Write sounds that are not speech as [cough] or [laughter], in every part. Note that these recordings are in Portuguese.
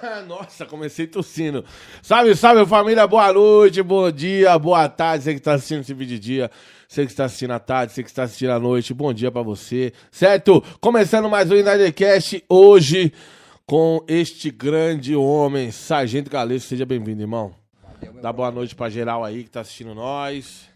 [laughs] Nossa, comecei tossindo. Salve, salve família, boa noite, bom dia, boa tarde. Você que está assistindo esse vídeo de dia, você que está assistindo à tarde, você que está assistindo à noite, bom dia para você, certo? Começando mais um Inadecast hoje com este grande homem, Sargento Galês. Seja bem-vindo, irmão. Valeu, Dá boa noite pra geral aí que tá assistindo nós.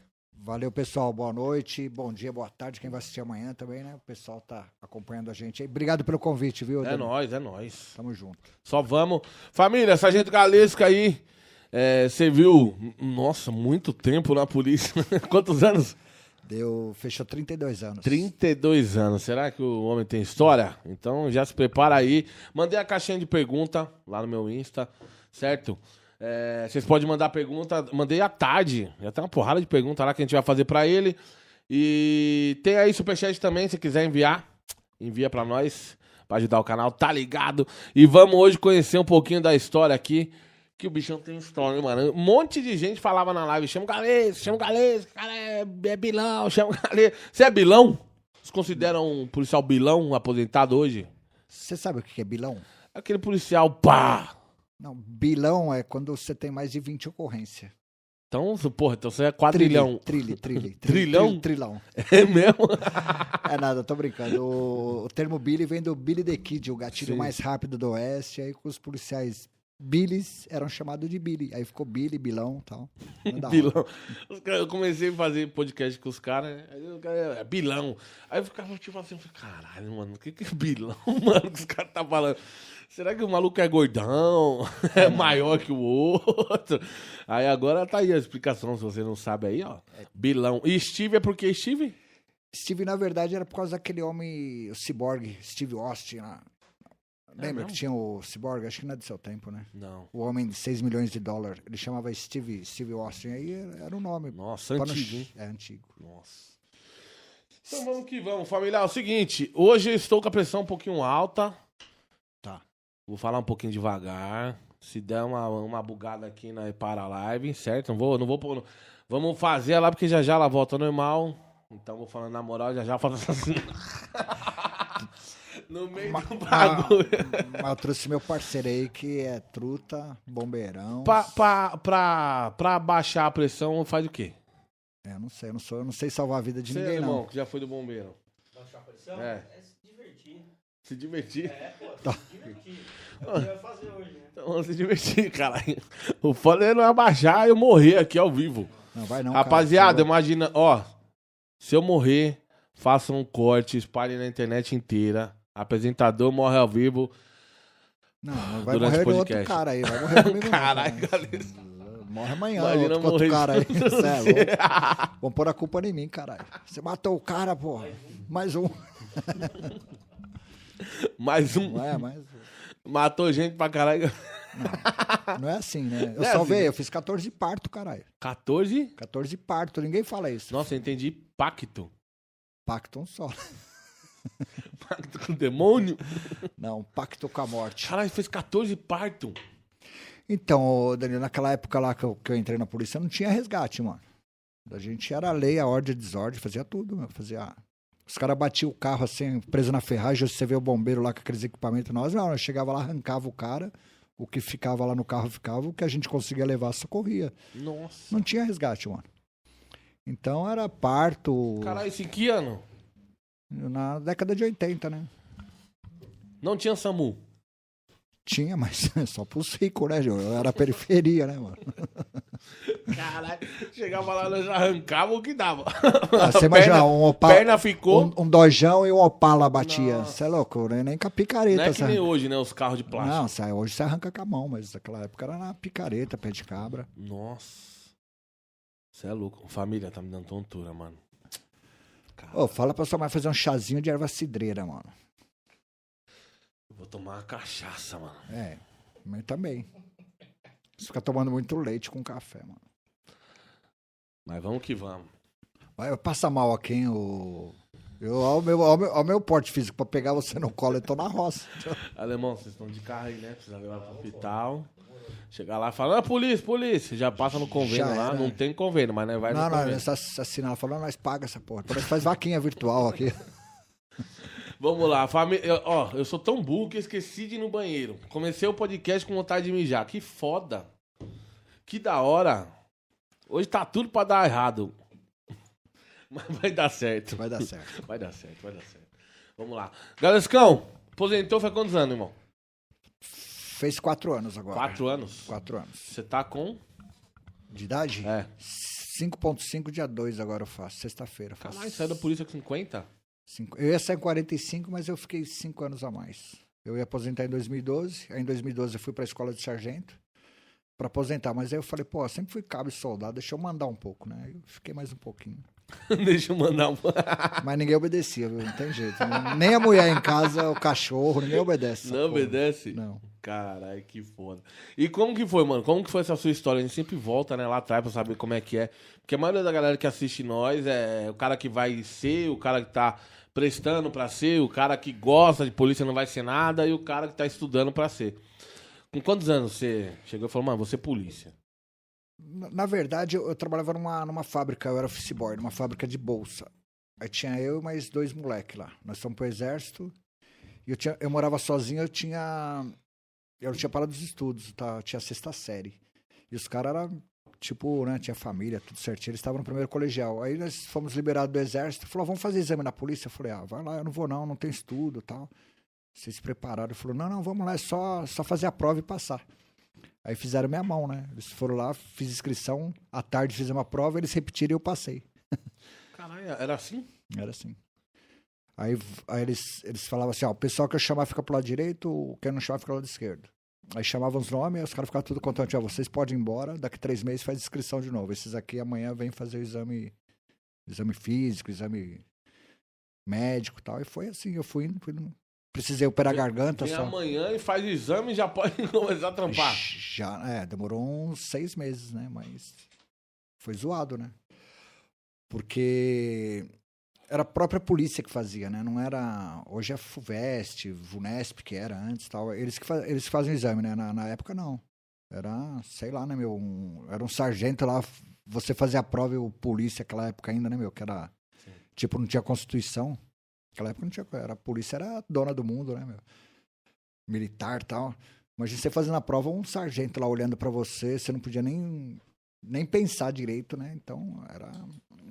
Valeu, pessoal. Boa noite, bom dia, boa tarde. Quem vai assistir amanhã também, né? O pessoal tá acompanhando a gente aí. Obrigado pelo convite, viu? É nóis, é nóis. Tamo junto. Só vamos. Família, Sargento Galesca aí. É, você viu, nossa, muito tempo na polícia. [laughs] Quantos anos? Deu, fechou 32 anos. 32 anos. Será que o homem tem história? Então já se prepara aí. Mandei a caixinha de pergunta lá no meu Insta, certo? É, vocês podem mandar pergunta. Mandei à tarde. Já tem uma porrada de pergunta lá que a gente vai fazer para ele. E tem aí superchat também, se quiser enviar. Envia para nós, para ajudar o canal, tá ligado? E vamos hoje conhecer um pouquinho da história aqui. Que o bichão tem história, mano. Um monte de gente falava na live: chama o Galês, chama o Galês, cara é, é bilão, chama o Galês. Você é bilão? Vocês consideram um policial bilão aposentado hoje? Você sabe o que é bilão? Aquele policial, pá, não, bilão é quando você tem mais de 20 ocorrências. Então, porra, então você é quadrilhão. Trilho, trilho. [laughs] Trilhão? Trilhão. É mesmo? é nada, tô brincando. O, o, termo Billy vem do Billy the Kid, o gatilho Sim. mais rápido do Oeste. Aí com os policiais Billys eram chamados de Billy. Aí ficou Billy, Bilão e tal. [laughs] Bilão. Eu comecei a fazer podcast com os caras, aí o cara é Bilão. Aí eu ficava tipo assim, caralho, mano, o que, que é Bilão, [laughs] mano, que os caras tá falando? Será que o maluco é gordão? [laughs] É maior que o outro? Aí agora tá aí a explicação, se você não sabe aí, ó. Bilão. E Steve é porque Steve? Steve, na verdade, era por causa daquele homem, o cyborg, Steve Austin. Lá. É Lembra que tinha o cyborg? Acho que não é do seu tempo, né? Não. O homem de 6 milhões de dólares. Ele chamava Steve, Steve Austin. Aí era o nome. Nossa, antigo, hein? É antigo. Nossa. Então vamos que vamos, família. É o seguinte, hoje eu estou com a pressão um pouquinho alta. Vou falar um pouquinho devagar. Se der uma, uma bugada aqui na para a live, certo? Não vou, não vou pôr. Vamos fazer lá porque já já ela volta normal. Então vou falando na moral, já já falo [laughs] assim. no meio ma, do bagulho. Mas eu trouxe meu parceiro aí que é truta, bombeirão. Pra, pra, pra, pra baixar a pressão, faz o quê? É, não sei, eu não sou, eu não sei salvar a vida de Você ninguém, é, irmão, que já foi do bombeiro. Baixar a pressão? É. é se divertir. É, pô, tá. se divertir. vai fazer hoje, né? Então vamos se divertir, [laughs] caralho. O foda é não abaixar e eu morrer aqui ao vivo. Não, vai não. Rapaziada, cara, imagina, ó. Se eu morrer, faça um corte, espalhe na internet inteira. Apresentador morre ao vivo. Não, não vai durante morrer o outro cara aí. Vai morrer comigo. [laughs] Caralho, galera. Morre amanhã, Imagina outro, outro cara aí. É, vamos [laughs] pôr a culpa em mim, caralho. Você matou o cara, porra. Mais um. [laughs] mais um. Não é, mais. Matou gente pra caralho. Não, não é assim, né? Eu é salvei, assim. eu fiz 14 parto, caralho. 14? 14 parto, ninguém fala isso. Nossa, eu entendi pacto. Pacto um só. [laughs] pacto com o demônio? Não, pacto com a morte. Caralho, fez 14 parto. Então, Danilo, naquela época lá que eu, que eu entrei na polícia, não tinha resgate, mano. A gente era a lei, a ordem, a desordem, fazia tudo, meu. Fazia os caras batiam o carro assim, preso na ferragem, você vê o bombeiro lá com aqueles equipamentos. Nós não, nós chegava lá, arrancava o cara, o que ficava lá no carro ficava, o que a gente conseguia levar socorria. Nossa. Não tinha resgate, mano. Então era parto. Caralho, esse que ano? Na década de 80, né? Não tinha SAMU? Tinha, mas [laughs] só pros ricos, né, João? Eu era periferia, né, mano? [laughs] Caralho, chegava lá, nós arrancava o que dava. Ah, você [laughs] imagina, um Opala. Perna ficou. Um, um dojão e um Opala batia. Você é louco, né? Nem com a picareta. Não é que nem hoje, né? Os carros de plástico. Não, cê, hoje você arranca com a mão, mas naquela época era na picareta, pé de cabra. Nossa. Você é louco. Família, tá me dando tontura, mano. Ô, fala pra sua mãe fazer um chazinho de erva cidreira, mano. Vou tomar uma cachaça, mano. É, mas também. Você fica tomando muito leite com café, mano. Mas vamos que vamos. Vai, passa mal aqui, hein, o... Eu, ao, meu, ao, meu, ao meu porte físico, pra pegar você no colo, eu tô na roça. [laughs] Alemão, vocês estão de carro aí, né? Precisa levar pro hospital. Chegar lá e falar, ah, polícia, polícia. Já passa no convênio Já lá, não tem convênio, mas né, vai não, no não, convênio. Não, não, assinala, falando, nós paga essa porra. Então nós faz vaquinha virtual aqui. Vamos lá, família. Ó, eu sou tão burro que eu esqueci de ir no banheiro. Comecei o podcast com vontade de mijar. Que foda. Que da hora. Hoje tá tudo pra dar errado. [laughs] Mas vai dar certo. Vai dar certo. [laughs] Vai dar certo, vai dar certo. Vamos lá. Galescão, aposentou faz quantos anos, irmão? Fez quatro anos agora. Quatro anos? Quatro anos. Você tá com? De idade? É. 5.5 dia 2 agora eu faço. Sexta-feira. eu faço Caralho, saiu da polícia com 50? Cinco- Eu ia sair com 45, mas eu fiquei cinco anos a mais. Eu ia aposentar em 2012. Aí em 2012 eu fui pra escola de sargento pra aposentar. Mas aí eu falei, pô, sempre fui cabo e soldado, deixa eu mandar um pouco, né? Eu fiquei mais um pouquinho. [laughs] Deixa eu mandar um. Mas ninguém obedecia, viu? Não tem jeito. né? Nem a mulher em casa, o cachorro, ninguém obedece. Não porra. obedece? Não. Caralho, que foda. E como que foi, mano? Como que foi essa sua história? A gente sempre volta, né, lá atrás pra saber como é que é. Porque a maioria da galera que assiste nós é o cara que vai ser, o cara que tá prestando pra ser, o cara que gosta de polícia não vai ser nada e o cara que tá estudando pra ser. Com quantos anos você chegou e falou, mano, você é polícia? Na, verdade, eu, eu trabalhava numa, numa fábrica, eu era office boy, numa fábrica de bolsa. Aí tinha eu e mais dois moleques lá. Nós fomos pro exército. E eu, tinha, eu morava sozinho, eu tinha. Eu não tinha parado dos estudos, tá? Eu tinha sexta série. E os caras eram, tipo, né? Tinha família, tudo certinho. Eles estavam no primeiro colegial. Aí nós fomos liberados do exército. Falou, vamos fazer exame na polícia? Eu falei, ah, vai lá, eu não vou não, não tem estudo tal. Vocês se prepararam. Falou, não, não, vamos lá, é só, só fazer a prova e passar. Aí fizeram minha mão, né? Eles foram lá, fiz inscrição, à tarde fizemos a prova, eles repetiram e eu passei. [laughs] Caralho, era assim? Era assim. Aí, aí eles, eles falavam assim, ó, o pessoal que eu chamar fica pro lado direito, o que eu não chamar fica pro lado esquerdo. Aí chamavam os nomes, os caras ficavam tudo contentes, ó, vocês podem ir embora, daqui três meses faz inscrição de novo. Esses aqui amanhã vêm fazer o exame, exame físico, exame médico e tal. E foi assim, eu fui, indo, fui indo. Precisei operar a garganta Vem só. amanhã e faz o exame e já pode começar a trampar. Já, é, demorou uns seis meses, né? Mas foi zoado, né? Porque era a própria polícia que fazia, né? Não era. Hoje é FUVEST, VUNESP, que era antes e tal. Eles que, fa- eles que fazem o exame, né? Na, na época, não. Era, sei lá, né, meu? um- era um sargento lá. Você fazia a prova e o polícia, aquela época ainda, né, meu? Que era. Tipo, não tinha Constituição. Naquela época não tinha. Era, a polícia era a dona do mundo, né, meu? Militar e tal. Imagina você fazendo a prova, um sargento lá olhando pra você, você não podia nem, nem pensar direito, né? Então, era,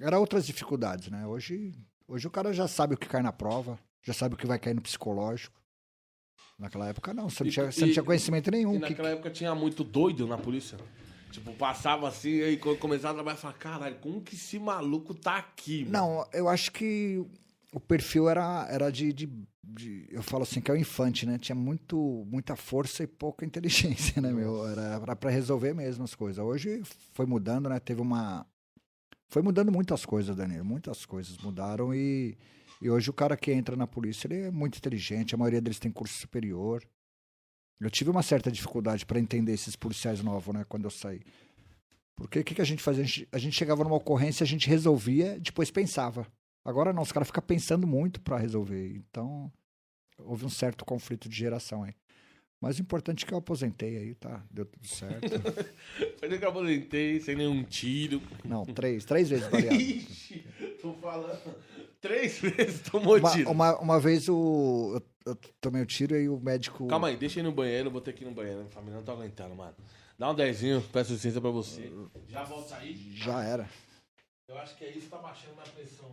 era outras dificuldades, né? Hoje, hoje o cara já sabe o que cai na prova, já sabe o que vai cair no psicológico. Naquela época, não. Você não E- tinha, você não e- tinha conhecimento nenhum. E que- naquela época tinha muito doido na polícia. Tipo, passava assim, aí quando começava a trabalhar, falava, caralho, como que esse maluco tá aqui, mano? Não, eu acho que o perfil era, era de, de, de- Eu falo assim, que é o infante, né? Tinha muito, muita força e pouca [laughs] inteligência, né, meu? Era pra- pra resolver mesmo as coisas. Hoje foi mudando, né? Teve uma. Foi mudando muitas coisas, Daniel. Muitas coisas mudaram e, e hoje o cara que entra na polícia ele é muito inteligente. A maioria deles tem curso superior. Eu tive uma certa dificuldade para entender esses policiais novos, né? Quando eu saí. Porque o que, que a gente fazia? A gente, a gente chegava numa ocorrência, a gente resolvia, depois pensava. Agora não, os caras ficam pensando muito para resolver. Então, houve um certo conflito de geração aí. Mas o importante é que eu aposentei aí, tá? Deu tudo certo. [laughs] Foi que eu aposentei, sem nenhum tiro. Não, três, três vezes baleado. Ixi, tô falando. Três [laughs] vezes tomou Uma, tiro. uma, uma vez o, eu, eu tomei o tiro e o médico. Calma aí, deixa eu ir no banheiro, vou ter que ir no banheiro. Minha família não tá aguentando, mano. Dá um dezinho, peço licença pra você. Já volta aí. Já era. Eu acho que é isso que tá baixando minha pressão.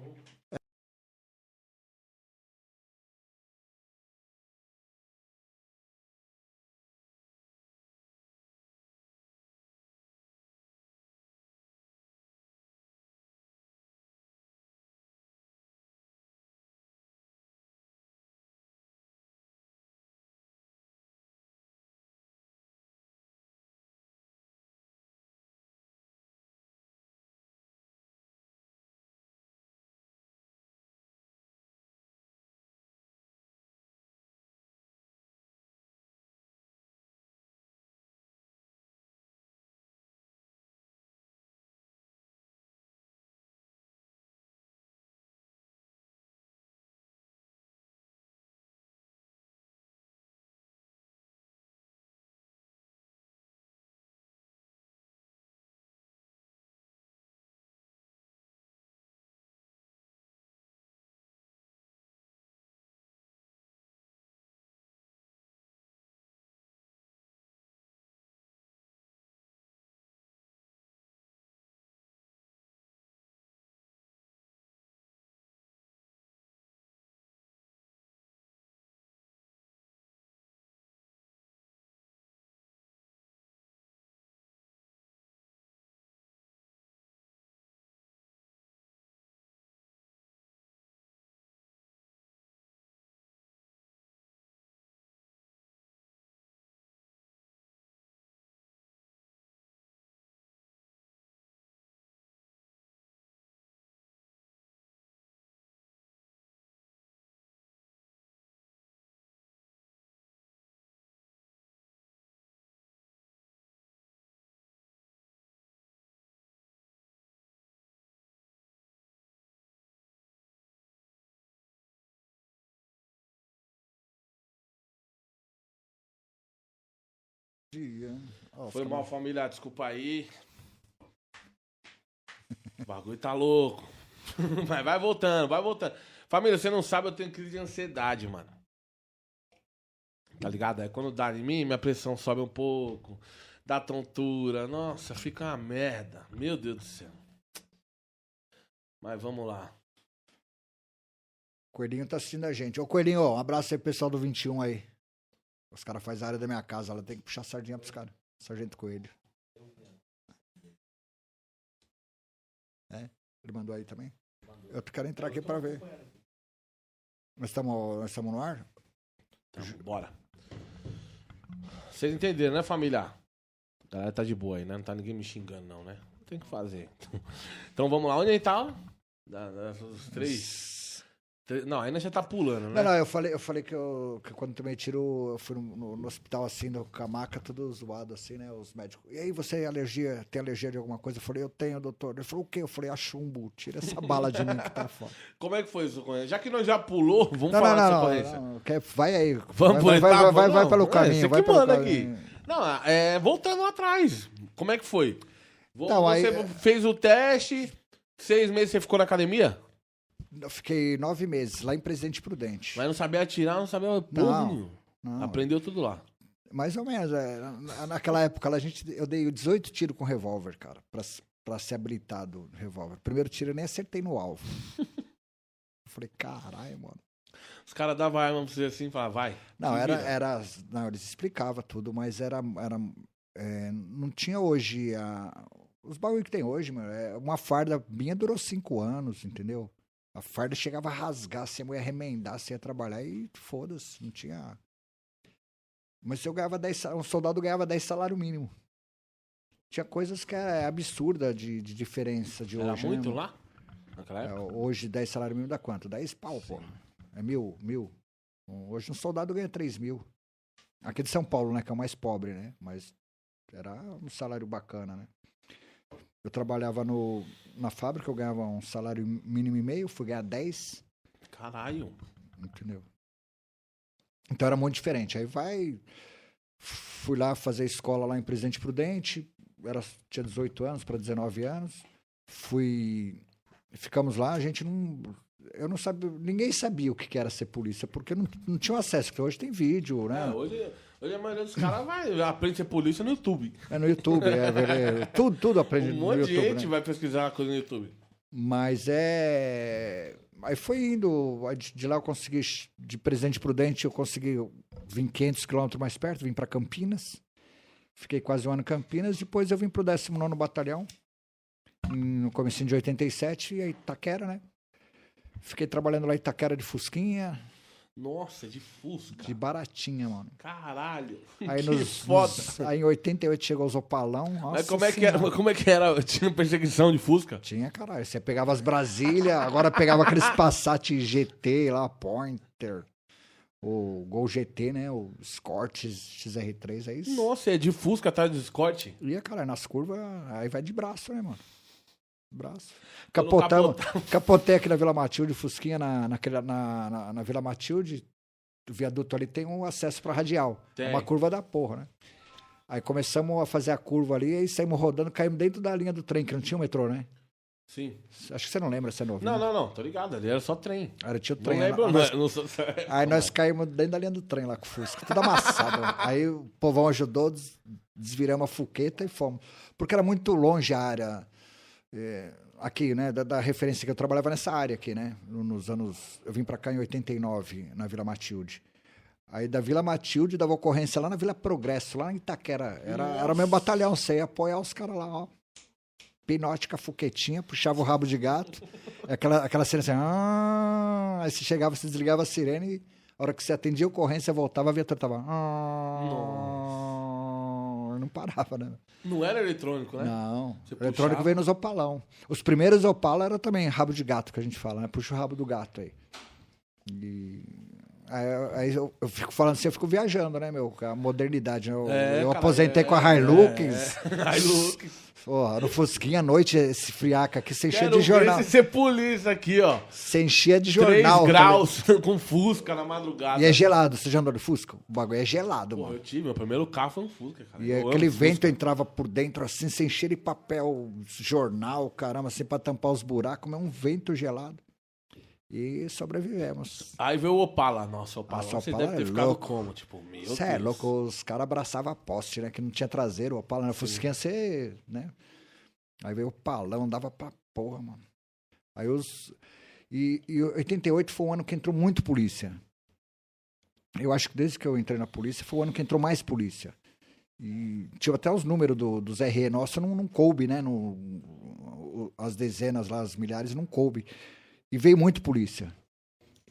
Dia. Ó, Foi mal, família. Desculpa aí. O bagulho tá louco. [laughs] Mas vai voltando, vai voltando. Família, você não sabe, eu tenho crise de ansiedade, mano. Tá ligado? É quando dá em mim, minha pressão sobe um pouco. Dá tontura. Nossa, fica uma merda. Meu Deus do céu. Mas vamos lá. O Coelhinho tá assistindo a gente. Ô, Coelhinho, ó, um abraço aí pessoal do 21 aí. Os caras fazem a área da minha casa, ela tem que puxar sardinha pros caras. Sargento Coelho. É? Ele mandou aí também? Eu quero entrar aqui pra ver. Nós estamos no ar? Então, bora. Vocês entenderam, né, família? A galera tá de boa aí, né? Não tá ninguém me xingando, não, né? Tem que fazer. [laughs] Então vamos lá. Onde ele tá? Da, das, os três. Não, ainda já tá pulando, né? Não, não, eu falei, eu falei que, eu, que quando tomei tiro, eu fui no, no- hospital assim, no, com a maca, tudo zoado assim, né? Os médicos. E aí, você é alergia, tem alergia de alguma coisa? Eu falei, eu tenho, doutor. Ele falou, o quê? Eu falei, a chumbo, tira essa bala de mim que tá fora. [laughs] Como é que foi isso? Já que nós já pulou, vamos Não, falar não, dessa não, não, vai aí. Vamos vai, vai, vai, vai, vai pelo É, caminho. você vai que manda aqui. Não, é, voltando atrás. Como é que foi? Então, aí- você fez o teste, seis meses você ficou na academia? Eu fiquei nove meses lá em Presidente Prudente. Mas não sabia atirar, não sabia porra Não. Não, Aprendeu tudo lá. Mais ou menos. é. Na- Naquela época, a gente, eu dei 18 tiros com revólver, cara, pra, pra ser habilitado revólver. Primeiro tiro eu nem acertei no alvo. eu falei, caralho, mano. Os caras davam arma pra você assim e falavam, vai. Não, se era, vira. era. Não, eles explicavam tudo, mas era. era é, não tinha hoje a. Os bagulho que tem hoje, mano. É, uma farda minha durou cinco anos, entendeu? A farda chegava a rasgar, se a mulher remendar, você ia trabalhar e foda-se, não tinha. Mas se eu ganhava 10, sa- um soldado ganhava 10 salário mínimo. Tinha coisas que é absurda de, de diferença de Era hoje. né, muito mano? lá? É, hoje 10 salário mínimo dá quanto? 10 pau, pô. É mil, mil. Hoje um soldado ganha 3 mil. Aqui de São Paulo, né? Que é o mais pobre, né? Mas era um salário bacana, né? Eu trabalhava no, na fábrica, eu ganhava um salário mínimo e meio, fui ganhar 10, Caralho. entendeu? Então era muito diferente. Aí vai. Fui lá fazer escola lá em Presidente Prudente, era, tinha 18 anos para 19 anos. Fui. Ficamos lá, a gente não. Eu não sabia. Ninguém sabia o que era ser polícia, porque não, não tinha acesso, porque hoje tem vídeo, né? É, hoje, hoje a maioria dos caras vai, aprende a ser polícia no YouTube. É no YouTube, é, é, tudo, tudo aprende Um no monte de YouTube. gente né? vai pesquisar coisa no YouTube. Mas é. Aí foi indo. De lá eu consegui, de Presidente Prudente, eu consegui vim 500 quilômetros mais perto, vim para Campinas. Fiquei quase um ano em Campinas. Depois eu vim pro 19 Batalhão, no comecinho de 87, e aí Itaquera, né? Fiquei trabalhando lá em Itaquera de Fusquinha, Nossa, de Fusca. de baratinha, mano. Caralho. Aí, que nos, foda. nos- aí em 88 chegou os Opalão. Mas nossa como é, que era, como é que era? [laughs] Tinha perseguição de Fusca? Tinha, caralho. Você pegava as Brasília, agora pegava aqueles [laughs] Passat GT lá, Pointer, o Gol GT, né? O Escort XR3, aí. Nossa, é de Fusca atrás do Escort? Ia, cara, nas curvas, aí vai de braço, né, mano? Braço. Capotamos, capotei aqui na Vila Matilde, Fusquinha na, naquele, na, na, na Vila Matilde, o viaduto ali tem um acesso pra radial. Tem. É uma curva da porra, né? Aí começamos a fazer a curva ali, aí saímos rodando, caímos dentro da linha do trem, que não tinha o metrô, né? Sim. Acho que você não lembra, você é novo. Não, né? não, não. Tô ligado. Ali era só trem. Era, tinha o Não trem. lembro, aí não. nós, não sou... [laughs] aí nós caímos dentro da linha do trem lá com o Fusca, tudo amassado. né? aí o povão ajudou, des- desviramos a fuqueta e fomos. Porque era muito longe a área é, aqui, né? Da, da referência que eu trabalhava nessa área aqui, né? no- Nos anos. Eu vim pra cá em 89, na Vila Matilde. Aí da Vila Matilde dava ocorrência lá na Vila Progresso, lá em Itaquera. Era, era o meu batalhão, você ia apoiar os caras lá, ó. Pinote com a fuquetinha, puxava o rabo de gato. [laughs] Aquela, aquela cena assim. "Ah", aí você chegava, você desligava a sirene e a hora que você atendia a ocorrência, voltava, a viatura tava. "Ah", Não parava, né? Não era eletrônico, né? Não. Você O eletrônico puxava? veio nos opalão. Os primeiros opala era também rabo de gato que a gente fala, né? Puxa o rabo do gato aí. E Aí, eu, eu fico falando assim, eu fico viajando, né, meu? A modernidade. né? Eu, É, eu cara, aposentei é, com a Hilux. É, [laughs] Hilux. Porra, no Fusquinha à noite, esse friaca aqui, você enchia de jornal. ver se você pulir isso aqui, ó. Você enchia de 3 jornal. graus [laughs] com fusca na madrugada. E é gelado. Você já andou de Fusca? O bagulho é gelado, Pô, mano. eu tive, meu primeiro carro foi um Fusca, cara. E Eu aquele Fusca. vento entrava por dentro assim, sem cheiro de papel, jornal, caramba, assim, pra tampar os buracos, mas um vento gelado. E sobrevivemos. Aí veio o Opala. Nossa, Opala. Nossa, Opala deve ter é ficado louco. como? Tipo, meu Você é Deus. louco, os caras abraçavam a poste, né? Que não tinha traseiro, o Opala, na Fusquinha você, né? Aí veio o palão, dava pra porra, mano. Aí os... E, e 88 foi o ano que entrou muito polícia. Eu acho que desde que eu entrei na polícia foi o ano que entrou mais polícia. E tinha até os números do, dos RE nosso, não, não coube, né? No, as dezenas lá, as milhares, não coube. E veio muito polícia.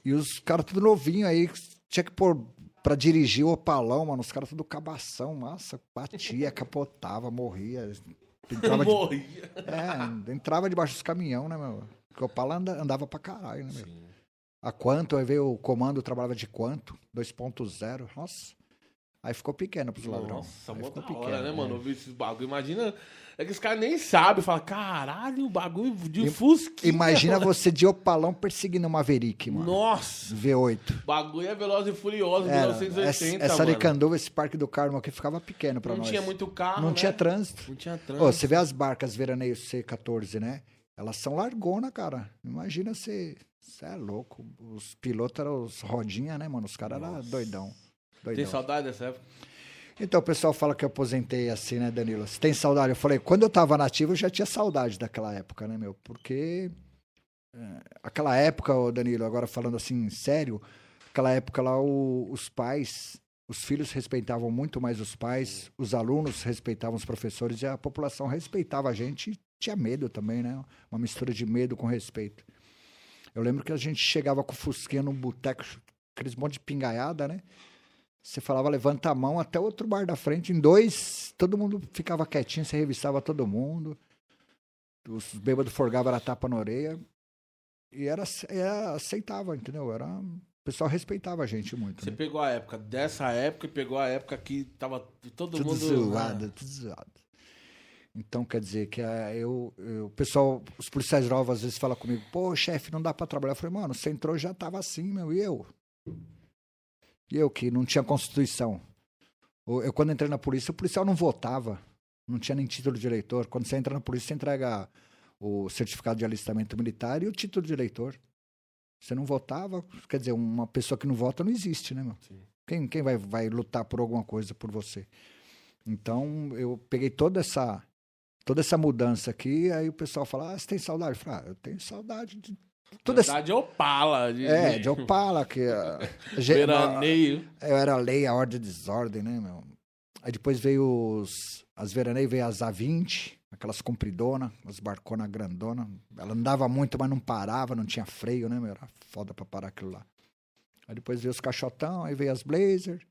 E os caras tudo novinho aí, tinha que pôr pra dirigir o opalão, mano. Os caras tudo cabação, massa, batia, [laughs] capotava, morria. [laughs] Entrava, de, Morria. é, entrava debaixo dos caminhão, né, meu? Porque o opala anda- andava pra caralho, né, meu? Sim. A quanto, aí veio o comando, trabalhava de quanto? 2.0, nossa. Aí ficou pequeno pros ladrões. Nossa, aí ficou da hora, né, é. mano? Ouvir esses bagulho. Imagina. É que os caras nem sabem. Fala, caralho, o bagulho de Fusquinha. Imagina mano. [laughs] você de opalão perseguindo uma Maverick, mano. Nossa. V8. O bagulho é Veloz e Furioso, Era, 1980, essa. Aricanduva, esse Parque do Carmo aqui ficava pequeno pra Não nós. tinha muito carro, Não né? tinha trânsito. Não tinha Ô, trânsito. você vê as barcas veraneio C14, né? Elas são largona, cara. Imagina você. Você é louco. Os pilotos eram os rodinha, né, mano? Os caras eram doidão. Tem doidão. saudade dessa época? Então o pessoal fala que eu aposentei assim, né, Danilo? Você tem saudade? Eu falei, quando eu tava nativo, eu já tinha saudade daquela época, né, meu? Porque é, aquela época, ô Danilo, agora falando assim, sério, aquela época lá, o- os pais, os filhos respeitavam muito mais os pais, os alunos respeitavam os professores e a população respeitava a gente e tinha medo também, né? Uma mistura de medo com respeito. Eu lembro que a gente chegava com o Fusquinha num boteco, aqueles monte de pingaiada, né? Você falava, levanta a mão até o outro bar da frente. Em dois, todo mundo ficava quietinho, você revistava todo mundo. Os bêbados forgavam a tapa na orelha. E era, era aceitável, entendeu? Era, o pessoal respeitava a gente muito. Você né? pegou a época dessa época e pegou a época que tava todo Tudo mundo... zoado, tudo zoado. Então, quer dizer que ah, eu, eu- o pessoal, os policiais novos às vezes falam comigo, pô, chefe, não dá pra trabalhar. Eu falei, mano, você entrou já tava assim, meu, e eu? E eu que não tinha constituição. Eu, quando entrei na polícia, o policial não votava, não tinha nem título de eleitor. Quando você entra na polícia, você entrega o certificado de alistamento militar e o título de eleitor. Você não votava, quer dizer, uma pessoa que não vota não existe, né, meu? Sim. Quem, quem vai, vai lutar por alguma coisa por você? Então, eu peguei toda essa toda essa mudança aqui, aí o pessoal fala, ah, você tem saudade? Eu falo, ah, eu tenho saudade de tudo esse... Verdade, Opala. De, É, de Opala, que... [laughs] Veraneio. eu era a lei, a ordem de desordem, né, meu? Aí depois veio os... As veraneias, veio as A20, aquelas compridonas, as barconas grandona. Ela andava muito, mas não parava, não tinha freio, né, meu? Era foda pra parar aquilo lá. Aí depois veio os caixotão, aí veio as Blazer,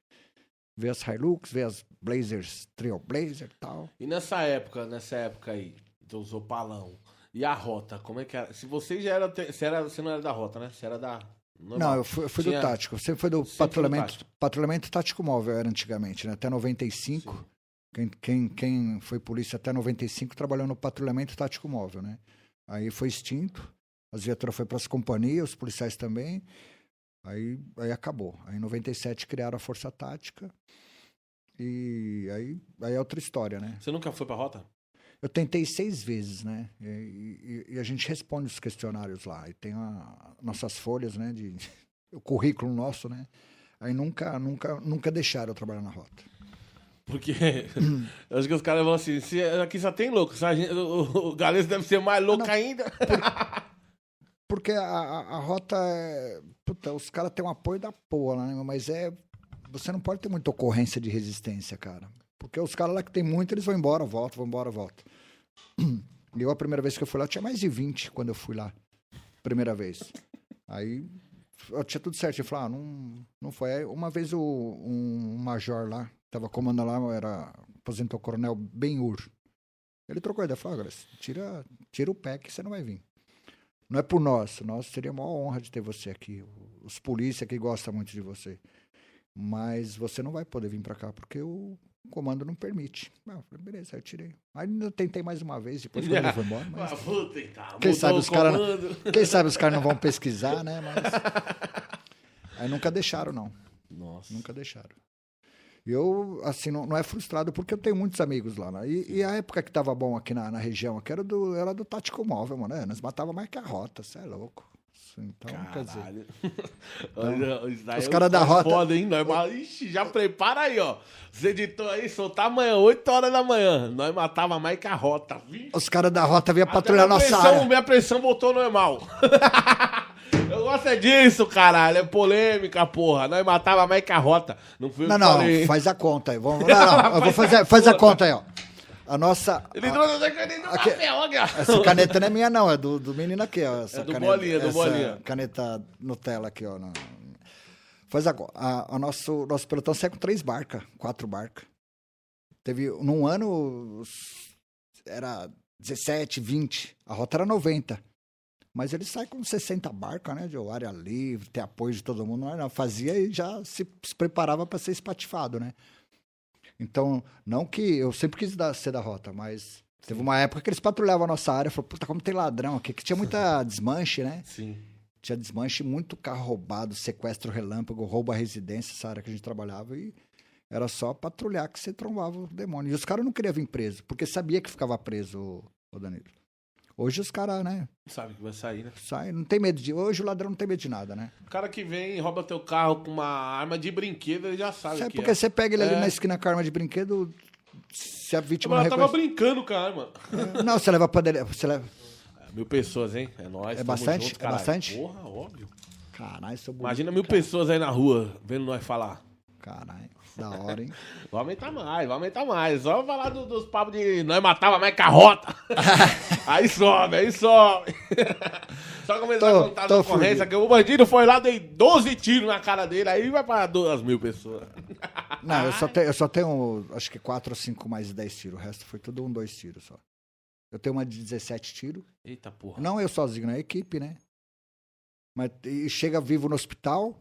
veio as Hilux, veio as Blazers, Trailblazer e tal. E nessa época, nessa época aí, dos Opalão, e a Rota, como é que era? Se você já era, você, era, você não era da Rota, né? Você era da... normal. Não, eu fui, eu fui Tinha- do tático. Sempre foi do Sempre patrulhamento, tático. patrulhamento tático móvel, era antigamente, né? Até 95. Sim. Quem, quem, quem foi polícia até 95 trabalhou no patrulhamento tático móvel, né? Aí foi extinto, as viaturas foram para as companhias, os policiais também. Aí, aí acabou. Aí em 97 criaram a Força Tática. E aí, aí é outra história, né? Você nunca foi pra Rota? Eu tentei seis vezes, né? E, e- e a gente responde os questionários lá. E tem a- nossas folhas, né? De, [laughs] o currículo nosso, né? Aí nunca, nunca, nunca deixaram eu trabalhar na rota. Porque eu acho que os caras vão assim, se, aqui só tem louco, [laughs] o, o Galês deve ser mais louco ainda. Porque a, a, a rota é. Puta, os caras têm um apoio da porra, né? Mas é. Você não pode ter muita ocorrência de resistência, cara. Porque os caras lá que tem muito, eles vão embora, voltam, vão embora, voltam. [clears throat] Eu, a primeira vez que eu fui lá, tinha mais de 20 quando eu fui lá. Primeira vez. Aí eu tinha tudo certo. Eu falei, ah, não, não foi. Aí, uma vez o, um, major lá, tava comandando lá, era aposentou o coronel Benhur. Ele trocou ideia, falou, agora tira, tira o pé que você não vai vir. Não é por nós. Nós seria uma honra de ter você aqui. Os polícia que gostam muito de você. Mas você não vai poder vir pra cá porque o comando não permite. Ah, eu falei, beleza, eu tirei. Aí eu tentei mais uma vez, depois quando ele foi embora. Mas... [laughs] Ah, vou tentar. Quem sabe o os cara- comando. [laughs] Quem sabe os caras não vão pesquisar, né? Mas... [laughs] Aí nunca deixaram, não. Nossa. Nunca deixaram. E Eu, assim, não, não é frustrado porque eu tenho muitos amigos lá. Né? E, e a época que tava bom aqui na, na região, aqui era do, era do Tático Móvel, mano. É, nós matava mais que a rota, você é louco. Isso, Então, quer dizer. Caralho. [laughs] Olha, isso daí os é cara um da rota- Foda, hein? Nós, ma- Ixi, já prepara aí, ó. Os editores aí, soltar amanhã, 8 horas da manhã. Nós matava mais que a rota. Vixe. Os caras da rota vinham patrulhar nossa pressão, área. Minha pressão voltou normal. [laughs] Eu gosto é disso, caralho. É polêmica, porra. Nós matava mais que a rota. Não Não, não, falei. faz a conta aí. Vamos, [laughs] não, não, eu vou fazer, faz a conta aí, ó. A nossa. Ele trouxe essa caneta do papel, ó, cara. Essa caneta não é minha, não, é do, do menino aqui, ó. Essa É do caneta, Bolinha, do Bolinha. Caneta Nutella aqui, ó. Faz agora. A, a nosso, nosso pelotão sai com três barcas, quatro barcas. Teve, num ano, era 17, 20. A rota era 90. Mas ele sai com 60 barcas, né? De área livre, ter apoio de todo mundo. Não, não, fazia e já se, se preparava para ser espatifado, né? Então, não que eu sempre quis dar, ser da rota, mas teve uma época que eles patrulhavam a nossa área. Falou, puta, como tem ladrão aqui, que tinha muita [laughs] desmanche, né? Sim. Tinha desmanche, muito carro roubado, sequestro relâmpago, roubo à residência, essa área que a gente trabalhava. E era só patrulhar que você trombava o demônio. E os caras não queriam vir preso, porque sabia que ficava preso, o Danilo. Hoje os caras, né, Sabe que vai sair, né? saem, não tem medo de. Hoje o ladrão não tem medo de nada, né? O cara que vem e rouba teu carro com uma arma de brinquedo, ele já sabe Sabe que porque é. você pega ele ali É. na esquina com a arma de brinquedo, se a vítima Mas ela tava reconhece... brincando com a arma. Não, você leva pra dele. Você leva. Mil pessoas, hein? É nóis. É bastante? junto, É bastante? Porra, óbvio. Caralho, sou bonito. Imagina mil pessoas aí na rua vendo nós falar. Caralho, da hora, hein? [laughs] Vai aumentar mais, vai aumentar mais. Só falar do- dos papos de nós matava mais carrota. [laughs] aí sobe, aí sobe. [laughs] Só começar Tô- a contar tô a ocorrência que o bandido foi lá, dei 12 tiros na cara dele, aí vai pra duas mil pessoas. Não, eu só, tenho, eu só tenho, acho que quatro ou cinco mais 10 tiros. O resto foi tudo um, dois tiros só. Eu tenho uma de 17 tiros. Eita porra. Não eu sozinho, né? A equipe, né? Mas e chega vivo no hospital,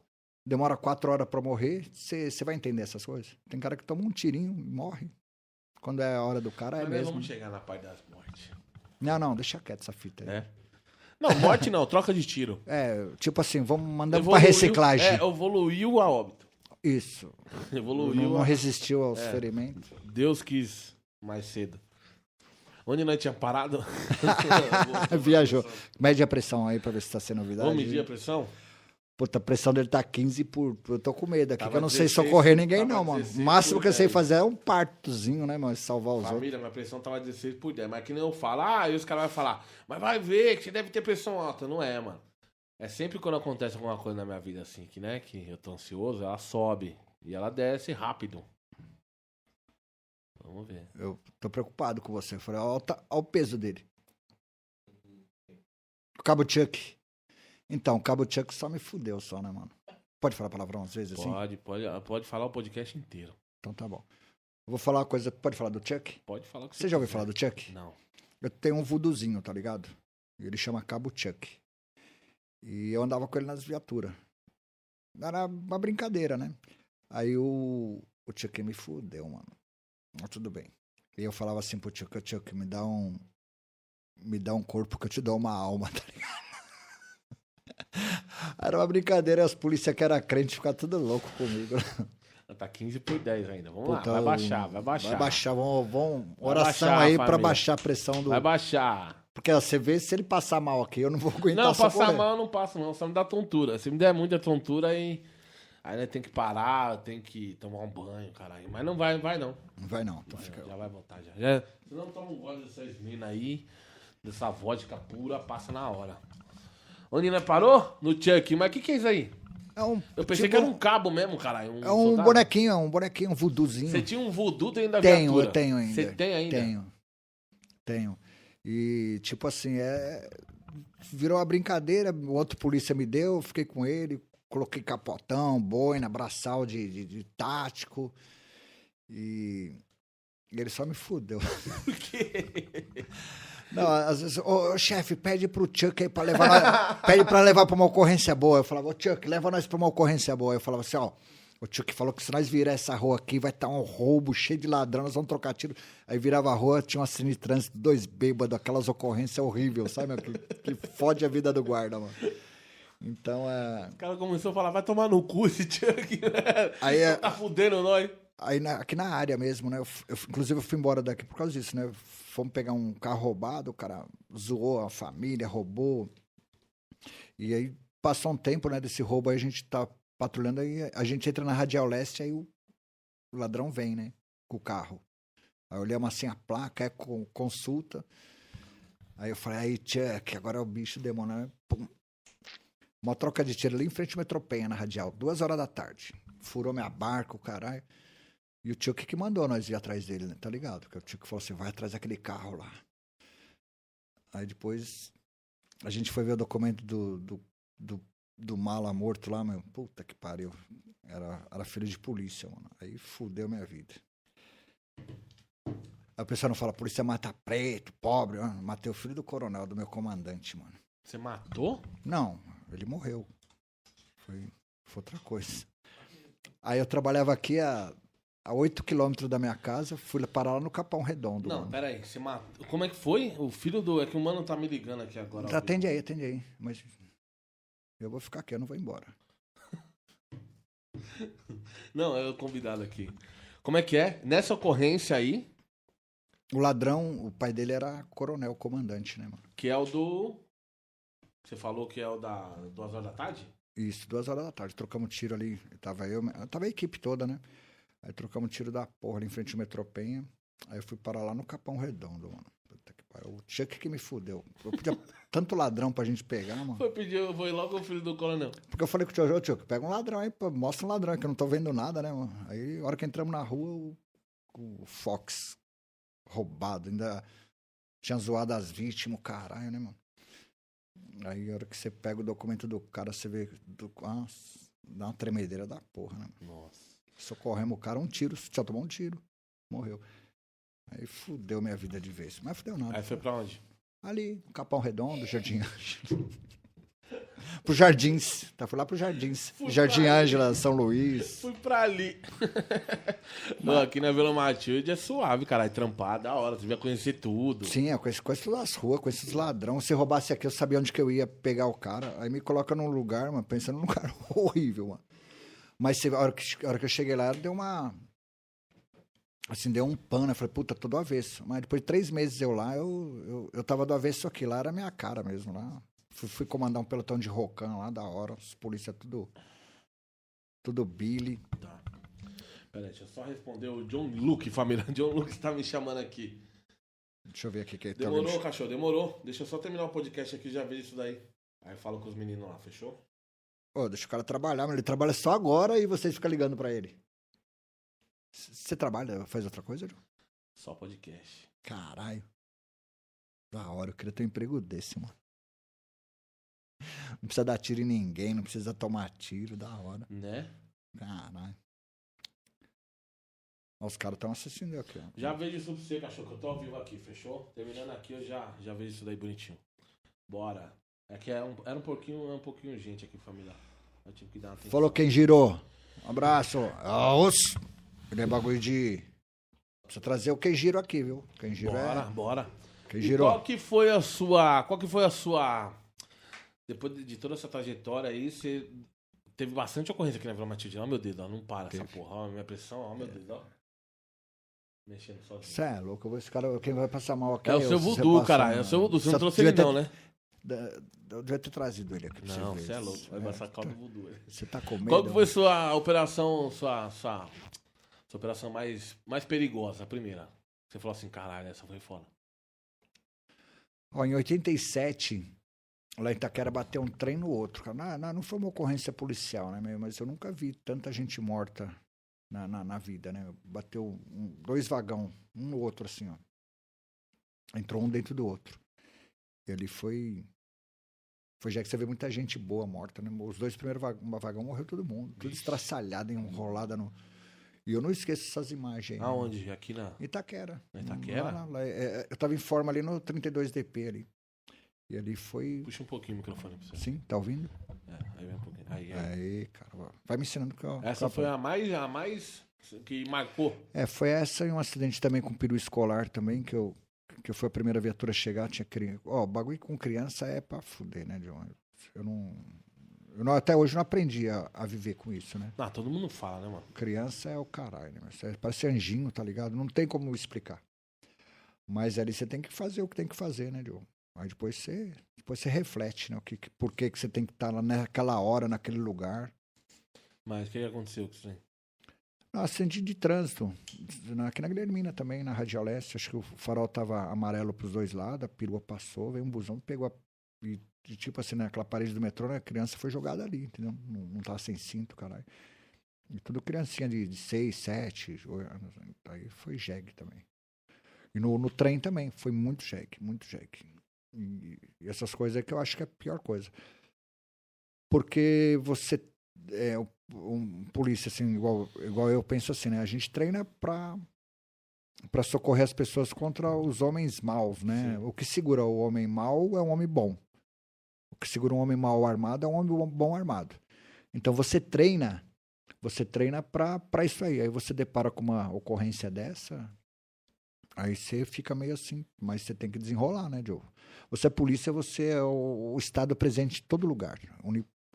demora quatro horas pra morrer. Você vai entender essas coisas. Tem cara que toma um tirinho e morre. Quando é a hora do cara, é Mas nós mesmo. vamos chegar na parte das mortes. Não, não, deixa quieto essa fita aí. É? Não, morte não, troca de tiro. É, tipo assim, vamos mandar pra Evoluiu- reciclagem. É, evoluiu a óbito. Isso. [laughs] Evoluiu Não, a... resistiu aos É. ferimentos. Deus quis mais cedo. Onde nós tinha parado? [laughs] Viajou. Mede a pressão aí pra ver se tá sendo novidade. Vamos medir a pressão? Puta, a pressão dele tá 15 por. Eu tô com medo aqui, que eu não sei 16, socorrer ninguém, não, mano. 16 O máximo que eu sei 10. fazer é um partozinho, né, mano? Salvar os outros. Família, minha pressão tava 16 por 10. Mas que nem eu falo, ah, aí os caras vão falar, mas vai ver que você deve ter pressão alta. Não é, mano. É sempre quando acontece alguma coisa na minha vida assim, que, né, que eu tô ansioso, ela sobe. E ela desce rápido. Vamos ver. Eu tô preocupado com você. Eu falei, ó, tá- o peso dele. O Cabo Chuck. Então, o Cabo Chuck só me fudeu, só, né, mano? Pode falar palavrão às vezes assim? Pode, pode, pode falar o podcast inteiro. Então tá bom. Eu vou falar uma coisa. Pode falar do Chuck? Pode falar o que Você já ouviu falar do Chuck? Não. Eu tenho um vuduzinho, tá ligado? Ele chama Cabo Chuck. E eu andava com ele nas viaturas. Era uma brincadeira, né? Aí o, o Chuck me fudeu, mano. Mas tudo bem. E eu falava assim pro Chuck, Chuck, me dá um. Me dá um corpo que eu te dou uma alma, [laughs] tá ligado? Era uma brincadeira, as polícias que eram crentes ficavam tudo louco comigo. Tá 15 por 10 ainda. Vamos Puta, lá, vai baixar, vai baixar. Vai baixar, vamos, vamos oração baixar, aí pra família. baixar a pressão do. Vai baixar. Porque ó, você vê se ele passar mal aqui, eu não vou aguentar Não, passar mal eu não passo, não. Só me dá tontura. Se me der muita tontura, aí. Aí né, tem que parar, tem que tomar um banho, caralho. Mas não vai, vai não. Não vai não. Então Vai fica... Já vai voltar já. já. Se não toma um gole dessas minas aí, dessa vodka pura, passa na hora. Onde nós parou? No Chuck. Mas o que, que é isso aí? É um, Eu pensei tipo, que era um cabo mesmo, caralho. É um soldado. bonequinho, é um bonequinho, um voodoozinho. Você tinha um voodoo dentro da Tenho, viatura? eu tenho ainda. Você tem ainda? Tenho. Tenho. E, tipo assim, é... virou uma brincadeira. O outro polícia me deu, eu fiquei com ele, coloquei capotão, boina, braçal de, de, de tático. E... e ele só me fudeu. [laughs] Não, às vezes, ô, chefe, pede pro Chuck aí pra levar nós, [laughs] pede pra levar pra uma ocorrência boa. Eu falava, ô Chuck, leva nós pra uma ocorrência boa. Eu falava assim, ó, o Chuck falou que se nós virar essa rua aqui, vai estar um roubo cheio de ladrão, nós vamos trocar tiro. Aí virava a rua, tinha uma cena de trânsito, dois bêbados, aquelas ocorrências horríveis, sabe, meu? Que, que fode a vida do guarda, mano. Então, é... O cara começou a falar, vai tomar no cu esse Chuck, né? Aí é- Tá fudendo nós. Aí na- aqui na área mesmo, né? Eu, eu inclusive eu fui embora daqui por causa disso, né? Fomos pegar um carro roubado, o cara zoou a família, roubou. E aí passou um tempo, né, desse roubo, aí a gente tá patrulhando, aí a gente entra na Radial Leste, aí o, o ladrão vem, né? Com o carro. Aí olhamos assim a placa, é com, consulta. Aí eu falei, aí, Chuck, agora é o bicho demônio. né? Pum. Uma troca de tiro ali em frente ao Metropenha, na Radial, duas horas da tarde. Furou minha barca, o caralho. E o Chuck que mandou nós ir atrás dele, né? Tá ligado? Porque o Chuck falou assim, vai atrás daquele carro lá. Aí depois a gente foi ver o documento do, do, do, do mala morto lá, meu. Puta que pariu. Era, era filho de polícia, mano. Aí fudeu minha vida. Aí o pessoal não fala, polícia mata preto, pobre. Ah, matei o filho do coronel, do meu comandante, mano. Você matou? Não, ele morreu. Foi, foi outra coisa. Aí eu trabalhava aqui a, a 8 quilômetros da minha casa, fui parar lá no Capão Redondo. Não, mano. pera aí, você matou. Como é que foi? O filho do. É que o mano tá me ligando aqui agora. Atende aí, atende aí. Mas eu vou ficar aqui, eu não vou embora. [laughs] Não, é o convidado aqui. Como é que é? Nessa ocorrência aí, O ladrão, o pai dele era coronel, comandante, né, mano? que é o do. Você falou que é o da duas horas da tarde? Isso, duas horas da tarde. Trocamos tiro ali. Tava eu, tava a equipe toda, né? Aí trocamos tiro da porra ali em frente ao Metropenha. Aí eu fui parar lá no Capão Redondo, mano. Puta que pariu. O Chuck que me fudeu. Eu podia [laughs] tanto ladrão pra gente pegar, mano. Foi pedir, foi logo o filho do coronel. Porque eu falei com o tio, ô tio, pega um ladrão aí, pô, mostra um ladrão, que eu não tô vendo nada, né, mano? Aí, a hora que entramos na rua, o, o Fox roubado, ainda tinha zoado as vítimas, caralho, né, mano? Aí, a hora que você pega o documento do cara, você vê, do, nossa, dá uma tremedeira da porra, né? Nossa. Socorremos o cara, um tiro, só tomou um tiro, morreu. Aí fudeu minha vida de vez, mas fudeu nada. Aí foi pra onde? Ali, Capão Redondo, Jardim Ângela. [laughs] pro Jardins. Tá, fui lá pro Jardins. Fui Jardim. Ângela, São Luís. Fui pra ali. [laughs] Não, aqui na Vila Matilde é suave, caralho. Trampar, da hora. Você vai conhecer tudo. Sim, eu conheço, conheço todas as ruas, conheço os ladrões. Se roubasse aqui, eu sabia onde que eu ia pegar o cara. Aí me coloca num lugar, mano, pensando num lugar [laughs] horrível, mano. Mas a hora, que, a hora que eu cheguei lá, deu uma. Assim, deu um pano. Eu falei, puta, tô do avesso. Mas depois de três meses eu lá, eu, eu, eu tava do avesso aqui. Lá era a minha cara mesmo. Lá. Fui, fui comandar um pelotão de rocan lá, da hora. Os polícia tudo. Tudo Billy. Tá. Pera aí, deixa eu só responder o John Luke, família. [laughs] John Luke tá me chamando aqui. Deixa eu ver aqui. Que tem Demorou, alguém- cachorro, demorou. Deixa eu só terminar o podcast aqui e já vejo isso daí. Aí eu falo com os meninos lá, fechou? Ô, deixa o cara trabalhar, mas ele trabalha só agora e vocês ficam ligando pra ele. Você trabalha, faz outra coisa, João? Só podcast. Caralho. Da hora, eu queria ter um emprego desse, mano. Não precisa dar tiro em ninguém, não precisa tomar tiro, da hora. Né? Caralho. Os caras estão assistindo aqui, ó. Já vejo isso pra você, cachorro, que eu tô ao vivo aqui, fechou? Terminando aqui, eu já, já vejo isso daí bonitinho. Bora. É que era um, era um pouquinho, é um pouquinho gente aqui, família. Eu tive que dar uma atenção. Falou quem girou. Um abraço. Ah, os. Ele é bagulho de. Precisa trazer o quem giro aqui, viu? Quem giro Bora, é. bora. Quem girou. qual que foi a sua. Qual que foi a sua. Depois de, toda essa trajetória aí, você teve bastante ocorrência aqui na Vila Matilde. Ó, meu dedo, ó, não para essa Teve. porra. Ó, minha pressão, ó, meu dedo, ó. Mexendo sozinho. Você é louco, esse cara, quem vai passar mal aqui É o eu, seu voodoo, caralho. É o seu voodoo. Você não trouxe ele, não, né? Da- Eu devia ter trazido ele aqui pra Não, você é louco. Vai É, passar caldo voodoo. Você tá com medo? Qual foi mano? sua operação, sua, sua, sua operação mais, mais perigosa, a primeira? Você falou assim, caralho, essa foi foda. Ó, em 87, lá em Itaquera bateu um trem no outro. Não, não, não foi uma ocorrência policial, né? meu? Mas eu nunca vi tanta gente morta na, na, na vida, né? Bateu um- dois vagão, um no outro, assim, ó. Entrou um dentro do outro. E ali foi. Foi já que você vê muita gente boa morta, né? Os dois primeiros va- vagão morreu todo mundo. Tudo estraçalhado, enrolada no. E eu não esqueço essas imagens aí. Aonde? Aqui na. Itaquera. Na Itaquera? Lá, lá, é, é, eu tava em forma ali no 32DP ali. E ali foi. Puxa um pouquinho o microfone pra você. Sim, tá ouvindo? É, aí vem um pouquinho. Aí, aí. Aí, cara, vai me ensinando que eu. Essa foi a mais, a mais que marcou. É, foi essa e um acidente também com peru escolar também, que eu, que foi a primeira viatura a chegar, tinha criança. Ó, bagulho com criança é pra fuder, né, John? Eu não. Eu não, até hoje não aprendi a, a viver com isso, né? Ah, todo mundo fala, né, mano? Criança é o caralho, né? Você Parece anjinho, tá ligado? Não tem como explicar. Mas ali você tem que fazer o que tem que fazer, né, Diogo? Aí depois você, depois você reflete, né? O que, que- por que, que você tem que estar lá naquela hora, naquele lugar. Mas o que que aconteceu com você? Acidente de trânsito. Aqui na Guilhermina também, na Radial Leste. Acho que o farol tava amarelo pros dois lados, a perua passou, veio um busão, pegou a. E, tipo assim, naquela parede do metrô, né, a criança foi jogada ali, entendeu? Não, não tava sem cinto, caralho. E tudo criancinha de, de seis, sete anos. né? Aí foi jegue também. E no, no trem também, foi muito jegue, muito jegue. E, e essas coisas é que eu acho que é a pior coisa. Porque você é um- polícia assim igual igual eu penso assim né? A gente treina para para socorrer as pessoas contra os homens maus né? Sim. o que segura o homem mau é um homem bom. O que segura um homem mau armado é um homem bom- armado. Então você treina você treina para isso aí. Aí você depara com uma ocorrência dessa aí você fica meio assim mas você tem que desenrolar né Joe você é polícia você é o, o estado presente em todo lugar.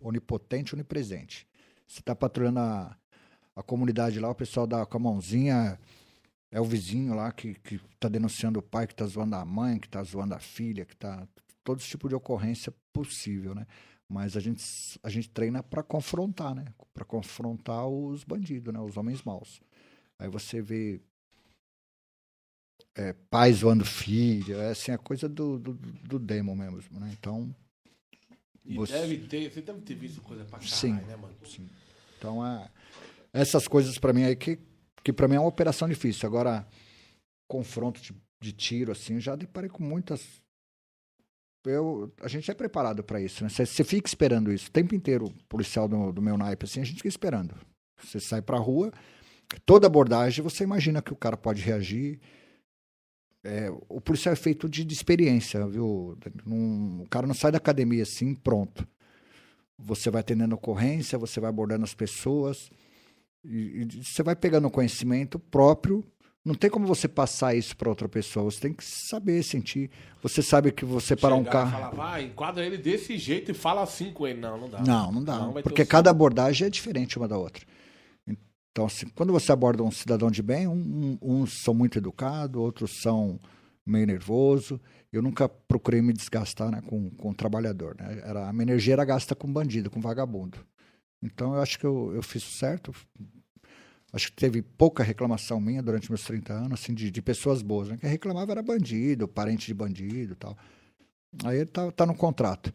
Onipotente onipresente você tá patrulhando a, a comunidade lá, o pessoal dá com a mãozinha, é o vizinho lá que, que tá denunciando o pai, que tá zoando a mãe, que tá zoando a filha, que tá. Todo tipo de ocorrência possível, né? Mas a gente, a gente treina para confrontar, né? Para confrontar os bandidos, né? Os homens maus. Aí você vê é, pai zoando filho, é assim, a coisa do, do, do demo mesmo, né? Então, E Você- deve ter, você deve ter visto coisa pra caralho, Sim. né, mano? Sim. Então, é, essas coisas para mim aí que, que para mim é uma operação difícil. Agora, confronto de, de tiro, assim, já deparei com muitas. Eu, a gente é preparado para isso, né? Você você fica esperando isso. O tempo inteiro, o policial do, do meu naipe, assim, a gente fica esperando. Você sai pra rua, toda abordagem, você imagina que o cara pode reagir. É, o policial é feito de, de experiência, viu? Não- o cara não sai da academia assim, pronto você vai atendendo ocorrência, você vai abordando as pessoas, e, e você vai pegando conhecimento próprio. Não tem como você passar isso para outra pessoa, você tem que saber sentir. Você sabe que você parar um carro. Falar, vai, enquadra ele desse jeito e fala assim com ele. Não, não dá. Não, não dá. Não, porque cada abordagem é diferente uma da outra. Então, assim, quando você aborda um cidadão de bem, um- um- uns são muito educados, outros são meio nervoso. Eu nunca procurei me desgastar né, com, com o trabalhador. Né? Era, a minha energia era gasta com bandido, com vagabundo. Então, eu acho que eu, eu fiz certo. Acho que teve pouca reclamação minha durante meus 30 anos, assim, de, de pessoas boas. Né? Quem reclamava era bandido, parente de bandido tal. Aí tá, tá no contrato.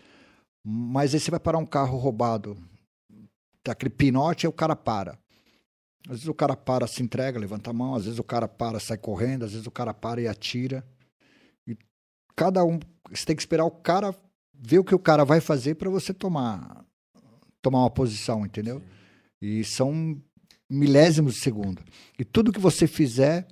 Mas aí você vai parar um carro roubado, tá aquele pinote, aí o cara para. Às vezes o cara para, se entrega, levanta a mão, às vezes o cara para, sai correndo, às vezes o cara para e atira. E cada um, você tem que esperar o cara ver o que o cara vai fazer para você tomar tomar uma posição, entendeu? E são milésimos de segundo. E tudo que você fizer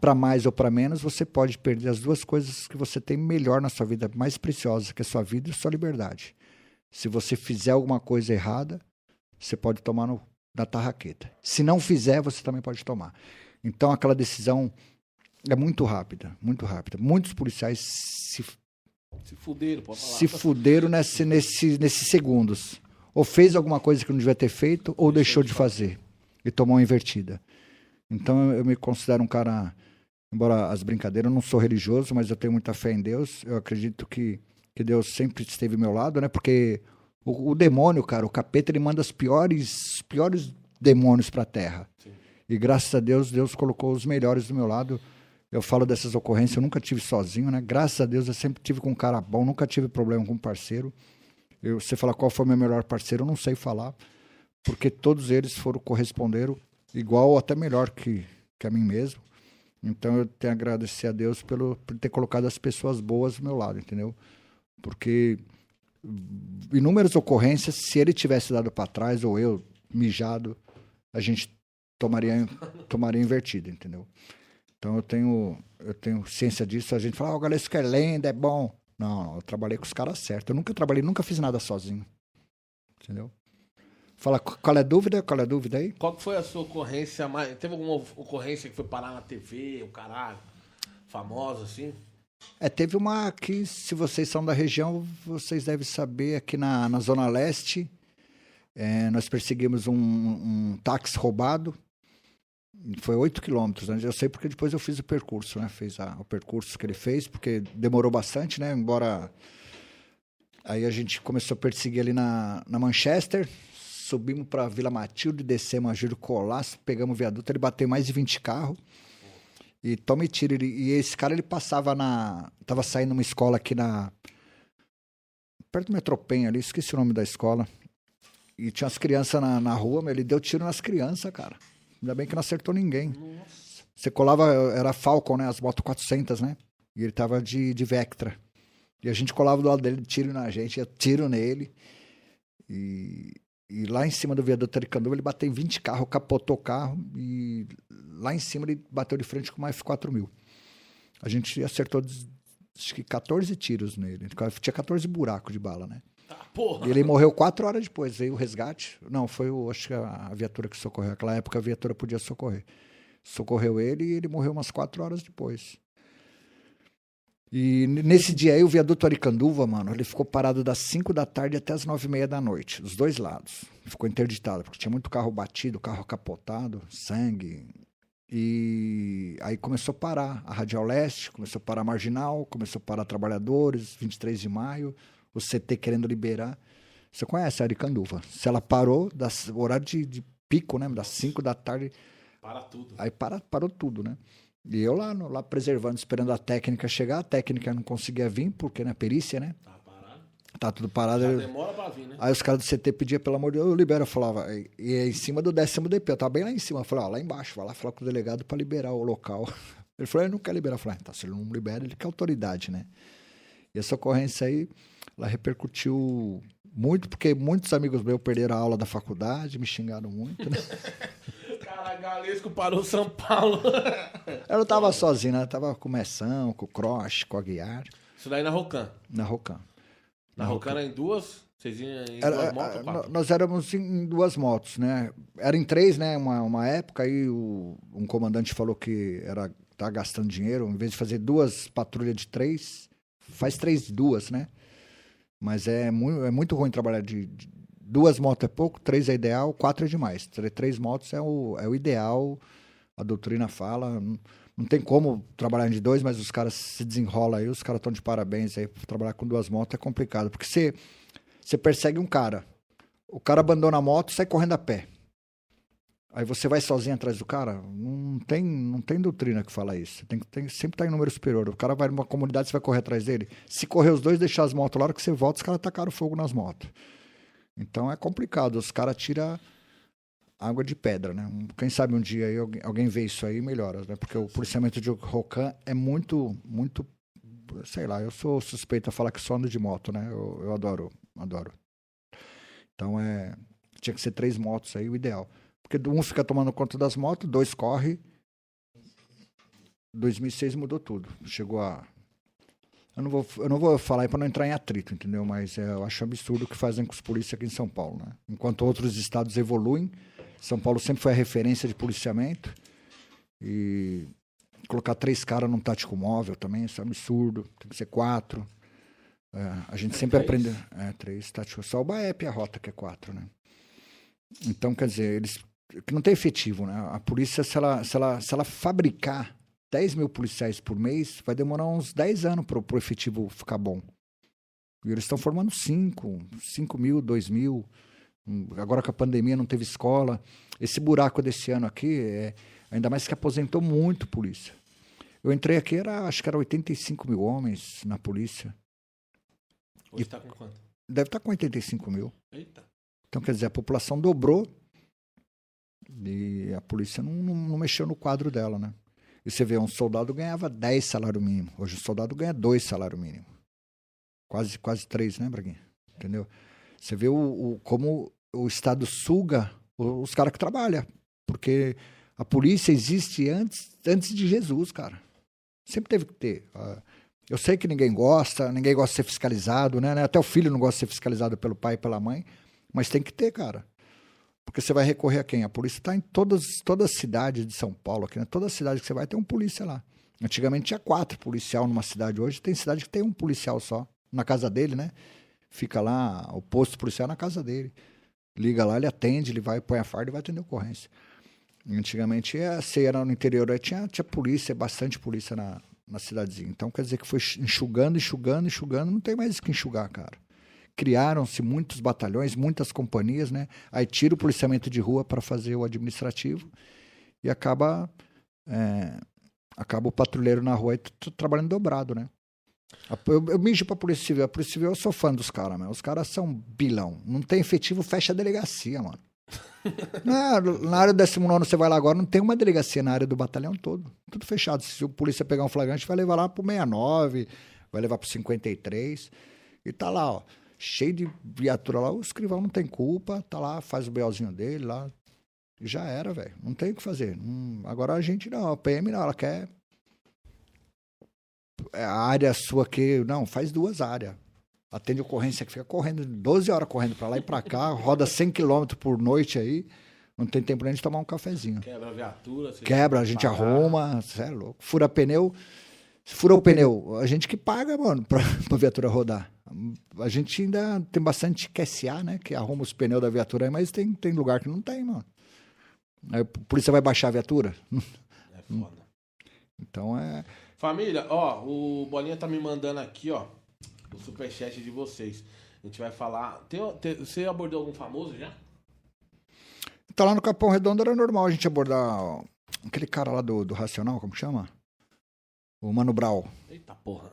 para mais ou para menos, você pode perder as duas coisas que você tem melhor na sua vida, mais preciosas, que é a sua vida e a sua liberdade. Se você fizer alguma coisa errada, você pode tomar no, na tarraqueta. Se não fizer, você também pode tomar. Então, aquela decisão é muito rápida, muito rápida. Muitos policiais se, Se fuderam, pode falar. se fuderam nesse, nesse, nesses segundos. Ou fez alguma coisa que não devia ter feito, ou deixou de fazer. E tomou uma invertida. Então, eu, eu me considero um cara, embora as brincadeiras, eu não sou religioso, mas eu tenho muita fé em Deus. Eu acredito que, que Deus sempre esteve ao meu lado, né? Porque o, o demônio, cara, o capeta, ele manda os piores, piores demônios pra terra. Sim. E graças a Deus, Deus colocou os melhores do meu lado. Eu falo dessas ocorrências, eu nunca tive sozinho, né? Graças a Deus, eu sempre tive com um cara bom, nunca tive problema com um parceiro. Eu, você fala qual foi meu melhor parceiro, eu não sei falar, porque todos eles foram corresponderam igual ou até melhor que, que a mim mesmo. Então eu tenho a agradecer a Deus pelo, por ter colocado as pessoas boas do meu lado, entendeu? Porque inúmeras ocorrências, se ele tivesse dado para trás ou eu mijado, a gente tomaria, tomaria invertida, entendeu? Então eu tenho, eu tenho ciência disso. A gente fala, galera, isso que é lenda, é bom. Não, não, eu trabalhei com os caras certos. Eu nunca trabalhei, nunca fiz nada sozinho. Entendeu? Fala, qual é a dúvida? Qual é a dúvida aí? Qual foi a sua ocorrência mais. Teve alguma ocorrência que foi parar na TV, o caralho? Famosa, assim? É, teve uma que, se vocês são da região, vocês devem saber, aqui na, na Zona Leste, é, nós perseguimos um, um táxi roubado. Foi 8 quilômetros. Né? Eu sei porque depois eu fiz o percurso, né? Fez a, o percurso que ele fez, porque demorou bastante, né? Embora. Aí a gente começou a perseguir ali na, na Manchester, subimos para Vila Matilde, descemos a Júlio Colasso, pegamos o viaduto, ele bateu mais de 20 carros. E tome tiro. Ele, e esse cara, ele passava na. Tava saindo uma escola aqui na. Perto do Metropen ali, esqueci o nome da escola. E tinha as crianças na, na rua, mas ele deu tiro nas crianças, cara. Ainda bem que não acertou ninguém. Nossa. Você colava, era Falcon, né? As motos 400, né? E ele tava de, de Vectra. E a gente colava do lado dele, tiro na gente, ia tiro nele. E, e lá em cima do viaduto Aricanduva, ele bateu em 20 carros, capotou o carro e lá em cima ele bateu de frente com uma F4000. A gente acertou acho que 14 tiros nele. Tinha 14 buracos de bala, né? Ah, porra. E ele morreu quatro horas depois. Veio o resgate. Não, foi o, acho que a, a viatura que socorreu. Naquela época a viatura podia socorrer. Socorreu ele e ele morreu umas quatro horas depois. E nesse dia aí, o viaduto Aricanduva, mano, ele ficou parado das 5 da tarde até as 9 e meia da noite, dos dois lados. Ficou interditado, porque tinha muito carro batido, carro capotado, sangue. E aí começou a parar a Radial Leste, começou a parar a Marginal, começou a parar Trabalhadores, 23 de maio, o CT querendo liberar. Você conhece a Aricanduva. Se ela parou, das, horário de, de pico, né? Das 5 da tarde. Para tudo. Aí para, parou tudo, né? E eu lá, no, lá preservando, esperando a técnica chegar. A técnica não conseguia vir, porque, né? Perícia, né? Tá parado. Tá tudo parado. Já demora pra vir, né? Aí os caras do CT pediam, pelo amor de Deus, eu libero. Eu falava, e, e em cima do décimo DP, eu tava bem lá em cima. Eu falei, ó, lá embaixo, vai lá falar com o delegado pra liberar o local. [laughs] Ele falou, ele não quer liberar. Eu falei, ah, tá, se ele não libera, ele quer autoridade, né? E essa ocorrência aí, ela repercutiu muito, porque muitos amigos meus perderam a aula da faculdade, me xingaram muito, né? [laughs] Cara, Galesco parou São Paulo. [laughs] Eu não tava sozinho, né? Eu tava com o Messão, com o Cross, com a Guiar. Isso daí na Rocan. Na Rocan. Na, na Rocan era em duas? Vocês iam em duas é, motos? Quatro? Nós éramos em duas motos, né? Era em três, né? Uma, uma época, aí o, um comandante falou que era tá gastando dinheiro, em vez de fazer duas patrulhas de três, faz três de duas, né? Mas é muito, é muito ruim trabalhar de, de duas motos é pouco, três é ideal, quatro é demais. Três motos é o, é o ideal, a doutrina fala. Não, tem como trabalhar de dois, mas os caras se desenrolam aí, os caras estão de parabéns aí. Trabalhar com duas motos é complicado, porque você, você persegue um cara, o cara abandona a moto e sai correndo a pé. Aí você vai sozinho atrás do cara? Não tem, não tem doutrina que fala isso. Tem, tem, sempre tá em número superior. O cara vai numa comunidade, você vai correr atrás dele. Se correr os dois, deixar as motos lá, hora que você volta, os caras tacaram fogo nas motos. Então é complicado. Os caras tiram água de pedra, né? Quem sabe um dia aí alguém, vê isso aí e melhora, né? Porque o policiamento de Rocan é muito, muito... Sei lá, eu sou suspeito a falar que só ando de moto, né? Eu, eu adoro, adoro. Então é... Tinha que ser três motos aí, o ideal. Porque um fica tomando conta das motos, dois corre. 2006 mudou tudo. Chegou a. Eu não vou, eu não vou falar para não entrar em atrito, entendeu? Mas é, eu acho absurdo o que fazem com os polícias aqui em São Paulo. Né? Enquanto outros estados evoluem, São Paulo sempre foi a referência de policiamento. E colocar três caras num tático móvel também, isso é absurdo. Tem que ser quatro. É, a gente é sempre três? aprende. É, três táticos. Só o BAEP e a rota, que é quatro, né? Então, quer dizer, eles que não tem efetivo, né? A polícia, se ela, se ela, se ela fabricar 10 mil policiais por mês, vai demorar uns 10 anos para o efetivo ficar bom. E eles estão formando 5, 5 mil, 2 mil. Agora que a pandemia não teve escola. Esse buraco desse ano aqui, é, ainda mais que aposentou muito polícia. Eu entrei aqui, era, acho que era 85 mil homens na polícia. Hoje está com quanto? Deve estar tá com 85 mil. Eita. Então, quer dizer, a população dobrou e a polícia não, não, não, mexeu no quadro dela, né? E você vê, um soldado ganhava 10 salário mínimo. Hoje o soldado ganha 2 salário mínimo. Quase, quase 3, né, Braguinha? Entendeu? Você vê o, o como o Estado suga os caras que trabalham. Porque a polícia existe antes, antes de Jesus, cara. Sempre teve que ter. Ah, Eu sei que ninguém gosta, ninguém gosta de ser fiscalizado, né? Até o filho não gosta de ser fiscalizado pelo pai e pela mãe, mas tem que ter, cara. Porque você vai recorrer a quem? A polícia está em todas, todas as cidades de São Paulo, aqui, né? Toda cidade que você vai tem um polícia lá. Antigamente tinha quatro policial numa cidade, hoje tem cidade que tem um policial só, na casa dele, né? Fica lá, o posto policial na casa dele. Liga lá, ele atende, ele vai, põe a farda e vai atender a ocorrência. Antigamente, eh, você era no interior, aí tinha, tinha polícia, bastante polícia na, na cidadezinha. Então, quer dizer que foi enxugando, enxugando, enxugando, não tem mais o que enxugar, cara. Criaram-se muitos batalhões, muitas companhias, né? Aí tira o policiamento de rua para fazer o administrativo e acaba, é, acaba o patrulheiro na rua t- trabalhando dobrado, né? Eu, eu mijo pra Polícia Civil. A Polícia Civil eu sou fã dos caras, meu. Os caras são bilão. Não tem efetivo, fecha a delegacia, mano. [laughs] Na, na área do 19 você vai lá agora, não tem uma delegacia na área do batalhão todo. Tudo fechado. Se o polícia pegar um flagrante, vai levar lá pro 69, vai levar pro 53. E tá lá, ó. Cheio de viatura lá. O escrivão não tem culpa, tá lá, faz o BOzinho dele lá. Já era, velho. Não tem o que fazer. Não- agora a gente não, a PM não, ela quer. É a área sua que. Não, faz duas áreas. Atende ocorrência que fica correndo, 12 horas correndo pra lá e pra cá, [laughs] roda 100 km por noite aí. Não tem tempo nem de tomar um cafezinho. Quebra a viatura. Quebra, a gente pagar. arruma, você é louco. Fura pneu. Se fura o pneu, a gente que paga, mano, pra, [laughs] pra viatura rodar. A gente ainda tem bastante QSA, né? Que arruma os pneus da viatura aí, mas tem, tem lugar que não tem, mano. Aí, por isso você vai baixar a viatura? [laughs] É foda. Então é. Família, ó, o Bolinha tá me mandando aqui, ó, o superchat de vocês. A gente vai falar. Tem, tem- você abordou algum famoso já? Tá lá no Capão Redondo era normal a gente abordar ó, aquele cara lá do, do Racional, como chama? O Mano Brau. Eita porra.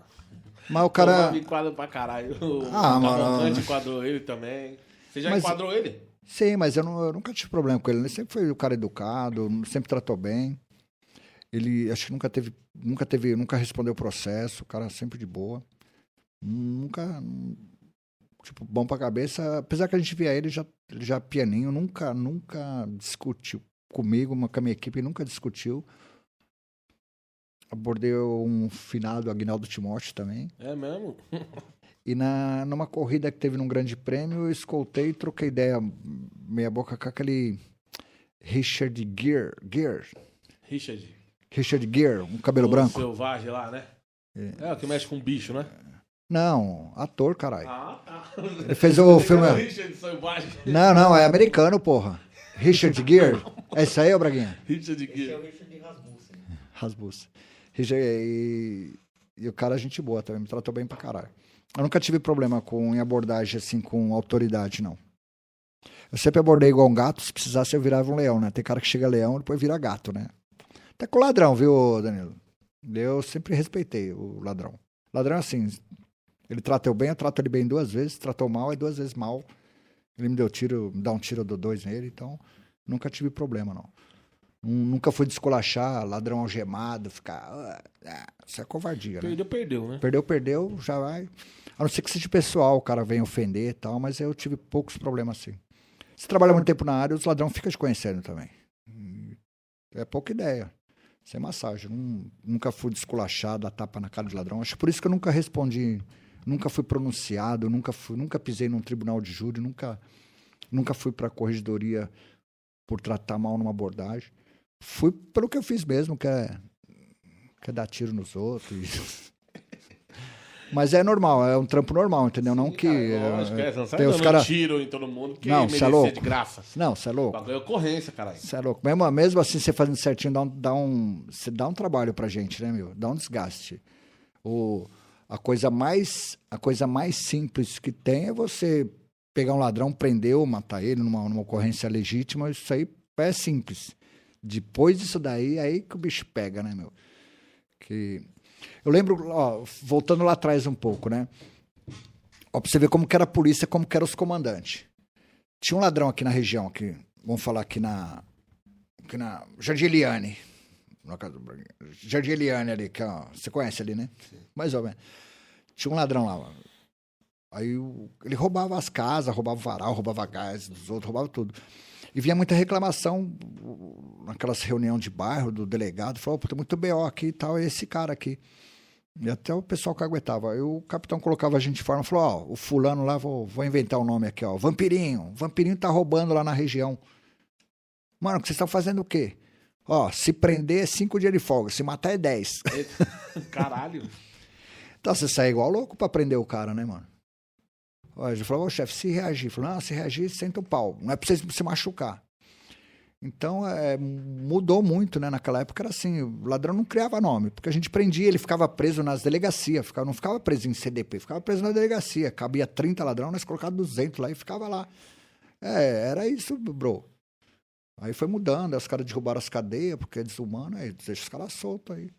Mas o cara. me enquadra pra caralho. O Ah, mano. Cavalcante enquadrou ele também. Você já Mas- enquadrou ele? Sim, mas eu, não- eu nunca tive problema com ele. Ele sempre foi um cara educado, sempre tratou bem. Ele acho que nunca teve, nunca teve, nunca respondeu processo, o cara sempre de boa. Nunca, tipo, bom pra cabeça. Apesar que a gente via ele já, já pianinho, nunca, nunca discutiu comigo, uma, com a minha equipe, nunca discutiu. Abordei um finado Agnaldo Timóteo também. É mesmo? E na, numa corrida que teve num grande prêmio, eu escoltei e troquei ideia meia boca com aquele Richard Gere, Gere, Richard. Richard Gere, um cabelo o branco. Selvagem lá, né? É. o que mexe com bicho, né? Não, ator, caralho. Ah, tá. Ele fez o [laughs] filme. Richard Selvagem. Não, não, é americano, porra. Richard Gere. [laughs] É isso aí, ô Braguinha? Richard Esse é o Richard de Rasmussen. E, e o cara é gente boa também, me tratou bem pra caralho. Eu nunca tive problema com em abordagem assim com autoridade, não. Eu sempre abordei igual um gato, se precisasse eu virava um leão, né? Tem cara que chega leão e depois vira gato, né? Até com o ladrão, viu, Danilo? Eu sempre respeitei o ladrão. Ladrão é assim, ele trata eu bem, eu trato ele bem duas vezes, tratou mal, é duas vezes mal. Ele me deu tiro, me dá um tiro, eu dou dois nele, então nunca tive problema, não. Nun- Nunca fui descolachar, ladrão algemado, ficar. "Ah, ah", isso é covardia, né? Perdeu, perdeu, né? Perdeu, perdeu, já vai. A não ser que seja pessoal, o cara vem ofender e tal, mas eu tive poucos problemas assim. Se trabalha muito tempo na área, os ladrões ficam te conhecendo também. É pouca ideia. Sem massagem. Nun- nunca fui desculachado, dar tapa na cara de ladrão. Acho por isso que eu nunca respondi, nunca fui pronunciado, nunca, fui, nunca pisei num tribunal de júri, nunca, nunca fui pra corregedoria por tratar mal numa abordagem. Fui pelo que eu fiz mesmo, que é, que é dar tiro nos outros. [laughs] Mas é normal, é um trampo normal, entendeu? não que. Cara, lógico, é, não tem os cara- tiro em todo mundo que Não, é louco. de graça. Não, você é louco. bagulho é ocorrência, caralho. Você é louco. Mesmo, mesmo assim, você fazendo certinho, dá um, dá um, você dá um trabalho pra gente, né, meu? Dá um desgaste. O, a, coisa mais, a coisa mais simples que tem é você pegar um ladrão, prender ou matar ele numa, numa ocorrência legítima. Isso aí é simples. Depois disso daí, aí que o bicho pega, né, meu? Que... Eu lembro, ó, voltando lá atrás um pouco, né? Ó, pra você ver como que era a polícia, como que eram os comandantes. Tinha um ladrão aqui na região, aqui, vamos falar aqui na. Aqui na. Jardim Eliane ali, que ó, você conhece ali, né? Mais ou menos. Tinha um ladrão lá. Aí ele roubava as casas, roubava o varal, roubava gás dos outros, roubava tudo. E vinha muita reclamação naquelas reuniões de bairro do delegado, falou, tem muito BO aqui e tal, é esse cara aqui. E até o pessoal que aguentava. Aí o capitão colocava a gente em forma, falou, ó, o fulano lá, vou, vou inventar o um nome aqui, ó, Vampirinho. Vampirinho tá roubando lá na região. Mano, vocês estão fazendo o quê? Ó, se prender é cinco dias de folga, se matar é dez. Caralho. [laughs] então você sai igual louco pra prender o cara, né, mano? Ele falou, ô chefe, se reagir. Falou, não, se reagir, senta o pau. Não é pra você se machucar. Então, é, mudou muito, né? Naquela época era assim, o ladrão não criava nome, porque a gente prendia, ele ficava preso nas delegacias, ficava, não ficava preso em CDP, ficava preso na delegacia. Cabia 30 ladrão, nós colocávamos 200 lá e ficava lá. É, era isso, bro. Aí foi mudando, aí os caras derrubaram as cadeias, porque é desumano, aí deixa os caras soltos aí.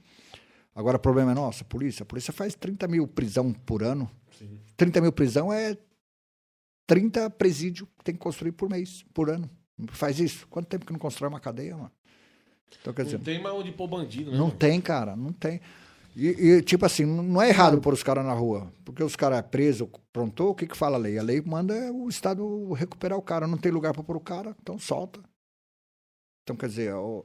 Agora o problema é nosso, a polícia. A polícia faz 30 mil prisão por ano. Sim. 30 mil prisão é 30 presídios que tem que construir por mês, por ano. Faz isso. Quanto tempo que não constrói uma cadeia, mano? Então, quer não dizer, tem mais onde pôr bandido, né? Não mano? tem, cara, não tem. E, e, tipo assim, não é errado pôr os caras na rua. Porque os caras é preso, prontou, o que que fala a lei? A lei manda o Estado recuperar o cara. Não tem lugar para pôr o cara, então solta. Então, quer dizer, o,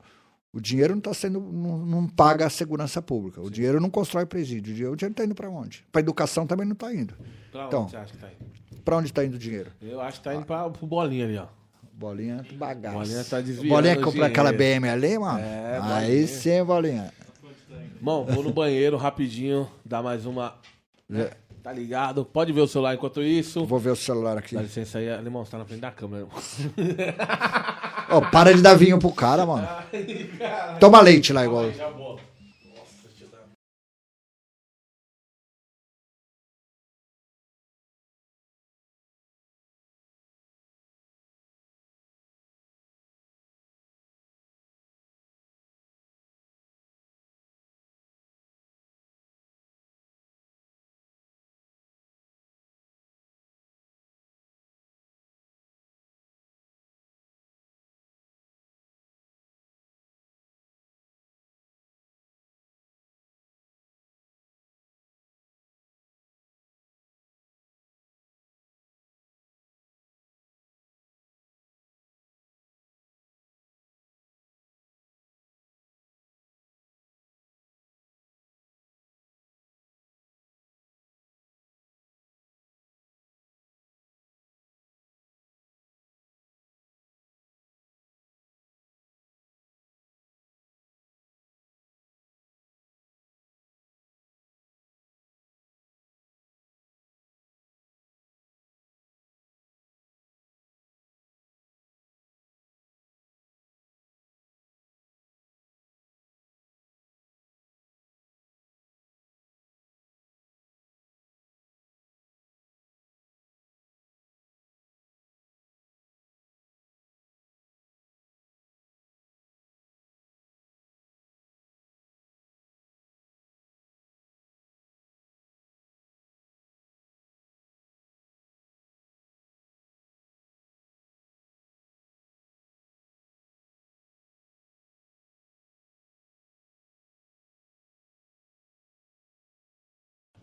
o dinheiro não está sendo. Não, não, paga a segurança pública. O Sim. dinheiro não constrói presídio. O dinheiro está indo para onde? Para educação também não está indo. Para então, onde você acha que está indo? Para onde está indo o dinheiro? Eu acho que está indo para o bolinha ali, ó. Bolinha bagaço. Bolinha tá desviando. Bolinha compra aquela BM ali, mano? É, Aí sim, bolinha. Bom, vou no banheiro rapidinho, dar mais uma. Né? Tá ligado? Pode ver o celular enquanto isso. Vou ver o celular aqui. Dá licença aí, Alemão, você tá na frente da câmera. Ó, oh, para de dar vinho pro cara, mano. [laughs] Ai, Toma leite lá igual. Já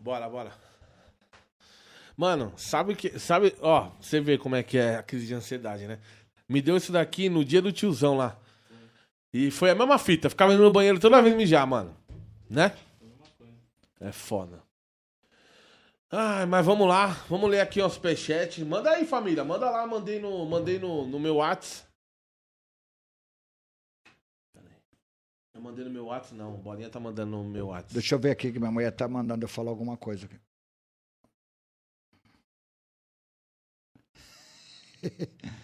Bora, bora. Mano, sabe que. Sabe, ó, você vê como é que é a crise de ansiedade, né? Me deu isso daqui no dia do tiozão lá. E foi a mesma fita. Ficava indo no banheiro toda vez mijar, mano. Né? É foda. Ai, mas vamos lá. Vamos ler aqui os superchat. Manda aí, família. Manda lá. Mandei no, mandei no, no meu WhatsApp. Mandei no meu WhatsApp, não. Bolinha tá mandando no meu WhatsApp. Deixa eu ver aqui que minha mulher tá mandando eu falar alguma coisa aqui. [laughs]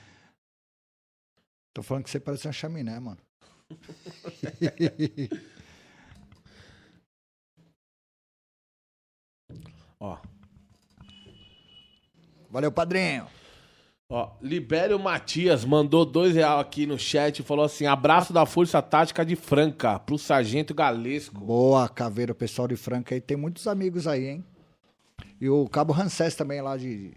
Tô falando que você parece uma chaminé, mano. [laughs] Ó. Valeu, padrinho. Ó, Libério Matias mandou dois real aqui no chat e falou assim: abraço da Força Tática de Franca pro Sargento Galesco. Boa, Caveira, o pessoal de Franca aí tem muitos amigos aí, hein? E o Cabo Rancés também lá de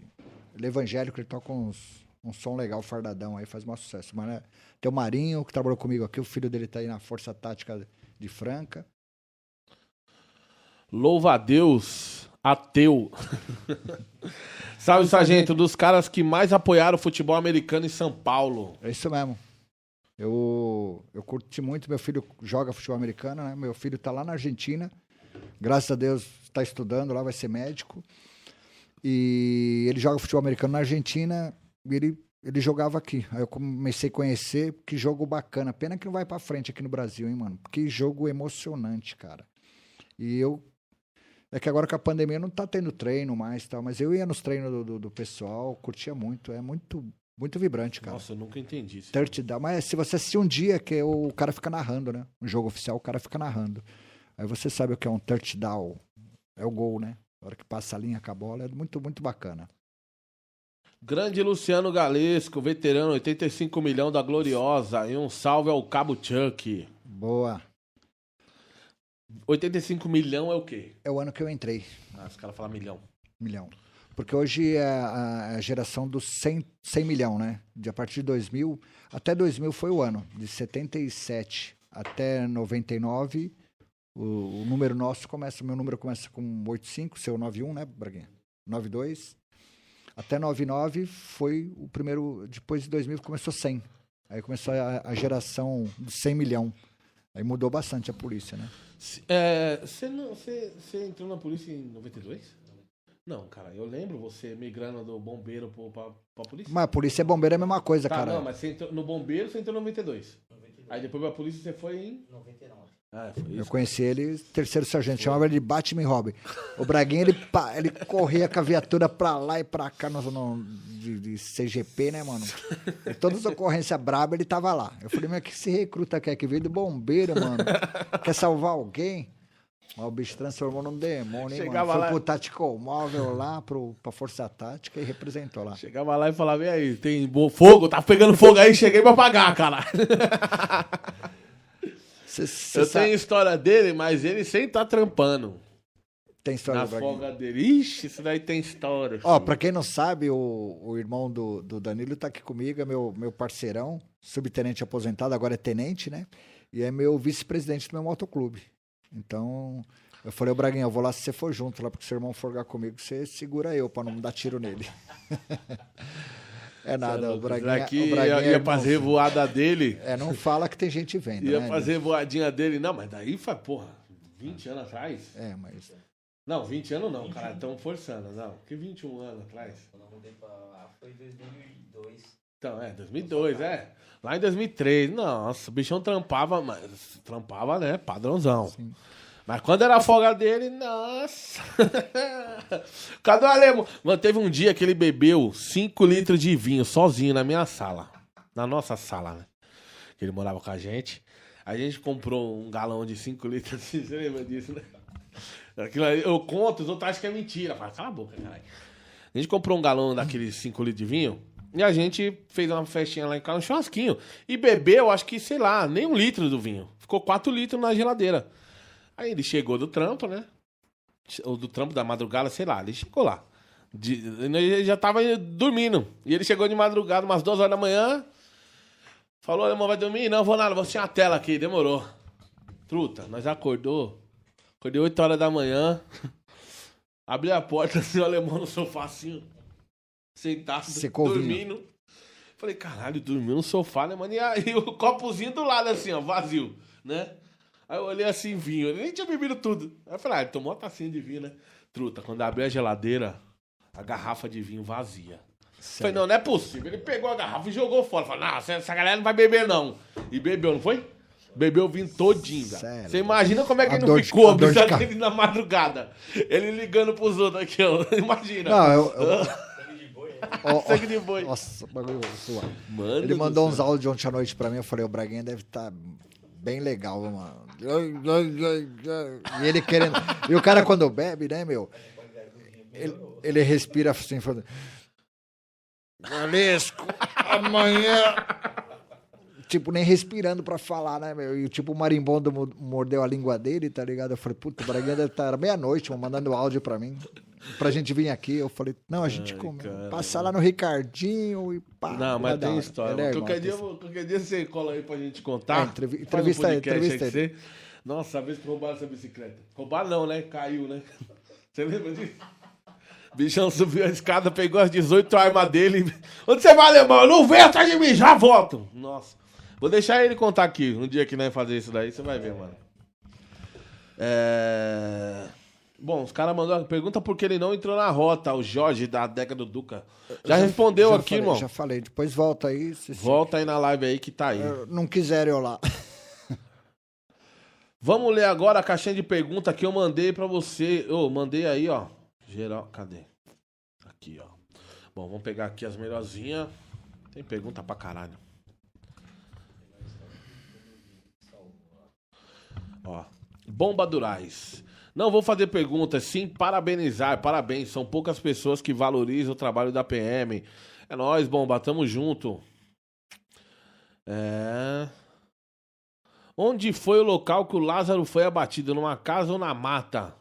ele é evangélico, ele toca uns, um som legal, fardadão aí, faz um sucesso. Mas, né, tem o Marinho, que trabalhou comigo aqui, o filho dele tá aí na Força Tática de Franca. Louva a Deus, ateu. [laughs] Salve, sargento, dos caras que mais apoiaram o futebol americano em São Paulo. É isso mesmo. Eu, eu curti muito, meu filho joga futebol americano, né? Meu filho tá lá na Argentina. Graças a Deus está estudando lá, vai ser médico. E ele joga futebol americano na Argentina e ele, ele jogava aqui. Aí eu comecei a conhecer, que jogo bacana. Pena que não vai pra frente aqui no Brasil, hein, mano? Que jogo emocionante, cara. E eu. É que agora com a pandemia não tá tendo treino mais tal, mas eu ia nos treinos do, do, do pessoal, curtia muito. É muito, muito vibrante, cara. Nossa, eu nunca entendi isso. Touchdown. Mas se você assistir um dia, que o cara fica narrando, né? Um jogo oficial, o cara fica narrando. Aí você sabe o que é um touchdown. É o gol, né? Na hora que passa a linha com a bola, é muito, muito bacana. Grande Luciano Galesco, veterano, 85 milhão da Gloriosa. E um salve ao Cabo Chuck. Boa. 85 milhão é o quê? É o ano que eu entrei, Ah, os caras falam milhão. milhão. Porque hoje é a, a geração dos 100, 100 milhão, né? De a partir de 2000, até 2000 foi o ano. De 77 até 99, o, o número nosso começa, meu número começa com 85, seu 91, né, Braguinha? 92. Até 99 foi o primeiro, depois de 2000 começou 100. Aí começou a, a geração de 100 milhão. Aí mudou bastante a polícia, né? É, Você não- você- você entrou na polícia em 92? Não, cara, eu lembro você migrando do bombeiro pro, pra, pra polícia. Mas a polícia e bombeiro é a mesma coisa, Tá, cara. não, mas você entrou, no bombeiro você entrou em 92. Aí depois pra polícia você foi em. 99. Ah, foi Eu conheci ele, terceiro sargento, chamava ele de Batman e Robin. O Braguinha, ele, pá, ele corria com a viatura pra lá e pra cá no, no- de, de CGP, né, mano? E todas as ocorrências brabas, ele tava lá. Eu falei, mas que esse recruta quer que veio do bombeiro, mano? Quer salvar alguém? O bicho transformou num demônio, hein, Chegava mano? Foi lá- pro Tactical Móvel lá, pro, pra Força Tática e representou lá. Chegava lá e falava, e aí, tem fogo? Tá pegando fogo aí, cheguei pra apagar, cara. [laughs] Cê, cê Eu sabe- tenho história dele, mas ele sempre tá trampando. Tem história Na do Braguinha? folga dele. Ixi, isso daí tem história. Ó, filho. pra quem não sabe, o, o irmão do, do Danilo tá aqui comigo, é meu, meu parceirão, subtenente aposentado, agora é tenente, né? E é meu vice-presidente do meu motoclube. Então, eu falei, ô Braguinha, eu vou lá se você for junto lá, porque se seu irmão forgar comigo, você segura eu pra não dar tiro nele. [laughs] é nada, o Braguinha, Aqui o Braguinha ia, é ia fazer sim. voada dele. É, não fala que tem gente vendo, Ia né? fazer voadinha dele. Não, mas daí foi, porra, 20 anos atrás? É, mas... Não, 20 anos não, cara. Estão forçando, não. Que 21 anos atrás? Quando eu mudei pra lá foi 2002. Então, é, 2002, é. Lá em 2003, nossa, o bichão trampava, mas trampava, né, padrãozão. Mas quando era a folga dele, nossa. [laughs] Cadê o Alemão? Mano, teve um dia que ele bebeu 5 litros de vinho sozinho na minha sala. Na nossa sala, né? Que ele morava com a gente. A gente comprou um galão de 5 litros, [laughs] você lembra disso, né? Aquilo eu conto, os outros acham que é mentira. Fala, cala a boca, caralho. A gente comprou um galão daqueles 5 litros de vinho e a gente fez uma festinha lá em casa, um churrasquinho. E bebeu, acho que, sei lá, nem um litro do vinho. Ficou 4 litros na geladeira. Aí ele chegou do trampo, né? Ou do trampo da madrugada, sei lá, ele chegou lá. De- ele já tava dormindo. E ele chegou de madrugada, umas 2 horas da manhã. Falou, irmão, vai dormir? Não, vou nada, vou assistir a tela aqui, demorou. Truta, nós acordou. Acordei 8 horas da manhã. [laughs] Abri a porta, [laughs] assim, o alemão no sofá, assim, sentado, dormindo. Falei, caralho, dormiu no sofá, né, mano? E aí [laughs] o copozinho do lado, assim, ó, vazio, né? Aí eu olhei assim, vinho. Ele nem tinha bebido tudo. Aí eu falei, ah, ele tomou uma tacinha de vinho, né? Truta, quando abri a geladeira, a garrafa de vinho vazia. Falei, não, não é possível. Ele pegou a garrafa e jogou fora. Falei, não, essa galera não vai beber, não. E bebeu, não foi? Bebeu o vinho todinho, velho. Sério? Você imagina como é que A ele não ficou, a dor de dele na madrugada. Ele ligando pros outros aqui, ó. [laughs] Imagina. Não, eu... eu ó, Sangue de boi. Nossa, bagulho. Mano Ele do mandou uns áudios ontem à noite pra mim. Eu falei, o Braguinha deve estar bem legal, mano. E ele querendo. E o cara, quando bebe, né, meu? Ele, ele respira assim, falando. Valesco, amanhã. Tipo, nem respirando pra falar, né, meu? E tipo, o marimbondo mo- mordeu a língua dele, tá ligado? Eu falei, puta, o Braguinha deve estar meia-noite, mandando áudio pra mim. Pra gente vir aqui. Eu falei, não, a gente Ai, come. Passar lá no Ricardinho e pá. Não, mas tem história. É irmão, qualquer, tem dia, vou- qualquer dia você cola aí pra gente contar. É, Faz entrevista aí, podcast entrevista aí você- Nossa, a vez que roubaram essa bicicleta. Roubaram não, né? Caiu, né? [laughs] Você lembra disso? Bichão subiu a escada, pegou as 18 armas dele. [laughs] Onde você vai, alemão? Eu não venho atrás de mim, já volto. Nossa. Vou deixar ele contar aqui. Um dia que nós fazer isso daí, você vai ver, mano. É... Bom, os caras mandaram pergunta por que ele não entrou na rota, o Jorge da década do Duca. Já, respondeu já aqui, falei, irmão. Já falei. Depois volta aí. Se, se Volta aí na live aí que tá aí. não quiser eu lá. [laughs] Vamos ler agora a caixinha de pergunta que eu mandei pra você. Eu mandei aí, ó. Geral, cadê? Aqui, ó. Bom, vamos pegar aqui as melhorzinhas. Tem pergunta pra caralho. Ó. Bomba Durais. Não vou fazer perguntas, sim parabenizar. Parabéns, são poucas pessoas que valorizam o trabalho da PM. É nóis, Bomba, tamo junto. É. Onde foi o local que o Lázaro foi abatido? Numa casa ou na mata?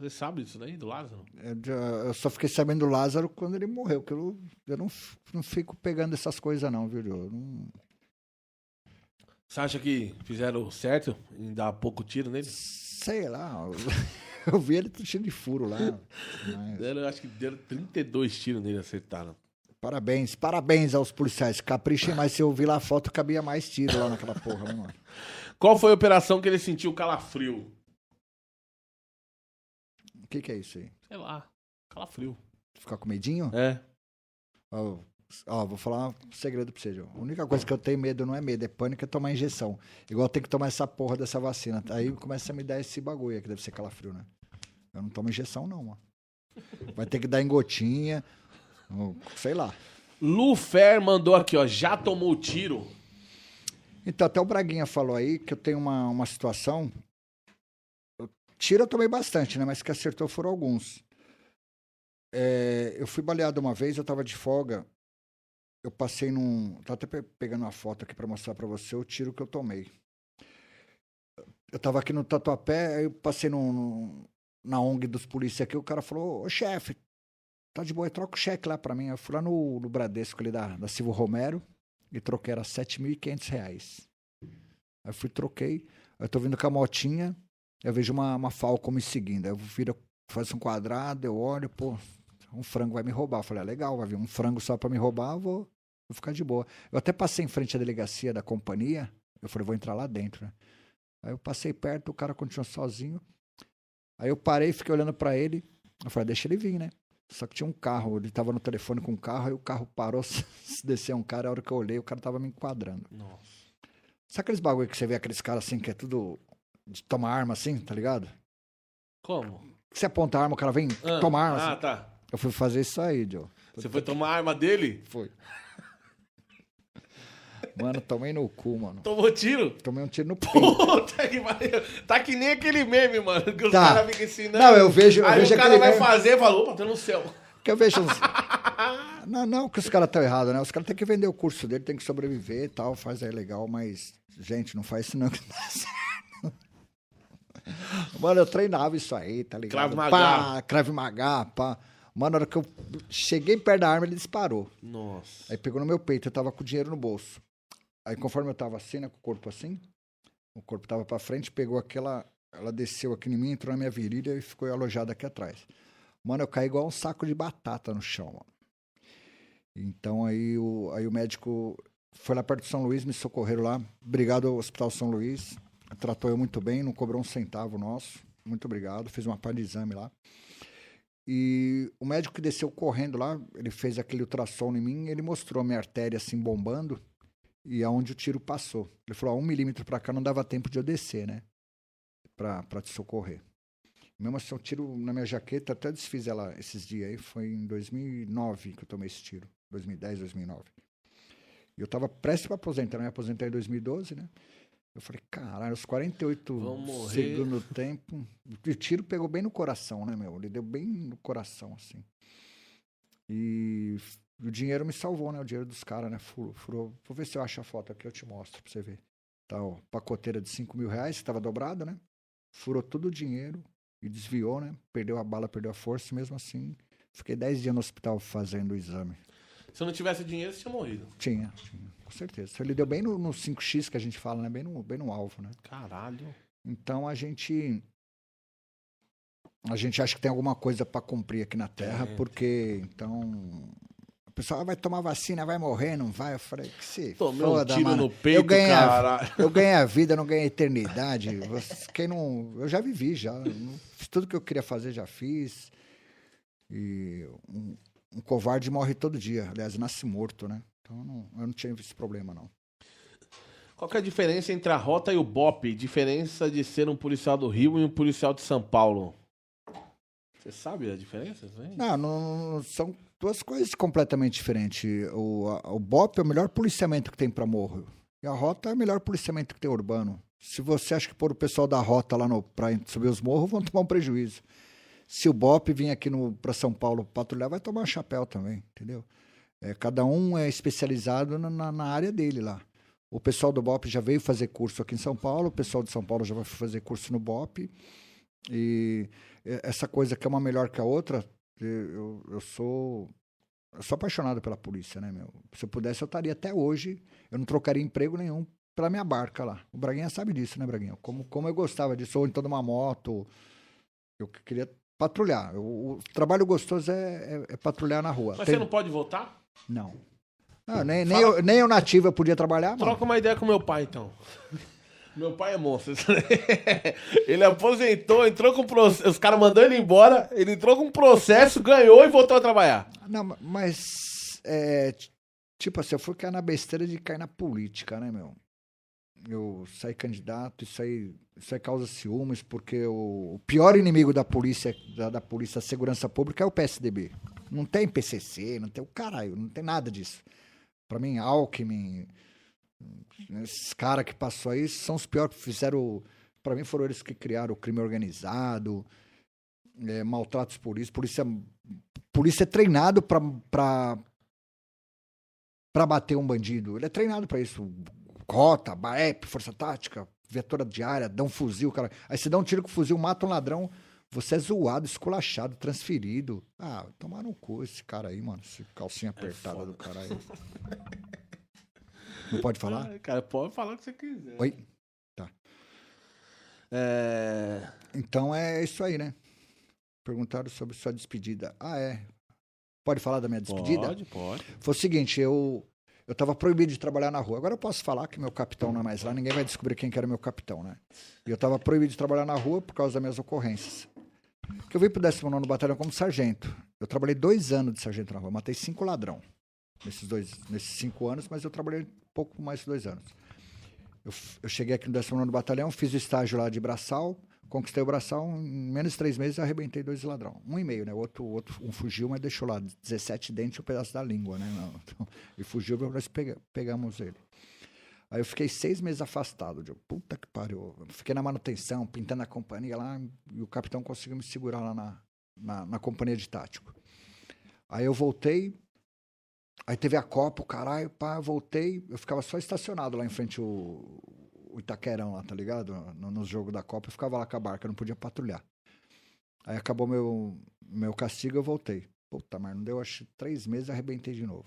Você sabe disso daí, do Lázaro? Eu, já- eu só fiquei sabendo do Lázaro quando ele morreu, que eu, eu não, fico pegando essas coisas não, viu, Diogo? Não- Você acha que fizeram certo em dar pouco tiro nele? sei lá, eu, [laughs] vi ele cheio de furo lá. mas- Deram, acho que deram 32 tiros nele, acertaram. parabéns, parabéns aos policiais. Caprichem mais, se eu vi lá a foto, cabia mais tiro lá naquela porra, né, mano? Qual foi a operação que ele sentiu calafrio? O que que é isso aí? Sei lá, calafrio. Ficar com medinho? É. Ó, ó, vou falar um segredo pra você, João. A única coisa que eu tenho medo não é medo, é pânico, é tomar injeção. Igual tem que tomar essa porra dessa vacina. Aí começa a me dar esse bagulho que deve ser calafrio, né? Eu não tomo injeção, não, mano. Vai ter que dar em gotinha, ou sei lá. Lufer mandou aqui, ó. Já tomou tiro? Então, até o Braguinha falou aí que eu tenho uma, uma situação. eu- Tiro eu tomei bastante, né? Mas que acertou foram alguns. É, eu fui baleado uma vez, eu tava de folga. Eu passei num. Tô até pe- pegando uma foto aqui pra mostrar pra você o tiro que eu tomei. Eu tava aqui no Tatuapé, aí eu passei num, num- na ONG dos polícias aqui, o cara falou, ô chefe, tá de boa, troca o cheque lá pra mim. Eu fui lá no, no Bradesco ali da, da Romero e troquei, era 7.500 reais. Aí fui, troquei, eu tô vindo com a motinha, eu vejo uma, uma Falcon me seguindo, aí eu viro, faço um quadrado, eu olho, pô, um frango vai me roubar. Eu falei, ah, legal, vai vir um frango só pra me roubar, eu vou, vou ficar de boa. Eu até passei em frente à delegacia da companhia, eu falei, vou entrar lá dentro, né? Aí eu passei perto, o cara continuou sozinho. Aí eu parei, fiquei olhando pra ele. Eu falei, deixa ele vir, né? Só que tinha um carro, ele tava no telefone com o carro, aí o carro parou, [laughs] se descer um cara, a hora que eu olhei, o cara tava me enquadrando. Nossa. Sabe aqueles bagulho que você vê aqueles caras assim, que é tudo de tomar arma assim, tá ligado? Como? Você aponta a arma, o cara vem Ah, tomar arma Ah, assim. tá. Eu fui fazer isso aí, Joe. Você foi tomar a arma dele? Foi. Mano, tomei no cu, mano. Tomou tiro? Tomei um tiro no [laughs] peito. Puta que pariu. Tá que nem aquele meme, mano. Que os Tá. caras ficam ensinando. Não, eu vejo, eu Aí vejo o cara aquele vai meme- fazer e fala, opa, tô no céu. Que eu vejo uns... [laughs] Não, não que os caras estão errados, né? Os caras têm que vender o curso dele, tem que sobreviver e tal, faz aí legal, mas, gente, não faz isso não [laughs] que não dá certo. Mano, eu treinava isso aí, tá ligado? Krav Maga. Pá, Krav Maga, pá. Mano, na hora que eu cheguei perto da arma, ele disparou. Nossa. Aí pegou no meu peito, eu tava com o dinheiro no bolso. Aí conforme eu tava assim, né, com o corpo assim, o corpo tava pra frente, pegou aquela... Ela desceu aqui em mim, entrou na minha virilha e ficou alojada aqui atrás. Mano, eu caí igual um saco de batata no chão, mano. Então aí o, aí o médico foi lá perto de São Luís, me socorreram lá. Obrigado ao Hospital São Luís. Tratou eu muito bem, não cobrou um centavo nosso. Muito obrigado. Fiz uma par de exame lá. E o médico que desceu correndo lá, ele fez aquele ultrassom em mim, ele mostrou a minha artéria assim bombando e aonde o tiro passou. Ele falou: "Ó, um milímetro pra cá não dava tempo de eu descer, né? Pra te socorrer. Mesmo assim, um tiro na minha jaqueta, até desfiz ela esses dias aí, foi em 2009 que eu tomei esse tiro. 2010, 2009. E eu tava prestes pra aposentar, eu me aposentei em 2012, né? Eu falei, caralho, os 48 Vão morrer. segundo tempo. O tiro pegou bem no coração, né, meu? Ele deu bem no coração, assim. E o dinheiro me salvou, né? O dinheiro dos caras, né? Furou, furou. Vou ver se eu acho a foto aqui, eu te mostro pra você ver. Tá, ó, pacoteira de 5 mil reais, que tava dobrado, né? Furou todo o dinheiro e desviou, né? Perdeu a bala, perdeu a força, e mesmo assim. Fiquei 10 dias no hospital fazendo o exame. Se eu não tivesse dinheiro, você tinha morrido. Tinha, tinha, com certeza. Ele deu bem no, no 5x que a gente fala, né? Bem no, bem no alvo, né? Caralho. Então a gente. a gente acha que tem alguma coisa para cumprir aqui na Terra, porque então o pessoal "Ah, vai tomar vacina, vai morrer, não vai? Eu falei que se Tomei um foda, tiro mano. no peito, eu ganhei, a, eu ganhei a vida, não ganhei a eternidade. Quem não, eu já vivi já, tudo que eu queria fazer já fiz. E um, um covarde morre todo dia, aliás, nasce morto, né? Então eu não, eu não tinha esse problema não. Qual é a diferença entre a rota e o BOP? Diferença de ser um policial do Rio e um policial de São Paulo. Você sabe a diferença? aí? Não, não- são duas coisas completamente diferentes. O, a- o BOP é o melhor policiamento que tem para morro. E a rota é o melhor policiamento que tem urbano. Se você acha que pôr o pessoal da rota lá no, pra subir os morros, [laughs] vão tomar um prejuízo. Se o BOP vir aqui para São Paulo patrulhar, vai tomar um chapéu também, entendeu? É, cada um é especializado na, na- na área dele lá. O pessoal do BOP já veio fazer curso aqui em São Paulo, o pessoal de São Paulo já vai fazer curso no BOP. E essa coisa que é uma melhor que a outra, eu, eu sou eu sou apaixonado pela polícia, né, meu? Se eu pudesse, eu estaria até hoje. Eu não trocaria emprego nenhum pela minha barca lá. O Braguinha sabe disso, né, Braguinha? Como, como eu gostava disso, ou então numa moto. Eu que- queria patrulhar. Eu- o trabalho gostoso é, é- é patrulhar na rua. Mas Tem- você não pode votar? Não. Não, nem, nem, eu, nem eu nativo eu podia trabalhar, mano. Troca uma ideia com meu pai, então. [laughs] Meu pai é monstro. [laughs] Ele aposentou, entrou com processo. Os caras mandando ele embora. Ele entrou com processo, ganhou e voltou a trabalhar. Não, ma- mas. É, tipo assim, eu fui cair na besteira de cair na política, né, meu? Eu saí candidato, isso aí, isso aí causa ciúmes, porque o, o pior inimigo da polícia, da, da polícia da segurança pública é o PSDB. Não tem PCC, não tem o caralho, não tem nada disso. Pra mim, Alckmin, esses caras que passou aí são os piores que fizeram. Pra mim, foram eles que criaram o crime organizado, é, maltratos polícia. Polícia polícia é treinado pra, pra bater um bandido. Ele é treinado pra isso. Cota, BAEP, Força Tática, viatura diária, dá um fuzil, cara. Aí você dá um tiro com fuzil, mata um ladrão, você é zoado, esculachado, transferido. Ah, tomar no cu esse cara aí, mano. Esse calcinha apertada do caralho. [laughs] Não pode falar? Ah, Cara, pode falar o que você quiser. Oi? É... Então é isso aí, né? Perguntaram sobre sua despedida. Ah, é. Pode falar da minha despedida? Pode, pode. Foi o seguinte, eu eu tava proibido de trabalhar na rua. Agora eu posso falar que meu capitão não é mais lá, ninguém vai descobrir quem que era meu capitão, né? E eu tava proibido de trabalhar na rua por causa das minhas ocorrências. Porque eu vim pro 19 Batalhão como sargento. Eu trabalhei dois anos de sargento na rua, matei cinco ladrão nesses dois, nesses cinco anos, mas eu trabalhei pouco mais de dois anos. Eu, eu cheguei aqui no 19 Batalhão, fiz o estágio lá de braçal, conquistei o braçal, em menos de três meses arrebentei dois ladrão. Um e meio, né? O outro, outro um fugiu, mas deixou lá 17 dentes e um pedaço da língua, né? [laughs] Então, e fugiu, nós pega- pegamos ele. Aí eu fiquei seis meses afastado. Eu, puta que pariu. Fiquei na manutenção, pintando a companhia lá, e o capitão conseguiu me segurar lá na, na, na companhia de tático. Aí eu voltei, aí teve a Copa, o caralho, pá, voltei, eu ficava só estacionado lá em frente o, o Itaquerão lá, tá ligado? No, no jogo da Copa, eu ficava lá com a barca, eu não podia patrulhar. Aí acabou meu, meu castigo, eu voltei. Puta, mas não deu, acho, três meses, arrebentei de novo.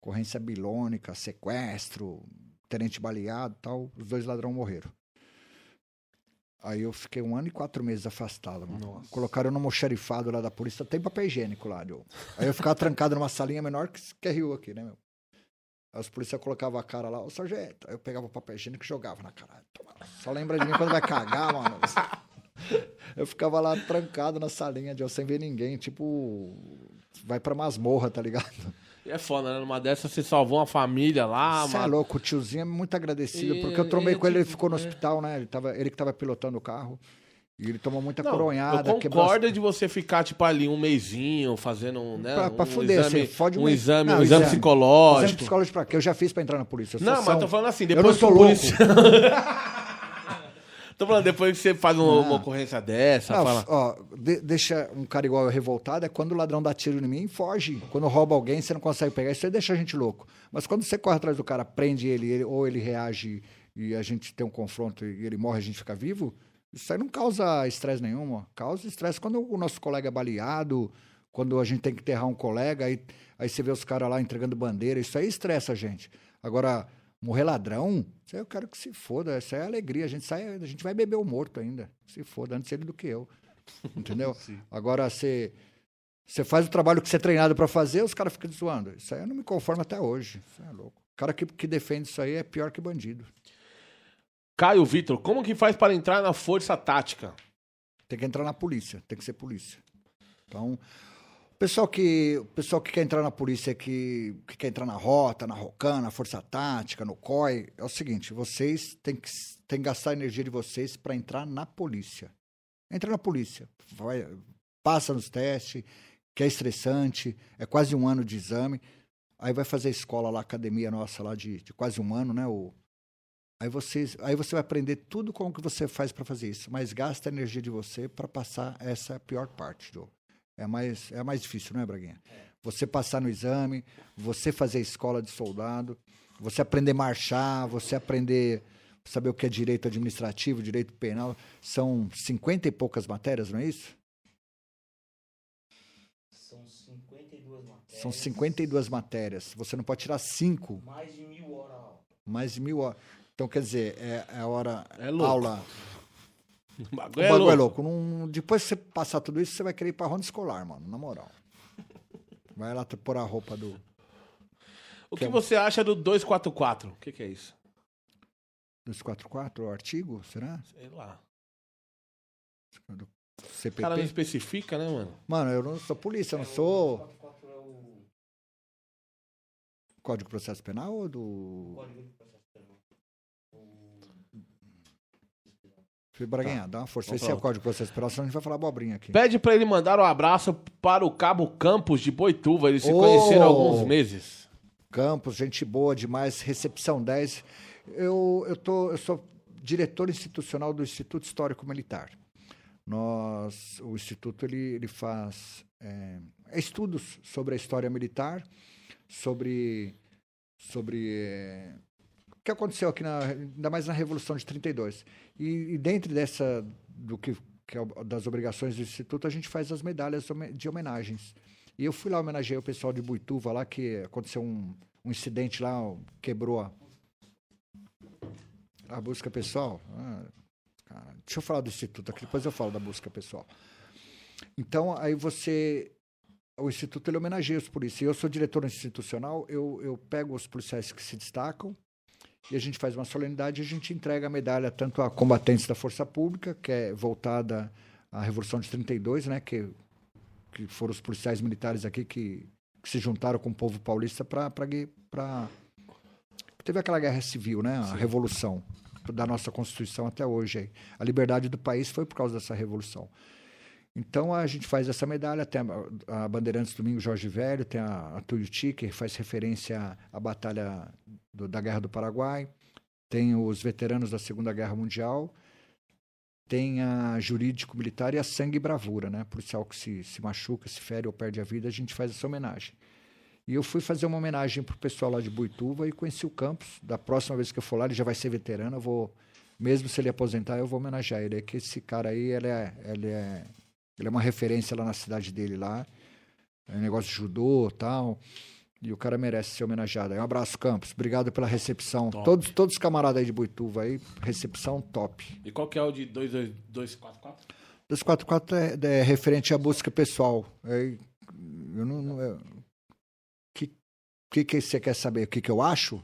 Ocorrência bilônica, sequestro, tenente baleado e tal, os dois ladrões morreram. Aí eu fiquei um ano e quatro meses afastado, mano. Colocaram no almoxarifado lá da polícia, tem papel higiênico lá. Eu. Aí eu ficava trancado numa salinha menor que, que Rio aqui, né, meu? Aí os policiais colocavam a cara lá, ô sargento. Aí eu pegava o papel higiênico e jogava na cara. Só lembra de mim quando vai cagar, mano. [laughs] Eu ficava lá trancado na salinha de eu sem ver ninguém, tipo. Vai pra masmorra, tá ligado? E é foda, né? Numa dessas você salvou uma família lá, é mano. louco, o tiozinho é muito agradecido, E- porque eu trombei com ele, ele ficou no é. hospital, né? Ele, tava, ele que tava pilotando o carro. E ele tomou muita Não, coronhada. eu as- concordo de você ficar, tipo, ali um mêsinho fazendo né, Pra- pra um fuder, exame, você fode um exame, Não, um exame exame. psicológico. Exame psicológico pra quê? Eu já fiz pra entrar na polícia. Não, mas tô falando assim, Eu não depois sou louco. policial... [laughs] tô falando, depois que você faz uma, ocorrência dessa, Não, fala... ó, de- deixa um cara igual eu revoltado é quando o ladrão dá tiro em mim e foge. Quando rouba alguém, você não consegue pegar. Isso aí deixa a gente louco. Mas quando você corre atrás do cara, prende ele, ele- ou ele reage e a gente tem um confronto e ele morre e a gente fica vivo, isso aí não causa estresse nenhum. ó. Causa estresse quando o nosso colega é baleado, quando a gente tem que enterrar um colega, aí, aí você vê os caras lá entregando bandeira. Isso aí estressa a gente. Agora, morrer ladrão, isso aí eu quero que se foda. Isso aí é alegria. A gente, sai, a gente vai beber o morto ainda. Se foda, antes ele do que eu. Entendeu? [laughs] Agora você. Você faz o trabalho que você é treinado para fazer, os caras ficam zoando. Isso aí eu não me conformo até hoje. Isso é louco. O cara que, que defende isso aí é pior que bandido. Caio Vitor, como que faz para entrar na Força Tática? Tem que entrar na polícia, tem que ser polícia. Então, o pessoal que, o pessoal que quer entrar na polícia, que, que quer entrar na rota, na ROCAN, na Força Tática, no COI, é o seguinte: vocês têm que, têm que gastar a energia de vocês para entrar na polícia. Entra na polícia, vai, passa nos testes, que é estressante, é quase um ano de exame. Aí vai fazer a escola lá, academia nossa lá de, de quase um ano, né? O, Aí você, aí você vai aprender tudo como que você faz para fazer isso, mas gasta a energia de você para passar essa pior parte, Joe. É mais, é mais difícil, não é, Braguinha? Você passar no exame, você fazer a escola de soldado, você aprender a marchar, você aprender saber o que é direito administrativo, direito penal. São cinquenta e poucas matérias, não é isso? São 52 matérias. São 52 matérias. Você não pode tirar cinco, Mais de mil horas mais de mil horas. Então, quer dizer, é, é a hora, É louco. aula. O O bagulho é bagulho louco. é louco. Não- depois que você passar tudo isso, você vai querer ir pra ronda escolar, mano, na moral. Vai lá pôr a roupa do. O que você acha do 244? O que, que é isso? 244, o artigo, será? Sei lá. Do O CPP? cara não especifica, né, mano? Mano, eu não sou polícia, eu não sou 44 é o Código de Processo Penal ou do. Código de Processo Penal. O... Felipe Braguinha, dá uma força. Então Esse é o. Código de Processo Penal, senão a gente vai falar abobrinha aqui. Pede pra ele mandar um abraço para o Cabo Campos de Boituva. Eles se Ô! conheceram há alguns meses. Campos, gente boa demais, recepção 10. Eu, eu, tô, eu sou diretor institucional do Instituto Histórico Militar. Nós, o Instituto ele, ele faz é, estudos sobre a história militar, sobre, sobre é, que aconteceu aqui, na, ainda mais na Revolução de 32. E, e dentro dessa, do que, que é das obrigações do Instituto, a gente faz as medalhas de homenagens. E eu fui lá homenageei o pessoal de Buituva lá, que aconteceu um, um incidente lá, quebrou a, a busca pessoal. Ah, cara, deixa eu falar do Instituto aqui, depois eu falo da busca pessoal. Então, aí você. O Instituto ele homenageia os policiais. Eu sou diretor institucional, eu, eu pego os policiais que se destacam e a gente faz uma solenidade e a gente entrega a medalha tanto a combatentes da Força Pública, que é voltada à Revolução de 32, né, que que foram os policiais militares aqui que, que se juntaram com o povo paulista para teve aquela guerra civil, né, a revolução da nossa constituição até hoje. A liberdade do país foi por causa dessa revolução. Então a gente faz essa medalha, tem a, a Bandeirantes Domingo Jorge Velho, tem a, a Tuiuti, que faz referência à, batalha do- da Guerra do Paraguai, tem os veteranos da Segunda Guerra Mundial, tem a jurídico militar e a sangue e bravura, né? Policial que se, se machuca, se fere ou perde a vida, a gente faz essa homenagem. E eu fui fazer uma homenagem pro pessoal lá de Buituva e conheci o Campos. Da próxima vez que eu for lá, ele já vai ser veterano, eu vou, mesmo se ele aposentar, eu vou homenagear ele. É que esse cara aí, ele é, ele é, ele é uma referência lá na cidade dele lá. É um negócio de judô e tal. E o cara merece ser homenageado. Um abraço, Campos. Obrigado pela recepção. Top. Todos, todos os camaradas aí de Buituva aí, recepção top. E qual que é o de 244? 244 é, é referente à busca pessoal. É, eu não. não é, que, que que você quer saber? O que, que eu acho?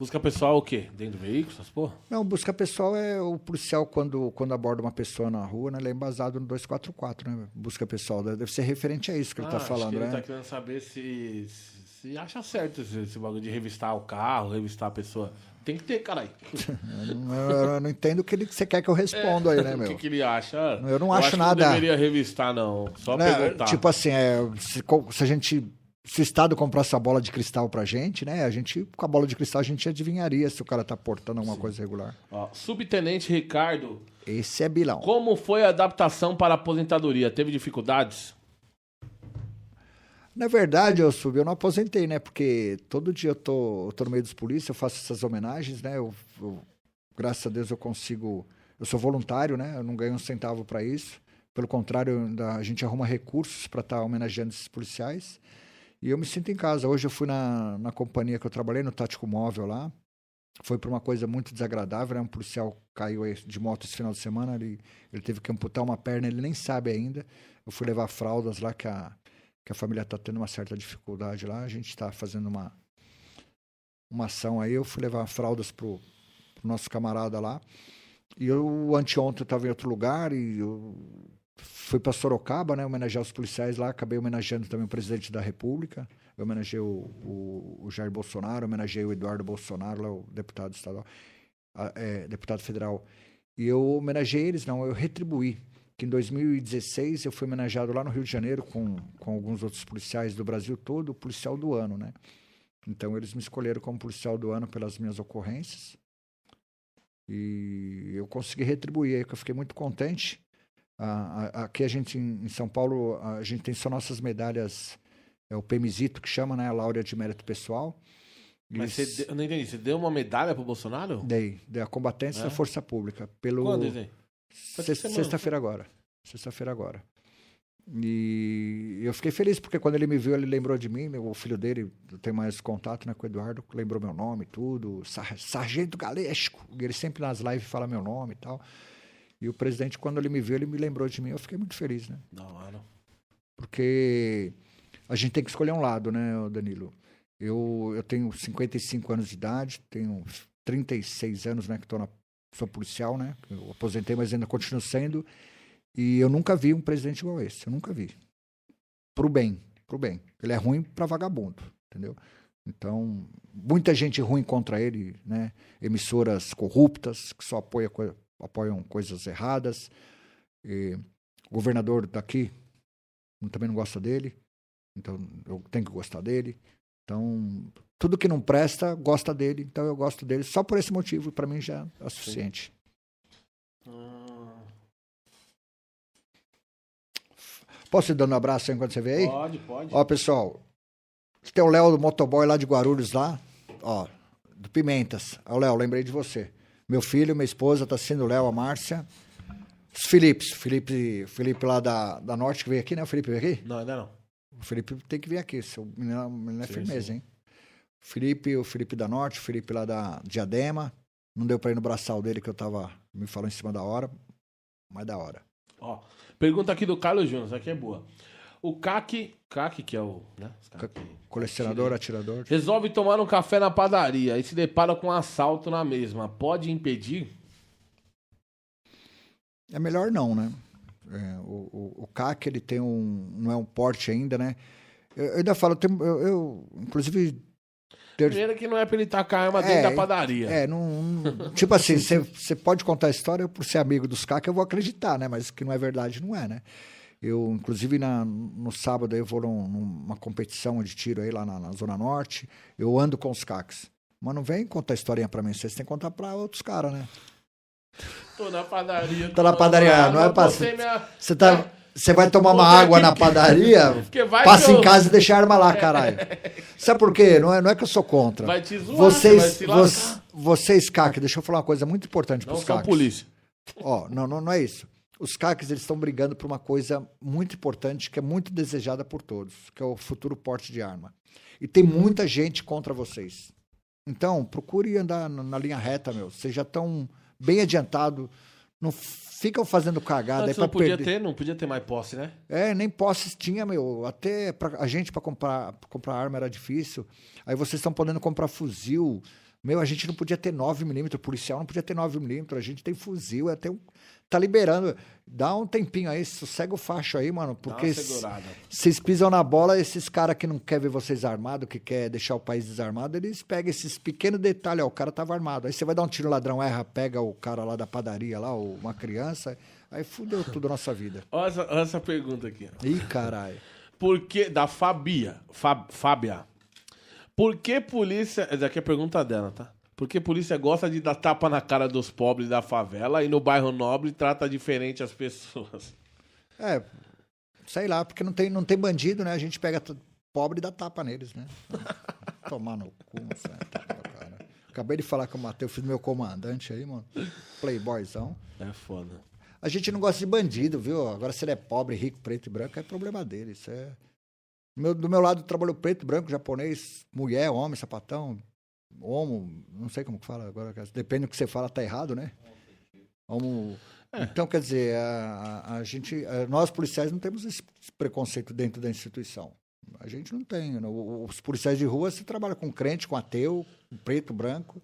Busca pessoal o quê? Dentro do veículo, essas porra? Não, busca pessoal é o policial quando, quando aborda uma pessoa na rua, né? Ele é embasado no 244, né? Busca pessoal. Deve ser referente a isso que ele Ah, tá acho falando, ele né? tá querendo saber se, se, acha certo esse, esse bagulho de revistar o carro, revistar a pessoa. Tem que ter, caralho. [laughs] Eu não, eu- eu não entendo o que ele- você quer que eu responda aí, né, o que, meu? que ele acha? Eu não acho que nada. Não deveria revistar, não. Só Né, perguntar. Tipo assim, é, se, se a gente. Se o Estado comprasse a bola de cristal pra gente, né? A gente, com a bola de cristal, a gente adivinharia se o cara tá portando alguma coisa regular. Ó, Subtenente Ricardo, Esse é Bilão. como foi a adaptação para a aposentadoria? Teve dificuldades? Na verdade, eu subi, eu não aposentei, né? Porque todo dia eu tô, eu tô no meio dos polícias, eu faço essas homenagens, né? Eu, eu- graças a Deus eu consigo. Eu sou voluntário, né? Eu não ganho um centavo para isso. Pelo contrário, a gente arruma recursos para estar homenageando esses policiais. E eu me sinto em casa. Hoje eu fui na, na companhia que eu trabalhei, no Tático Móvel lá. foi por uma coisa muito desagradável, né? Um policial caiu de moto esse final de semana, ele, ele teve que amputar uma perna, ele nem sabe ainda. Eu fui levar fraldas lá, que a, que a família está tendo uma certa dificuldade lá. A gente está fazendo uma, uma ação aí. Eu fui levar fraldas pro, pro nosso camarada lá. E eu, anteontem, estava em outro lugar e eu fui para Sorocaba, né? Homenagear os policiais lá. Acabei homenageando também o presidente da República. Eu homenageei o, o, o Jair Bolsonaro, homenageei o Eduardo Bolsonaro, lá, o deputado estadual, a- é, deputado federal. E eu homenageei eles, não, eu retribuí. Que em 2016 eu fui homenageado lá no Rio de Janeiro com, com alguns outros policiais do Brasil todo, policial do ano, né? Então eles me escolheram como policial do ano pelas minhas ocorrências. E eu consegui retribuir, que eu fiquei muito contente. A- aqui a gente, em São Paulo, a gente tem só nossas medalhas, é o PMZito que chama, né? A Laurea de Mérito Pessoal. Mas Eles- você, eu não entendi. Você deu uma medalha pro Bolsonaro? Dei, dei a combatência É? da Força Pública. Pelo, Quando. Sexta-feira agora. Sexta-feira agora. E eu fiquei feliz, porque quando ele me viu, ele lembrou de mim, meu- o filho dele, eu tenho mais contato né, com o Eduardo, lembrou meu nome, tudo, Sar- Sargento Galesco. Ele sempre nas lives fala meu nome e tal. E o presidente, quando ele me viu, ele me lembrou de mim, eu fiquei muito feliz, né? Da hora. Porque a gente tem que escolher um lado, né, Danilo? Eu, eu tenho 55 anos de idade, tenho 36 anos, né, que tô na, sou policial, né? Eu aposentei, mas ainda continuo sendo. E eu nunca vi um presidente igual esse, eu nunca vi. Pro bem, pro bem. Ele é ruim pra vagabundo, entendeu? Então, muita gente ruim contra ele, né? Emissoras corruptas, que só apoia, coi- apoiam coisas erradas. E o governador daqui também não gosta dele, então eu tenho que gostar dele. Então, tudo que não presta, gosta dele, então eu gosto dele só por esse motivo, para mim já é suficiente. Ah, Posso ir dando um abraço enquanto você vê aí? pode, pode. Ó, pessoal, tem o Léo do motoboy lá de Guarulhos lá, ó, do Pimentas. Ó, Léo, lembrei de você. Meu filho, minha esposa, tá sendo o Léo, a Márcia. Os Filipes, Felipe, Felipe lá da, da Norte que veio aqui, né? O Felipe veio aqui? Não, ainda não. O Felipe tem que vir aqui, seu menino, menino é Sim, firmeza, sim. hein? Felipe, o Felipe da Norte, o Felipe lá da Diadema. Não deu pra ir no braçal dele que eu tava. Me falou em cima da hora. Mas da hora. Ó, pergunta aqui do Carlos Júnior, essa aqui é boa. O CAC, CAC que é o, né? Colecionador, atirador. Resolve tomar um café na padaria e se depara com um assalto na mesma. Pode impedir? É melhor não, né? É, o, o, o CAC, ele tem um. Não é um porte ainda, né? Eu, eu ainda falo, eu, tenho- eu, eu, inclusive. ter- Primeiro que não é pra ele tacar a arma É, dentro da padaria. É, não. não- tipo assim, você pode contar a história eu, por ser amigo dos CAC, eu vou acreditar, né? Mas que não é verdade, não é, né? Eu, inclusive, na, no sábado eu vou num- numa competição de tiro aí lá na, na Zona Norte. Eu ando com os CACs. Mas não vem contar historinha pra mim, vocês têm que contar pra outros caras, né? Tô na padaria. Tô na padaria, não é pra- botei minha- Você tá. Você vai tomar uma água na padaria, [laughs] passa eu- em casa e deixa a arma lá, caralho. [laughs] Sabe por quê? Não é, não é que eu sou contra. Vai te zoar, você vai vocês, se vo- lascar. vocês, CAC, deixa eu falar uma coisa muito importante Não pros são CACs. polícia. Ó, não, não, não é isso. Os CACs eles estão brigando por uma coisa muito importante que é muito desejada por todos, que é o futuro porte de arma. E tem muita gente contra vocês. Então, procure andar na, linha reta, meu. Já estão bem adiantado. Não ficam fazendo cagada aí Antes pra não podia perder. ter, não podia ter mais posse, né? É, nem posses tinha, meu. Até pra, a gente para comprar, pra comprar arma era difícil. Aí vocês estão podendo comprar fuzil. Meu, a gente não podia ter 9mm, o policial não podia ter 9mm, a gente tem fuzil, até um, tá liberando. Dá um tempinho aí, sossega o facho aí, mano, porque vocês pisam na bola, esses caras que não quer ver vocês armados, que quer deixar o país desarmado, eles pegam esses pequenos detalhes, ó, o cara tava armado. Aí você vai dar um tiro ladrão, erra, pega o cara lá da padaria lá, ou uma criança, aí fudeu tudo a nossa vida. Olha essa, essa pergunta aqui. Ih, caralho. Por que, da Fabia, Fab, Fábia. Por que polícia, essa aqui é a pergunta dela, tá? Por que polícia gosta de dar tapa na cara dos pobres da favela e no bairro nobre trata diferente as pessoas? É, sei lá, porque não tem, não tem bandido, né? A gente pega pobre e dá tapa neles, né? [laughs] Tomar no cu, cara. Acabei de falar matei o filho do meu comandante aí, mano. Playboyzão. É foda. A gente não gosta de bandido, viu? Agora, se ele é pobre, rico, preto e branco, é problema dele. Isso é. Do meu, do meu lado trabalhou preto, branco, japonês, mulher, homem, sapatão. homo, não sei como que fala agora, depende do que você fala, tá errado, né? Homo. Então, quer dizer, a, a- gente, a- nós policiais não temos esse preconceito dentro da instituição. A gente não tem. né? O- Os policiais de rua, você trabalha com crente, com ateu, com preto, branco.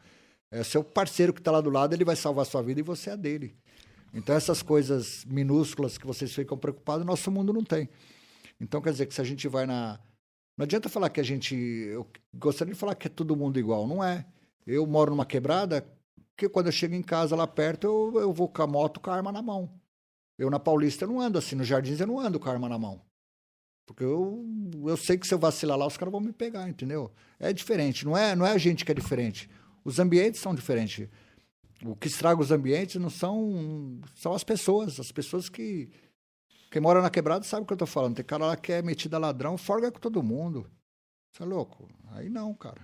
É seu parceiro que está lá do lado, ele vai salvar a sua vida e você é a dele. Então, essas coisas minúsculas que vocês ficam preocupados, nosso mundo não tem. Então, quer dizer que se a gente vai na. Não adianta falar que a gente. Eu gostaria de falar que é todo mundo igual. Não é. Eu moro numa quebrada que quando eu chego em casa lá perto, eu, eu vou com a moto com a arma na mão. Eu na Paulista eu não ando assim, nos jardins eu não ando com a arma na mão. Porque eu, eu sei que se eu vacilar lá, os caras vão me pegar, entendeu? É diferente, não é, não é a gente que é diferente. Os ambientes são diferentes. O que estraga os ambientes não são, são as pessoas. As pessoas que. Quem mora na quebrada sabe o que eu tô falando. Tem cara lá que é metido a ladrão, forga com todo mundo. Você é louco? Aí não, cara.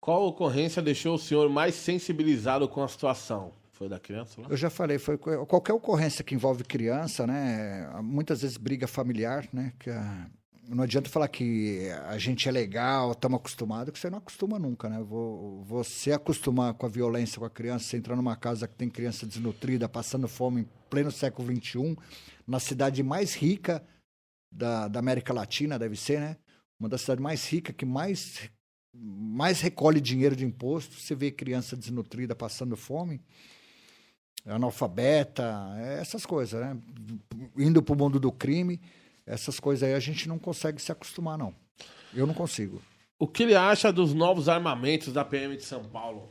Qual ocorrência deixou o senhor mais sensibilizado com a situação? Foi da criança lá? Eu já falei, foi qualquer ocorrência que envolve criança, né? Muitas vezes briga familiar, né? Que a- não adianta falar que a gente é legal, estamos acostumados, que você não acostuma nunca, né? Vo- Você acostumar com a violência com a criança, você entrar numa casa que tem criança desnutrida, passando fome em pleno século XXI, na cidade mais rica da, da América Latina, deve ser, né? Uma das cidades mais ricas, que mais, mais recolhe dinheiro de imposto. Você vê criança desnutrida passando fome analfabeta, é, essas coisas, né? Indo para o mundo do crime, essas coisas aí a gente não consegue se acostumar, não. Eu não consigo. O que ele acha dos novos armamentos da PM de São Paulo?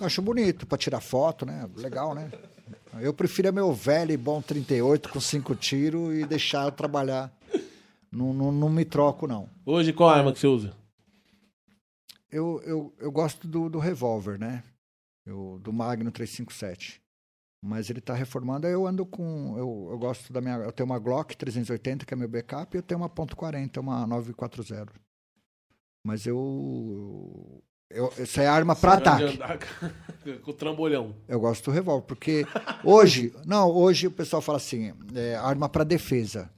Acho bonito para tirar foto, né? Legal, né? Eu prefiro meu velho e bom 38 com cinco tiros e deixar eu trabalhar. Não, não, não me troco, não. Hoje, qual arma que você usa? Eu, eu, eu gosto do, do revólver, né? Eu, do Magno 357. Mas ele está reformando, eu ando com. Eu, eu gosto da minha. Eu tenho uma Glock 380, que é meu backup, e eu tenho uma .40, uma 940. Mas eu. eu essa é arma para ataque. com o trambolhão. Eu gosto do revólver, porque hoje. Não, hoje o pessoal fala assim: é, arma para defesa.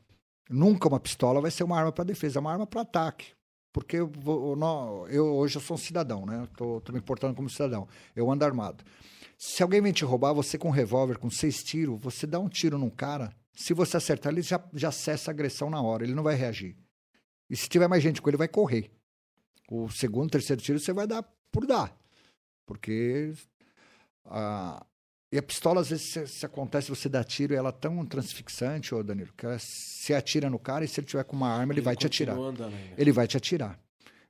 Nunca uma pistola vai ser uma arma para defesa, é uma arma para ataque. Porque eu, eu eu- hoje eu sou um cidadão, né? Tô me portando como cidadão. Eu ando armado. Se alguém vem te roubar, você com um revólver, com seis tiros, você dá um tiro num cara, se você acertar, ele já, já cessa a agressão na hora, ele não vai reagir. E se tiver mais gente com ele, vai correr. O segundo, terceiro tiro você vai dar por dar. Porque a, e a pistola, às vezes, se, se acontece, você dá tiro e ela é tão transfixante, ô Danilo, que ela se atira no cara e se ele tiver com uma arma, ele, vai te atirar. andando. Ele vai te atirar.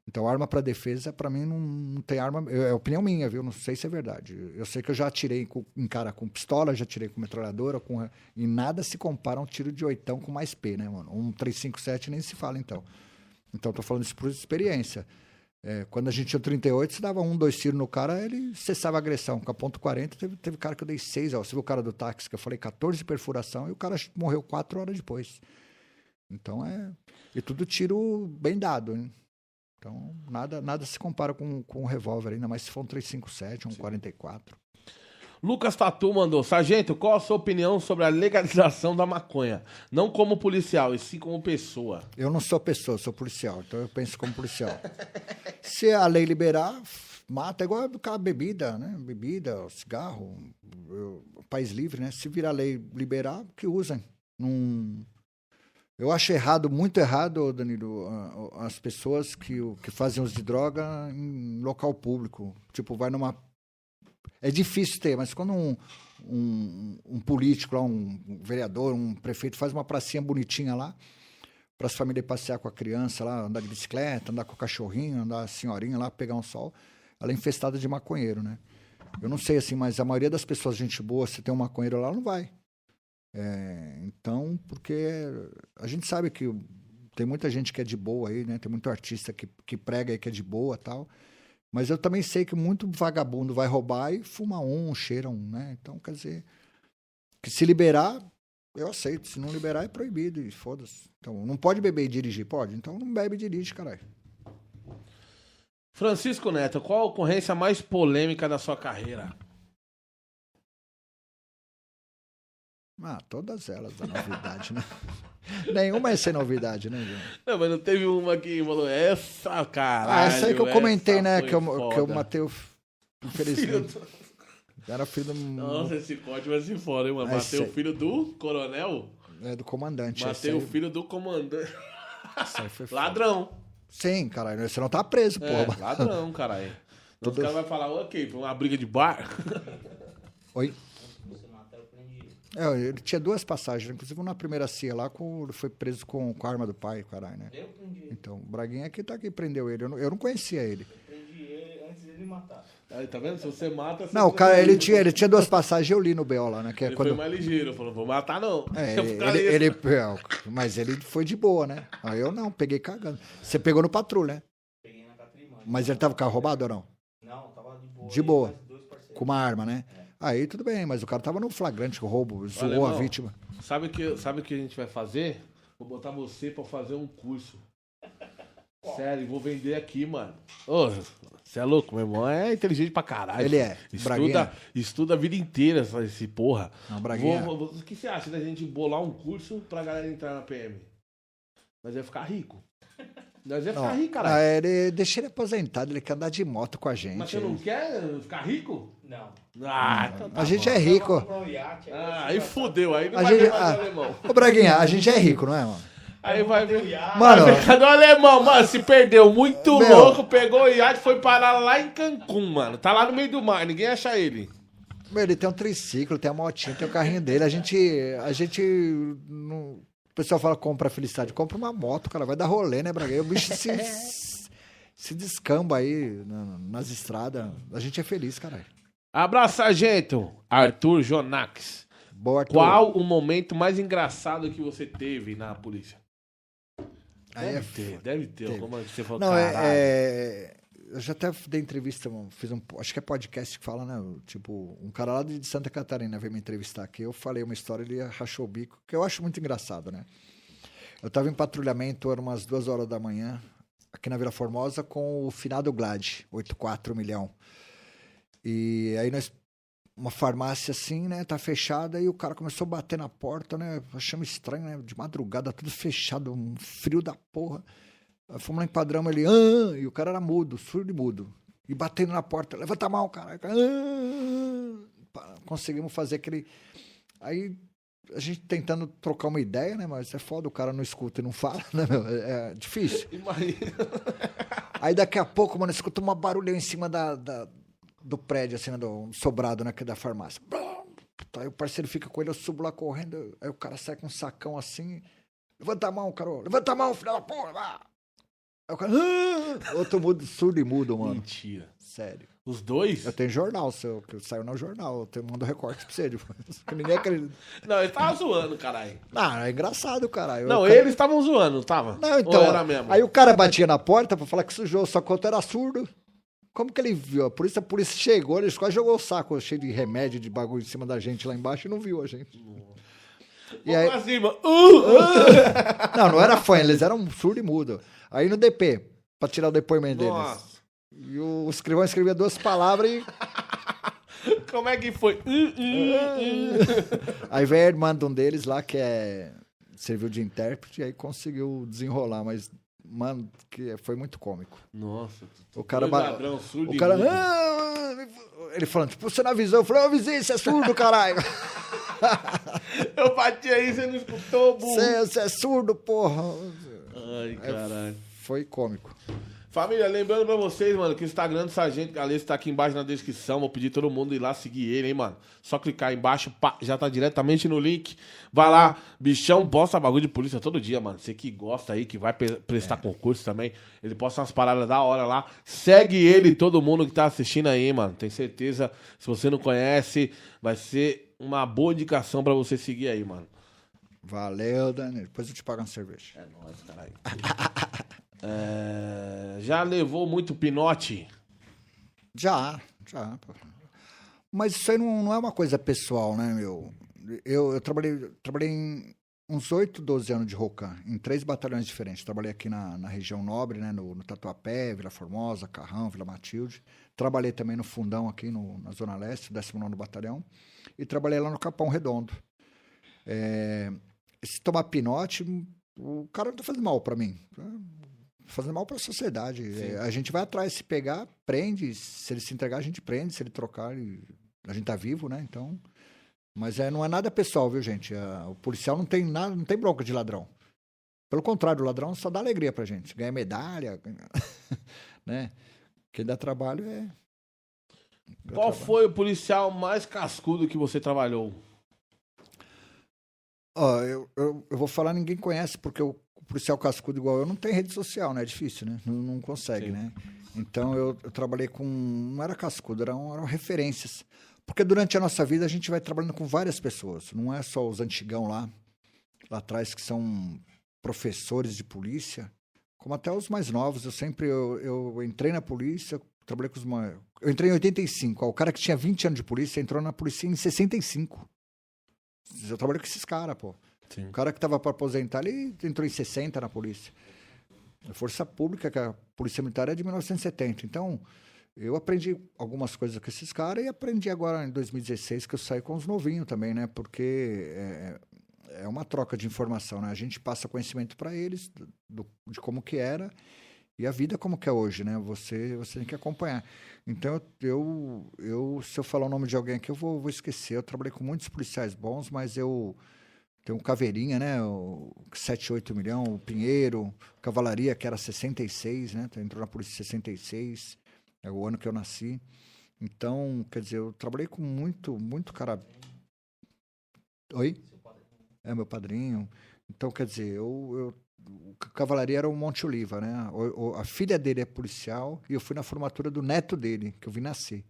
Então, arma para defesa, para mim, não, não tem arma. É opinião minha, viu? Não sei se é verdade. Eu sei que eu já atirei com, em cara com pistola, já atirei com metralhadora, com, e nada se compara a um tiro de oitão com mais P, né, mano? Um 357 nem se fala, então. Então, tô falando isso por experiência. É, quando a gente tinha o 38, você dava um, dois tiros no cara, ele cessava a agressão. Com a ponto .40, teve, teve cara que eu dei seis. Ó. Você viu o cara do táxi, que eu falei 14 perfuração, e o cara morreu quatro horas depois. Então, é... E tudo tiro bem dado, hein? Então, nada, nada se compara com, com um revólver, ainda mais se for um 357, um 44. Lucas Tatu mandou. Sargento, qual a sua opinião sobre a legalização da maconha? Não como policial, e sim como pessoa. Eu não sou pessoa, sou policial, então eu penso como policial. [laughs] Se a lei liberar, mata, é igual a bebida, né? Bebida, cigarro, eu- país livre, né? Se virar lei liberar, que usem. Não... Eu acho errado, muito errado, Danilo, as pessoas que, que fazem uso de droga em local público. Tipo, vai numa. É difícil ter, mas quando um, um, um político, um vereador, um prefeito faz uma pracinha bonitinha lá, para as famílias passear com a criança lá, andar de bicicleta, andar com o cachorrinho, andar a senhorinha lá, pegar um sol, ela é infestada de maconheiro, né? Eu não sei assim, mas a maioria das pessoas, gente boa, se tem um maconheiro lá, não vai. É, então, porque a gente sabe que tem muita gente que é de boa aí, né? Tem muito artista que, que prega aí que é de boa tal. Mas eu também sei que muito vagabundo vai roubar e fuma um, cheira um, né? Então, quer dizer, que se liberar, eu aceito. Se não liberar, é proibido e foda-se. Então, não pode beber e dirigir? Pode. Então não bebe e dirige, caralho. Francisco Neto, qual a ocorrência mais polêmica da sua carreira? Ah, todas elas da novidade, né? [laughs] Nenhuma é sem novidade, né, João? Não, mas não teve uma que falou, essa, caralho. Ah, essa aí que eu comentei, né? Que eu, que eu foda." matei o. Filho Infelizmente. do- Era filho do, Nossa, esse corte vai ser foda, hein, mano? Matei o filho do coronel, é, do comandante. matei essa o aí- filho do comandante. aí. [laughs] Ladrão. Sim, caralho. Você não tá preso, É, porra. ladrão, caralho. [laughs] Os Tudo- caras vão falar, ok, foi uma briga de bar. Oi? Se você matar, eu prendi ele. É, ele tinha duas passagens, inclusive na primeira CIA lá, com, ele foi preso com, com a arma do pai, caralho, né? Eu prendi ele. Então, o Braguinha aqui tá aqui, prendeu ele. Eu não, eu não conhecia ele. Eu prendi ele antes dele matar. Aí, tá vendo? Se você mata, você Não, o cara, ele tinha, ele tinha duas passagens, eu li no BO lá, né? Que é Ele quando. foi mais ligeiro, falou, vou matar não. É, [laughs] ele, ele, ele- é, mas ele foi de boa, né? Aí eu não, peguei cagando. Você pegou no patrulho, né? Peguei na Catrimã. Mas ele tava com o carro roubado ou não? Não, tava de boa. De boa. Com uma arma, né? Aí tudo bem, mas o cara tava no flagrante roubo, zoou irmão. a vítima. Sabe o que, sabe o que a gente vai fazer? Vou botar você pra fazer um curso. Sério, vou vender aqui, mano. Ô, você é louco, meu irmão? É inteligente pra caralho. Ele é. Estuda, Braguinha. estuda a vida inteira essa- esse porra. Não, Braguinha. Vou- vou- o que você acha da gente bolar um curso pra galera entrar na PM? Nós ia ficar rico. [laughs] Nós ia ficar rico, caralho. ah, ele, deixa ele aposentado, ele quer andar de moto com a gente. Mas você não quer ficar rico? Não. Ah, então tá a gente bom. é rico. Um iate, Ah, aí vai- fudeu, aí não A vai gente- mais ah. o alemão. Ô, Braguinha, a gente é rico, não é, mano? Aí vai ver. iate. Mano, Cadê o alemão, mano? Se perdeu muito Meu. louco, pegou o iate e foi parar lá em Cancún, mano. Tá lá no meio do mar, ninguém acha ele. Meu, ele tem um triciclo, tem a motinha, tem o carrinho dele. A gente. A gente. não- pessoal fala compra felicidade. Compra uma moto, cara. Vai dar rolê, né, Braguinha? O bicho se, [laughs] se descamba aí na- nas estradas. A gente é feliz, caralho. Abraço, sargento. Arthur Jonax. Boa, Arthur. Qual o momento mais engraçado que você teve na polícia? Aí Deve é ter, deve ter. teve. Como você falou, Não, caralho. é, é- Eu já até dei entrevista, fiz um. Acho que é podcast que fala, né? Tipo, um cara lá de Santa Catarina veio me entrevistar aqui. Eu falei uma história, ele rachou o bico, que eu acho muito engraçado, né? Eu tava em patrulhamento, eram umas duas horas da manhã, aqui na Vila Formosa, com o finado Glad, 84 milhão. E aí nós. Uma farmácia assim, né? Tá fechada e o cara começou a bater na porta, né? Achamos estranho, né? De madrugada, tudo fechado, um frio da porra. Fomos lá em padrão, ele, ah, e o cara era mudo, surdo e mudo. E batendo na porta, levanta a mão, cara. Ah, conseguimos fazer aquele. Aí a gente tentando trocar uma ideia, né? Mas é foda, o cara não escuta e não fala, [laughs] né, meu? É, é difícil. Imagina. Aí daqui a pouco, mano, escuta uma barulha em cima da, da- do prédio, assim, né, do sobrado, né, é da farmácia. Aí o parceiro fica com ele, eu subo lá correndo, aí o cara sai com um sacão assim. Levanta a mão, Carol. Levanta a mão, filho da porra. Cara. "Ah!" Outro mudo, surdo e mudo, mano. Mentira. Sério. Os dois? Eu tenho jornal, seu, que saiu no jornal. Eu tenho, mando recorte pra você. tipo, [laughs] que ninguém acredita. Não, ele tava zoando, caralho. Ah, é engraçado, caralho. Não, eles estavam zoando, não tava? Não, então. Ou era mesmo? Aí o cara batia na porta pra falar que sujou, só que o outro era surdo. Como que ele viu? Por isso a polícia chegou, ele quase jogou o saco cheio de remédio, de bagulho em cima da gente lá embaixo e não viu a gente. E Vamos aí, pra cima. Uh, uh. [laughs] não, não era fã, eles eram surdo e mudo. Aí no DP, pra tirar o depoimento deles. Nossa. E o escrivão escrevia duas palavras e. [laughs] Como é que foi? Uh, uh, uh. Aí veio a irmã de um deles lá que é. serviu de intérprete e aí conseguiu desenrolar, mas, mano, que foi muito cômico. Nossa. O cara. Ba- ladrão, surdo O cara. "Ah!" Ele falando, tipo, você não avisou? Eu falei, eu avisei, você é surdo, caralho. [laughs] Eu bati aí, você não escutou, burro. Você, você é surdo, porra. Ai, caralho. Foi cômico. Família, lembrando pra vocês, mano, que o Instagram do Sargento Galês tá aqui embaixo na descrição. Vou pedir todo mundo ir lá seguir ele, hein, mano. Só clicar aí embaixo, pá, já tá diretamente no link. Vai lá, bichão, posta bagulho de polícia todo dia, mano. Você que gosta aí, que vai pre- prestar concurso também. Ele posta umas paradas da hora lá. Segue ele, todo mundo que tá assistindo aí, mano. Tem certeza, se você não conhece, vai ser uma boa indicação pra você seguir aí, mano. Valeu, Dani. Depois eu te pago uma cerveja. É nóis, caralho. [laughs] É, já levou muito pinote? Já, já. Mas isso aí não, não é uma coisa pessoal, né, meu? Eu, eu trabalhei, trabalhei em uns 8, 12 anos de Rocan, em três batalhões diferentes. Trabalhei aqui na, na região nobre, né, no, no Tatuapé, Vila Formosa, Carrão, Vila Matilde. Trabalhei também no Fundão, aqui no, na Zona Leste, 19º Batalhão. E trabalhei lá no Capão Redondo. É, se tomar pinote, o cara não tá fazendo mal para mim. Tá fazendo mal para a sociedade. É, a gente vai atrás, se pegar, prende. Se ele se entregar, a gente prende. Se ele trocar, ele- a gente tá vivo, né? Então. Mas é, não é nada pessoal, viu, gente? A- o policial não tem nada, não tem bronca de ladrão. Pelo contrário, o ladrão só dá alegria pra gente. Ganha medalha, ganha- [laughs] né? Quem dá trabalho é. Qual trabalho. foi o policial mais cascudo que você trabalhou? Ó, eu, eu, eu vou falar, ninguém conhece, porque o policial cascudo igual eu não tem rede social, né? É difícil, né? Não, não consegue, Sim. né? Então eu, eu trabalhei com. Não era cascudo, eram, eram referências. Porque durante a nossa vida a gente vai trabalhando com várias pessoas. Não é só os antigão lá, lá atrás, que são professores de polícia, como até os mais novos. Eu sempre eu, eu entrei na polícia, trabalhei com os mais. Eu entrei em 85. Ó, o cara que tinha 20 anos de polícia entrou na polícia em 65. Eu trabalhei com esses caras, pô. Sim. O cara que estava para aposentar, ele entrou em 60 na polícia. A Força Pública, que a Polícia Militar é de 1970. Então, eu aprendi algumas coisas com esses caras e aprendi agora em 2016 que eu saí com os novinhos também, né? Porque é, é uma troca de informação, né? A gente passa conhecimento para eles do- de como que era e a vida como que é hoje, né? Você, você tem que acompanhar. Então, eu, eu, se eu falar o nome de alguém aqui, eu vou, vou esquecer. Eu trabalhei com muitos policiais bons, mas eu tem o Caveirinha, né? O 7, 8 milhão, o Pinheiro, Cavalaria, que era 66, né? Entrou na polícia em 66, é o ano que eu nasci. Então, quer dizer, eu trabalhei com muito, muito cara. Oi? É meu padrinho. Então, quer dizer, eu, eu Cavalaria era o Monte Oliva, né? O- o- a filha dele é policial e eu fui na formatura do neto dele, que eu vi nascer.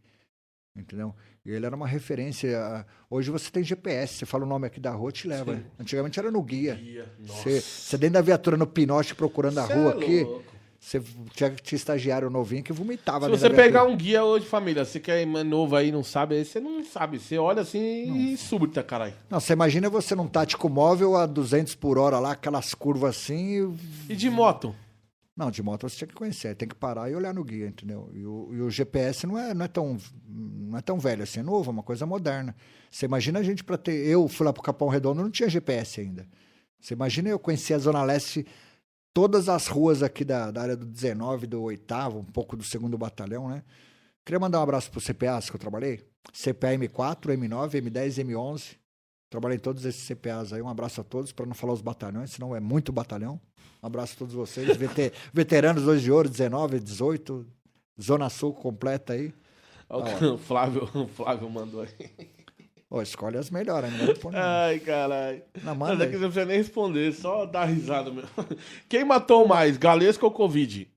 Entendeu? E ele era uma referência. a- Hoje você tem GPS, você fala o nome aqui da rua, te leva. Sim. Antigamente era no guia. Ia, Nossa. Você, você dentro da viatura no pinote procurando a Cê rua é aqui, louco. Você tinha, tinha estagiário novinho que vomitava Se você pegar um guia hoje, família, você que é novo aí, não sabe, aí você não sabe. Você olha assim e surta, caralho. Não, você imagina você num tático móvel a 200 por hora lá, aquelas curvas assim. e- E de moto? Não, de moto você tinha que conhecer, tem que parar e olhar no guia, entendeu? E o, e o GPS não é, não, é tão, não é tão velho assim, é novo, é uma coisa moderna. Você imagina a gente para ter. Eu fui lá pro Capão Redondo, não tinha GPS ainda. Você imagina eu conhecer a Zona Leste, todas as ruas aqui da, da área do 19, do 8, um pouco do segundo batalhão, né? Queria mandar um abraço pro CPAs que eu trabalhei. CPA M4, M9, M10, M11. Trabalhei em todos esses CPAs aí. Um abraço a todos, para não falar os batalhões, senão é muito batalhão. Um abraço a todos vocês. VT [laughs] veteranos 2 de ouro, 19, 18. Zona Sul completa aí. Olha o o Flávio, [laughs] o Flávio mandou aí. Ó, escolhe as melhores, não vai. Ai, caralho. Não, Mas manda é que você não precisa nem responder, só dar risada mesmo. [laughs] Quem matou mais, Galesco ou Covid?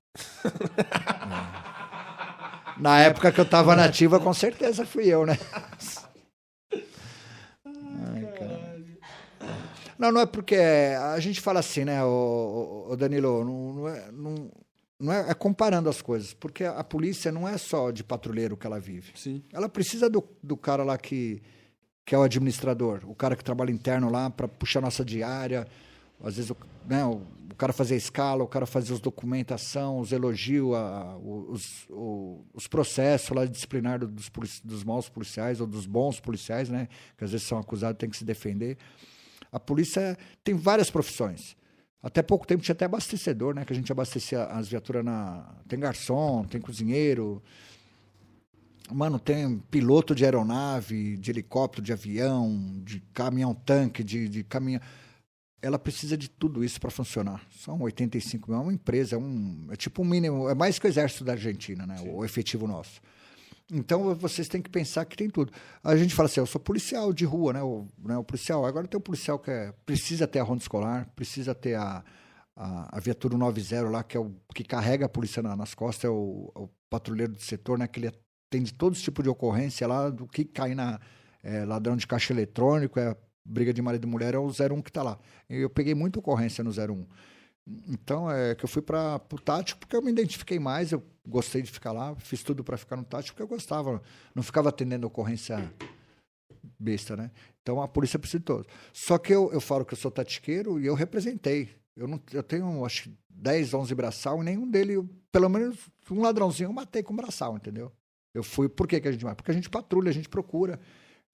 Na época que eu tava nativa, com certeza fui eu, né? Ai, cara. Não, não é porque a gente fala assim, né, o, Danilo, não, não é, não, não é, é comparando as coisas, porque a polícia não é só de patrulheiro que ela vive. Sim. Ela precisa do, do cara lá que, que é o administrador, o cara que trabalha interno lá para puxar nossa diária. Às vezes o, né, o, o cara fazia a escala, o cara fazia os documentação, os elogios, os, o- os processos lá disciplinar do- dos, dos maus policiais ou dos bons policiais, né? Que às vezes são acusados têm que se defender. A polícia tem várias profissões. Até pouco tempo tinha até abastecedor, né? Que a gente abastecia as viaturas na. Tem garçom, tem cozinheiro. Mano, tem piloto de aeronave, de helicóptero, de avião, de caminhão-tanque, de, de caminhão. Ela precisa de tudo isso para funcionar. São 85 mil, é uma empresa, é, um, é tipo um mínimo, é mais que o exército da Argentina, né? O efetivo nosso. Então vocês têm que pensar que tem tudo. A gente fala assim, eu sou policial de rua, né? O, né, o policial. Agora tem o policial que é, precisa ter a ronda escolar, precisa ter a, a, a viatura 90 lá, que é o que carrega a polícia na- nas costas, é o, o patrulheiro do setor, né? Que ele atende todo tipo de ocorrência lá, do que cai na é, ladrão de caixa eletrônico, é briga de marido e mulher, é o 01 que está lá. Eu peguei muita ocorrência no 01. Então, é que eu fui para o tático porque eu me identifiquei mais, eu gostei de ficar lá, fiz tudo para ficar no tático porque eu gostava, não ficava atendendo ocorrência besta, né? Então a polícia precisa de todos. Só que eu, eu falo que eu sou tatiqueiro e eu representei. Eu, não, eu tenho, acho que 10, 11 braçal e nenhum dele, pelo menos um ladrãozinho eu matei com braçal, entendeu? Eu fui, por que, que a gente mata? Porque a gente patrulha, a gente procura.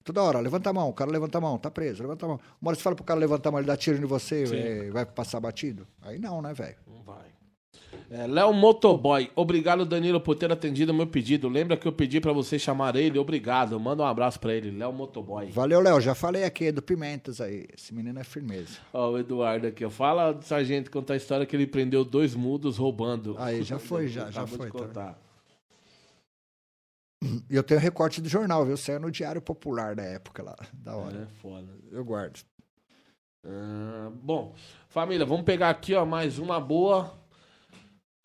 Toda hora, levanta a mão, o cara levanta a mão, tá preso, levanta a mão. Uma hora você fala pro cara levantar a mão, ele dá tiro em você, Sim. é, vai passar batido? Aí não, né, velho? Não vai. É, Léo Motoboy, obrigado Danilo por ter atendido o meu pedido. Lembra que eu pedi pra você chamar ele? Obrigado. Manda um abraço pra ele, Léo Motoboy. Valeu, Léo, já falei aqui do Pimentas aí. Esse menino é firmeza. Ó, o Eduardo aqui, ó. Fala do sargento contar a história que ele prendeu dois mudos roubando. Aí, já foi, [laughs] já, já Acabou foi, tá contar. E eu tenho recorte do jornal, viu? Saiu no Diário Popular da época lá, da hora. É foda. Eu guardo. Ah, bom, família, vamos pegar aqui, ó, mais uma boa.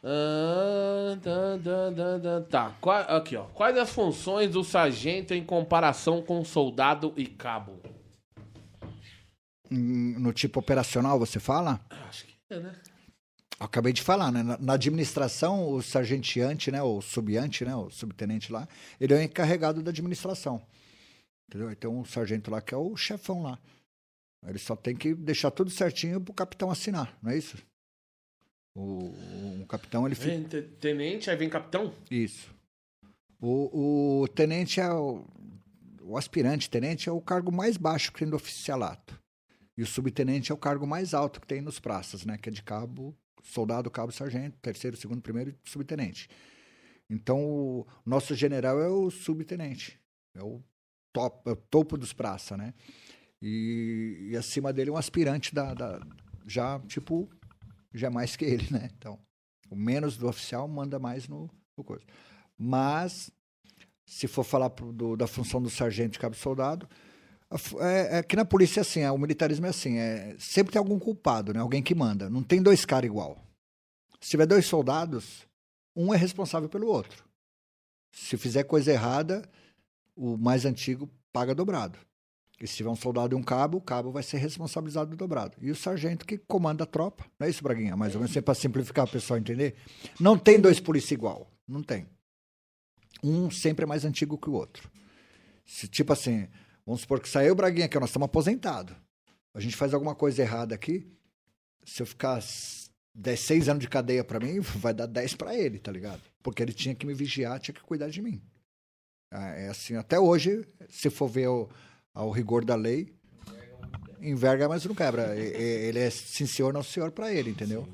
Ah, tá, tá, aqui, ó. Quais as funções do sargento em comparação com soldado e cabo? Hum, No tipo operacional, você fala? Acho que é, né? Acabei de falar, né? Na, na administração, o sargenteante, né? O subiante, né? O subtenente lá, ele é o encarregado da administração. Entendeu? Aí tem um sargento lá que é o chefão lá. Ele só tem que deixar tudo certinho pro capitão assinar, não é isso? O, o capitão, ele fica... Tenente, aí vem capitão? Isso. O, o tenente é o, o aspirante tenente é o cargo mais baixo que tem do oficialato. E o subtenente é o cargo mais alto que tem nos praças, né? Que é de cabo, soldado, cabo, sargento, terceiro, segundo, primeiro e subtenente. Então, o nosso general é o subtenente. É o, top, é o topo dos praças, né? E, e acima dele um aspirante da, da- já, tipo, já é mais que ele, né? Então, o menos do oficial manda mais no, no coisa. Mas, se for falar pro- do- da função do sargento cabo soldado, é, é que na polícia é assim, é, o militarismo é assim, é, sempre tem algum culpado, né? Alguém que manda. Não tem dois caras igual. Se tiver dois soldados, um é responsável pelo outro. Se fizer coisa errada, o mais antigo paga dobrado. E se tiver um soldado e um cabo, o cabo vai ser responsabilizado dobrado. E o sargento que comanda a tropa. Não é isso, Braguinha? Mais ou menos para simplificar o pessoal entender. Não tem dois polícia igual. Não tem. Um sempre é mais antigo que o outro. Se, tipo assim, vamos supor que saiu o Braguinha aqui, nós estamos aposentados. A gente faz alguma coisa errada aqui. Se eu ficar s- 10, 6 anos de cadeia para mim, [laughs] vai dar 10 para ele, tá ligado? Porque ele tinha que me vigiar, tinha que cuidar de mim. Ah, É assim, até hoje, se for ver o, ao rigor da lei, enverga, mas não quebra. Ele é sim senhor, não senhor para ele, entendeu?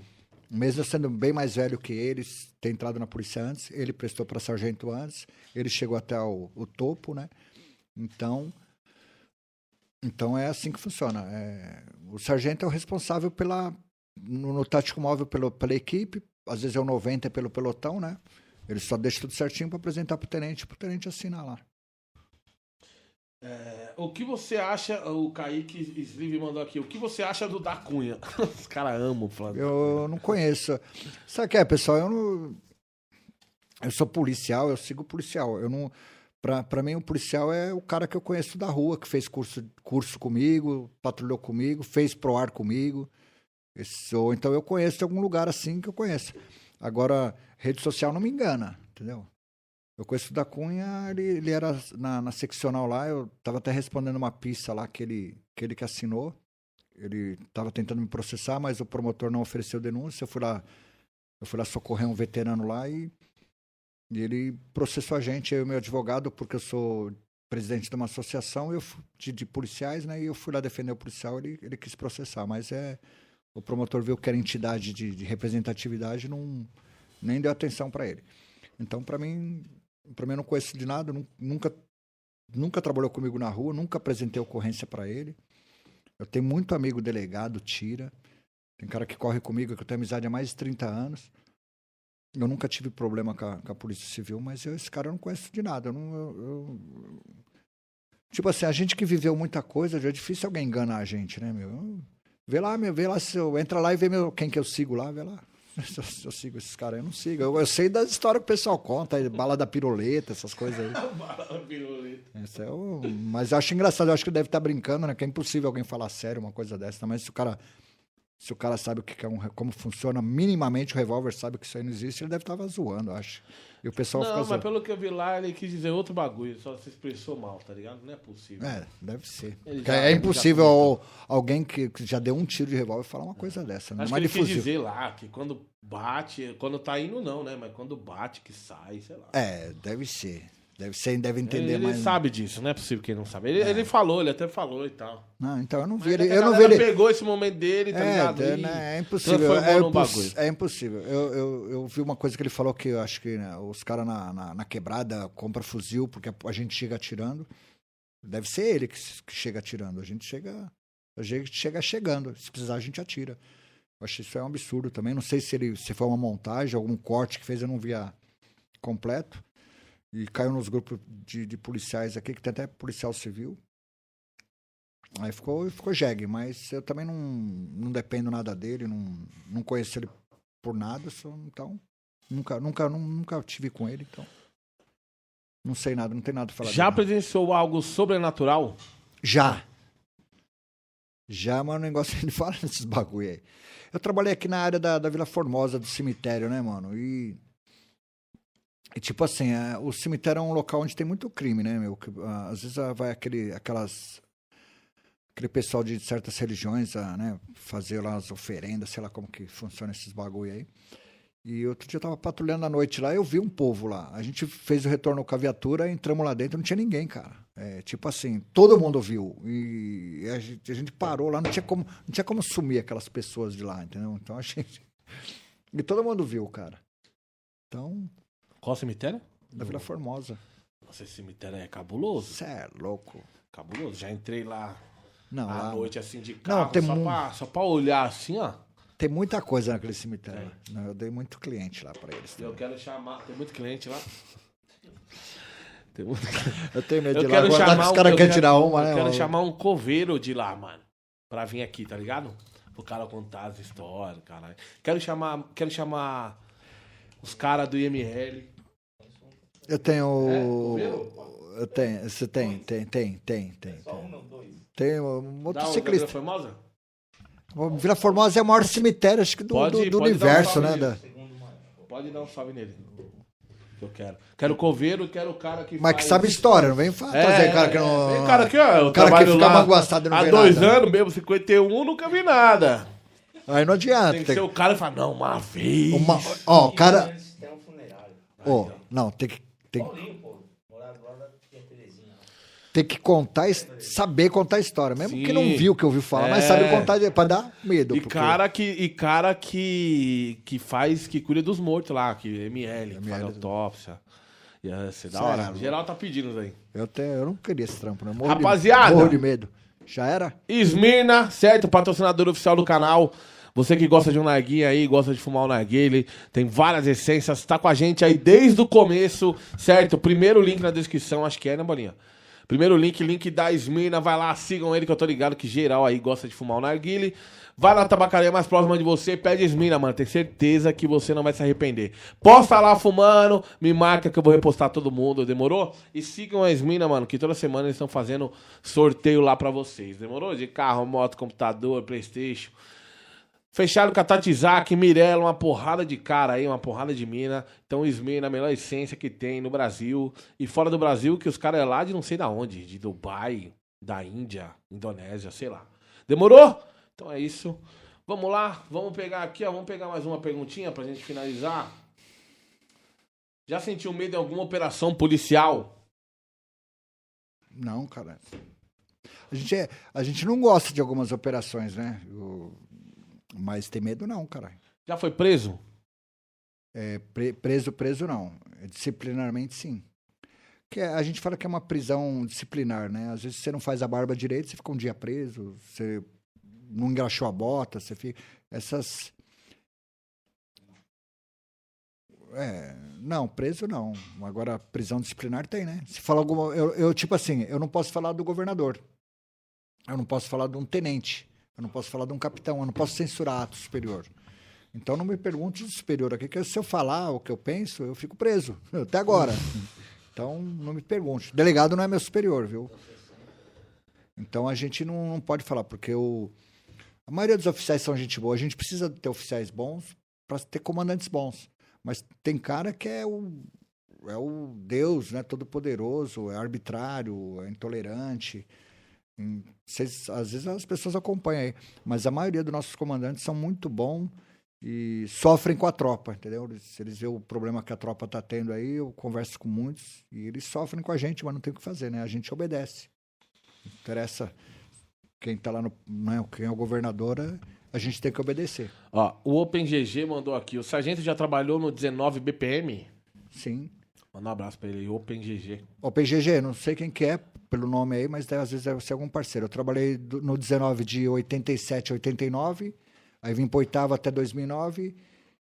Mesmo eu sendo bem mais velho que ele, ter entrado na polícia antes, ele prestou para sargento antes, ele chegou até o, o topo, né? Então, então é assim que funciona. É, o sargento é o responsável pela no, no tático móvel pelo, pela equipe, às vezes é o 90 pelo pelotão, né? Ele só deixa tudo certinho para apresentar pro tenente, pro tenente assinar lá. É, o que você acha, o Kaique Slive mandou aqui, o que você acha do da Cunha? [laughs] Os caras amam o Flávio. Eu não conheço. Sabe o que é, pessoal? Eu não. Eu sou policial, eu sigo policial. Eu não. Pra mim, o policial é o cara que eu conheço da rua, que fez curso, curso comigo, patrulhou comigo, fez proar comigo. Ou então eu conheço de algum lugar assim que eu conheço. Agora, rede social não me engana, entendeu? Eu conheço o da Cunha, ele, ele era na, na seccional lá, eu tava até respondendo uma pista lá que ele que, ele que assinou. Ele estava tentando me processar, mas o promotor não ofereceu denúncia. Eu fui lá, eu fui lá socorrer um veterano lá e, e ele processou a gente, eu e meu advogado, porque eu sou presidente de uma associação eu, de, de policiais, né? E eu fui lá defender o policial, ele, ele quis processar, mas é o promotor viu que era entidade de, de representatividade, não nem deu atenção para ele. Então, para mim, para mim eu não conheço de nada, nu- nunca nunca trabalhou comigo na rua, nunca apresentei ocorrência para ele. Eu tenho muito amigo delegado, tira. Tem cara que corre comigo, que eu tenho amizade há mais de 30 anos. Eu nunca tive problema com a, com a Polícia Civil, mas eu, esse cara eu não conheço de nada. Eu não, eu- eu- Tipo assim, a gente que viveu muita coisa, já é difícil alguém enganar a gente, né, meu? Eu- Vê lá, meu, vê lá se eu. Entra lá e vê meu, quem que eu sigo lá, vê lá. [laughs] Se eu, se eu sigo esses caras, eu não sigo. Eu, eu sei das histórias que o pessoal conta, bala da piroleta, essas coisas aí. [laughs] Esse é o... Mas eu acho engraçado, eu acho que deve estar brincando, né? Que é impossível alguém falar sério uma coisa dessa. Mas se o cara, se o cara sabe o que é um, como funciona minimamente o revólver, sabe que isso aí não existe, ele deve estar zoando, acho. E o pessoal Não, fica mas zoando. pelo que eu vi lá, ele quis dizer outro bagulho, só se expressou mal, tá ligado? Não é possível. É, deve ser. Já- é ele impossível já al- alguém que já deu um tiro de revólver falar uma coisa dessa. Não Acho é que ele quis dizer lá que quando bate, quando tá indo não, né? Mas quando bate, que sai, sei lá. É, deve ser. Deve ser, deve entender ele, mais. ele sabe disso, não é possível que ele não sabe. Ele, ele falou, ele até falou e tal. Não, então eu não vi Mas ele. Eu não vi ele. pegou esse momento dele, tá É, ligado? é, né, é impossível. É, imposs- é impossível. Eu, eu, eu vi uma coisa que ele falou que eu acho que né, os caras na, na, na quebrada compram fuzil porque a, gente chega atirando. Deve ser ele que, que chega atirando. A gente chega. A gente chega chegando. Se precisar, a gente atira. Eu acho isso é um absurdo também. Não sei se ele se foi uma montagem, algum corte que fez, eu não via completo. E caiu nos grupos de, de policiais aqui, que tem até policial civil. Aí ficou, ficou jegue, mas eu também não, não dependo nada dele, não, não conheço ele por nada, só, então nunca, nunca, nu- nunca tive com ele, então não sei nada, não tem nada pra falar. Já presenciou algo sobrenatural? Já. Já, mas o negócio ele fala [laughs] desses bagulho aí. Eu trabalhei aqui na área da, da Vila Formosa, do cemitério, né, mano? E, e tipo assim, é, o cemitério é um local onde tem muito crime, né, meu? Ah, às vezes ah, vai aquele, aquelas aquele pessoal de certas religiões a né, fazer lá as oferendas, sei lá como que funciona esses bagulho aí. E outro dia eu tava patrulhando à noite lá, eu vi um povo lá. A gente fez o retorno com a viatura, entramos lá dentro, não tinha ninguém, cara. É, tipo assim, todo mundo viu. E a gente, a gente parou lá, não tinha, como, não tinha como sumir aquelas pessoas de lá, entendeu? Então [laughs] a gente. E todo mundo viu, cara. Então, Qual cemitério? da Vila Formosa. Nossa, esse cemitério é cabuloso. Você é louco. Cabuloso. Já entrei lá Não, à lá, noite assim de carro, tem só, mu- pra, só pra olhar assim, ó. tem muita coisa naquele cemitério. Não, eu dei muito cliente lá pra eles. Eu também. quero chamar. Tem muito cliente lá. [laughs] Tem muito Eu tenho medo Eu de lá. quero chamar que os um- caras eu querem quero- tirar uma, Eu né? quero mano? chamar um coveiro de lá, mano. Pra vir aqui, tá ligado? O cara contar as histórias, caralho. Quero chamar, quero chamar os caras do IML. Eu tenho. É, coveiro? eu tenho. Você tem, tem, tem, tem, tem. Só um, Tem, não, dois. tem um motociclista. Vila Formosa? O Vila Formosa é o maior cemitério, acho que do, Pode- do- do pode um universo, salve né? da-. Pode dar um salve nele. Que eu quero. Quero coveiro, quero o cara que Mas que faz- sabe história, não vem fa- É, cara que não. Tem cara aqui, ó. Eu O cara que trabalho fica lá magoaçado não Há dois nada. anos mesmo, 51, nunca vi nada. Aí não adianta. Tem que tem- ser o cara e falar, não, uma vez. uma- Ó, o cara. Um. Ó, não, tem que, tem, Paulinho, pô. Morava lá da tia Terezinha. tem que contar, saber contar a história. Mesmo que Sim. não viu o que ouviu falar, mas É. sabe contar de- pra dar medo. E porque- cara que, e cara que, que faz, que cuida dos mortos lá, que ML, que faz ML. autópsia. Ia ser da Cê é hora. Geral tá pedindo isso aí. Eu, tenho, eu não queria esse trampo, né? Morro Rapaziada! De, morro de medo. Já era? Esmirna, certo? Patrocinador oficial do canal. Você que gosta de um narguinha aí, gosta de fumar um narguile, tem várias essências, tá com a gente aí desde o começo, certo? Primeiro link na descrição, acho que é, né, Bolinha? Primeiro link, link da Esmirna, vai lá, sigam ele que eu tô ligado que geral aí gosta de fumar um narguile. Vai na tabacaria mais próxima de você, pede Esmirna, mano, tem certeza que você não vai se arrepender. Posta lá fumando, me marca que eu vou repostar todo mundo, demorou? E sigam a Esmirna, mano, que toda semana eles estão fazendo sorteio lá pra vocês, demorou? De carro, moto, computador, Playstation. Fechado com a Tatizak, Mirella, uma porrada de cara aí, uma porrada de mina. Então, Esmirna, a melhor essência que tem no Brasil. E fora do Brasil, que os caras é lá de não sei da onde. De Dubai, da Índia, Indonésia, sei lá. Demorou? Então é isso. Vamos lá, vamos pegar aqui, ó. Vamos pegar mais uma perguntinha pra gente finalizar. Já sentiu medo em alguma operação policial? Não, cara. A gente, é- a gente não gosta de algumas operações, né? O- mas tem medo não, cara. Já foi preso? É, pre- preso, preso não. Disciplinarmente, sim. Que é- a gente fala que é uma prisão disciplinar, né? Às vezes você não faz a barba direito, você fica um dia preso, você não engraxou a bota, você fica... Essas... É, não, preso não. Agora, prisão disciplinar tem, né? Se fala alguma... Eu, eu, tipo assim, eu não posso falar do governador. Eu não posso falar de um tenente. Eu não posso falar de um capitão. Eu não posso censurar ato superior. Então não me pergunte do superior aqui, que se eu falar o que eu penso, eu fico preso. [laughs] Até agora. Então não me pergunte. Delegado não é meu superior, viu? Então a gente não, não pode falar, porque o, a maioria dos oficiais são gente boa. A gente precisa ter oficiais bons para ter comandantes bons. Mas tem cara que é o, é o Deus, né? Todo poderoso, é arbitrário, é intolerante. Hum, Vocês, às vezes as pessoas acompanham aí, mas a maioria dos nossos comandantes são muito bons e sofrem com a tropa, entendeu? Se eles veem o problema que a tropa tá tendo aí, eu converso com muitos e eles sofrem com a gente, mas não tem o que fazer, né? A gente obedece. Não interessa quem tá lá no. Né, quem é o governador, a gente tem que obedecer. Ó, o OpenGG mandou aqui. O sargento já trabalhou no 19 BPM? Sim. Manda um abraço pra ele aí, OpenGG. O PGG, não sei quem que é pelo nome aí, mas às vezes deve ser algum parceiro. Eu trabalhei no 19 de 87 a 89, aí vim para oitava até 2009,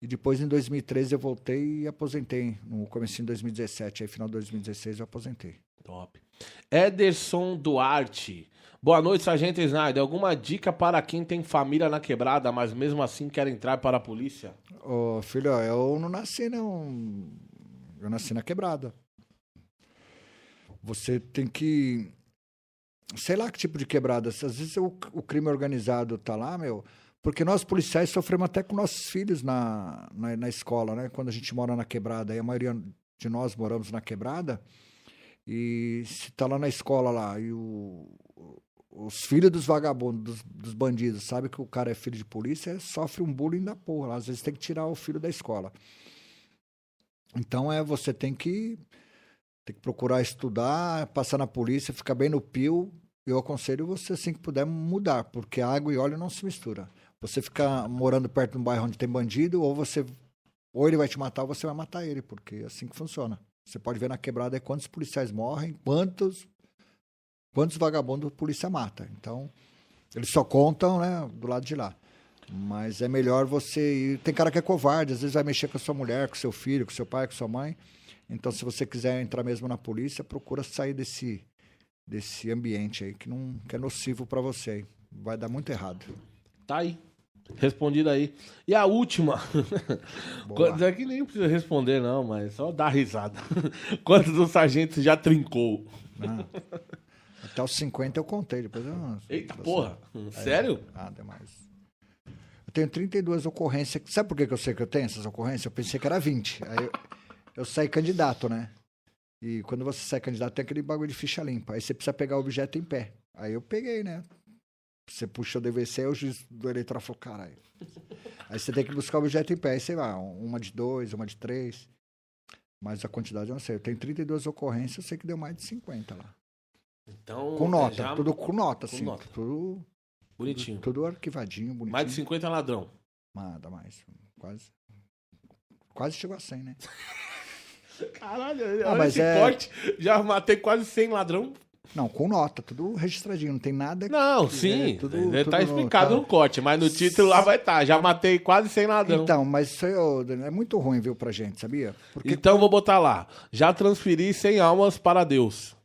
e depois em 2013 eu voltei e aposentei. No começo de 2017, aí final de 2016 eu aposentei. Top. Ederson Duarte. Boa noite, Sargento Snyder. Alguma dica para quem tem família na quebrada, mas mesmo assim quer entrar para a polícia? Ô, filho, eu não nasci, não. Eu nasci na quebrada. Você tem que. Sei lá que tipo de quebrada. Às vezes o, o crime organizado tá lá, meu. Porque nós policiais sofremos até com nossos filhos na, na, na escola, né? Quando a gente mora na quebrada. E a maioria de nós moramos na quebrada. E se tá lá na escola lá e o, os filhos dos vagabundos, dos, dos bandidos, sabe que o cara é filho de polícia, sofre um bullying da porra. Às vezes tem que tirar o filho da escola. Então é você tem que tem que procurar estudar, passar na polícia, ficar bem no pio. Eu aconselho você assim que puder mudar, porque água e óleo não se mistura. Você ficar morando perto de um bairro onde tem bandido, ou você ou ele vai te matar ou você vai matar ele, porque é assim que funciona. Você pode ver na quebrada aí quantos policiais morrem, quantos quantos vagabundos a polícia mata. Então, eles só contam, né, do lado de lá. Mas é melhor você ir. Tem cara que é covarde, às vezes vai mexer com a sua mulher, com seu filho, com seu pai, com sua mãe. Então, se você quiser entrar mesmo na polícia, procura sair desse, desse ambiente aí, que, não, que é nocivo para você. Vai dar muito errado. Tá aí. Respondido aí. E a última. [laughs] Quantos é que nem precisa responder, não, mas só dá risada. [laughs] Quantos o sargento já trincou? né? [laughs] Até os 50 eu contei, depois eu não. Eita você- porra. Sério? Ah, demais. Eu tenho 32 ocorrências. Sabe por que eu sei que eu tenho essas ocorrências? Eu pensei que era 20. Aí eu, eu saí candidato, né? E quando você sai candidato, tem aquele bagulho de ficha limpa. Aí você precisa pegar o objeto em pé. Aí eu peguei, né? Você puxa o DVC, aí o juiz do eleitoral falou, caralho. Aí você tem que buscar o objeto em pé. Aí, sei lá, uma de dois, uma de três. Mas a quantidade eu não sei. Eu tenho 32 ocorrências, eu sei que deu mais de 50 lá. Então. Com nota, já- tudo com nota, com assim. nota. Tudo, Bonitinho. tudo arquivadinho, bonitinho. Mais de 50 ladrão. Nada mais. Quase. Quase chegou a 100, né? [laughs] Caralho, Ah, olha mas esse é- corte. Já matei quase 100 ladrão. Não, com nota, tudo registradinho, não tem nada. Não, sim. tudo- Deve tudo tá no- explicado tá. no corte, mas no título lá vai estar. Já matei quase 100 ladrão. Então, mas isso é muito ruim, viu, pra gente, sabia? Porque. Então vou botar lá. Já transferi 100 almas para Deus.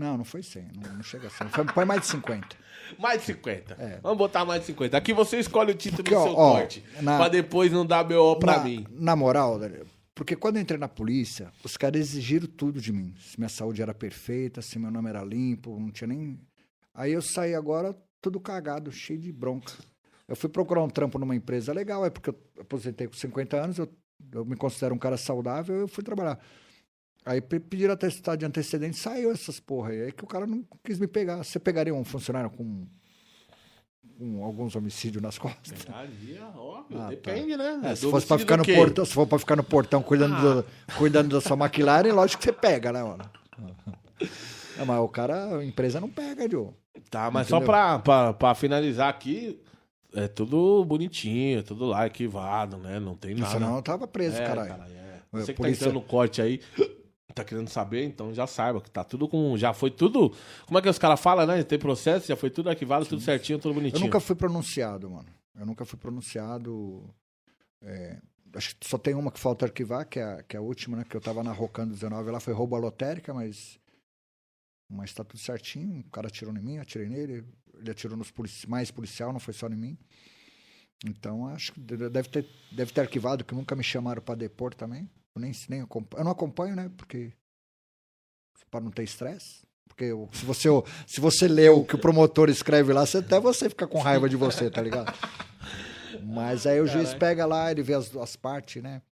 Não, não foi 100, não, não chega a 100. Foi, põe mais de 50. [laughs] Mais de 50. É. Vamos botar mais de 50. Aqui você escolhe o título Porque, do seu ó, corte. na- Pra depois não dar BO pra na, mim. Na moral, porque quando eu entrei na polícia, os caras exigiram tudo de mim. Se minha saúde era perfeita, se meu nome era limpo, não tinha nem. Aí eu saí agora tudo cagado, cheio de bronca. Eu fui procurar um trampo numa empresa legal, é porque eu aposentei com 50 anos, eu, eu me considero um cara saudável, eu fui trabalhar. Aí pe- pediram atestado de antecedente, saiu essas porra aí. Aí que o cara não quis me pegar. Você pegaria um funcionário com, com alguns homicídios nas [laughs] costas? Aí, ó, Ah, tá. depende, né? É, se Do fosse pra ficar no portão, se for pra ficar no portão cuidando, Ah. do- [laughs] cuidando da sua McLaren, lógico que você pega, né, mano? [laughs] É, mas o cara, a empresa não pega, Joe. Tá, mas só Entendeu? pra, pra, pra finalizar aqui, é tudo bonitinho, tudo lá arquivado, né? Não tem nada. Senão eu tava preso, é, caralho. caralho, é. É, Você que polícia- tá entrando no corte aí, tá querendo saber, então já saiba que tá tudo com. Já foi tudo. Como é que os caras falam, né? Tem processo, já foi tudo arquivado, tudo certinho, tudo Eu bonitinho. nunca fui pronunciado, mano. Eu nunca fui pronunciado. é, acho que só tem uma que falta arquivar, que é, a- que é a última, né? Que eu tava na Rocando 19, lá foi roubo lotérica, mas. Mas tá tudo certinho. O cara atirou em mim, eu atirei nele. Ele atirou nos polici mais policial, não foi só em mim. Então acho que de- deve ter, deve ter arquivado, que nunca me chamaram pra depor também. Eu nem, nem acompanho. Eu não acompanho, né? Porque. Pra não ter estresse. Porque eu- se você, se você lê o que o promotor escreve lá, você, até você fica com raiva de você, tá ligado? Mas aí o juiz Caralho. pega lá, ele vê as, as partes, né?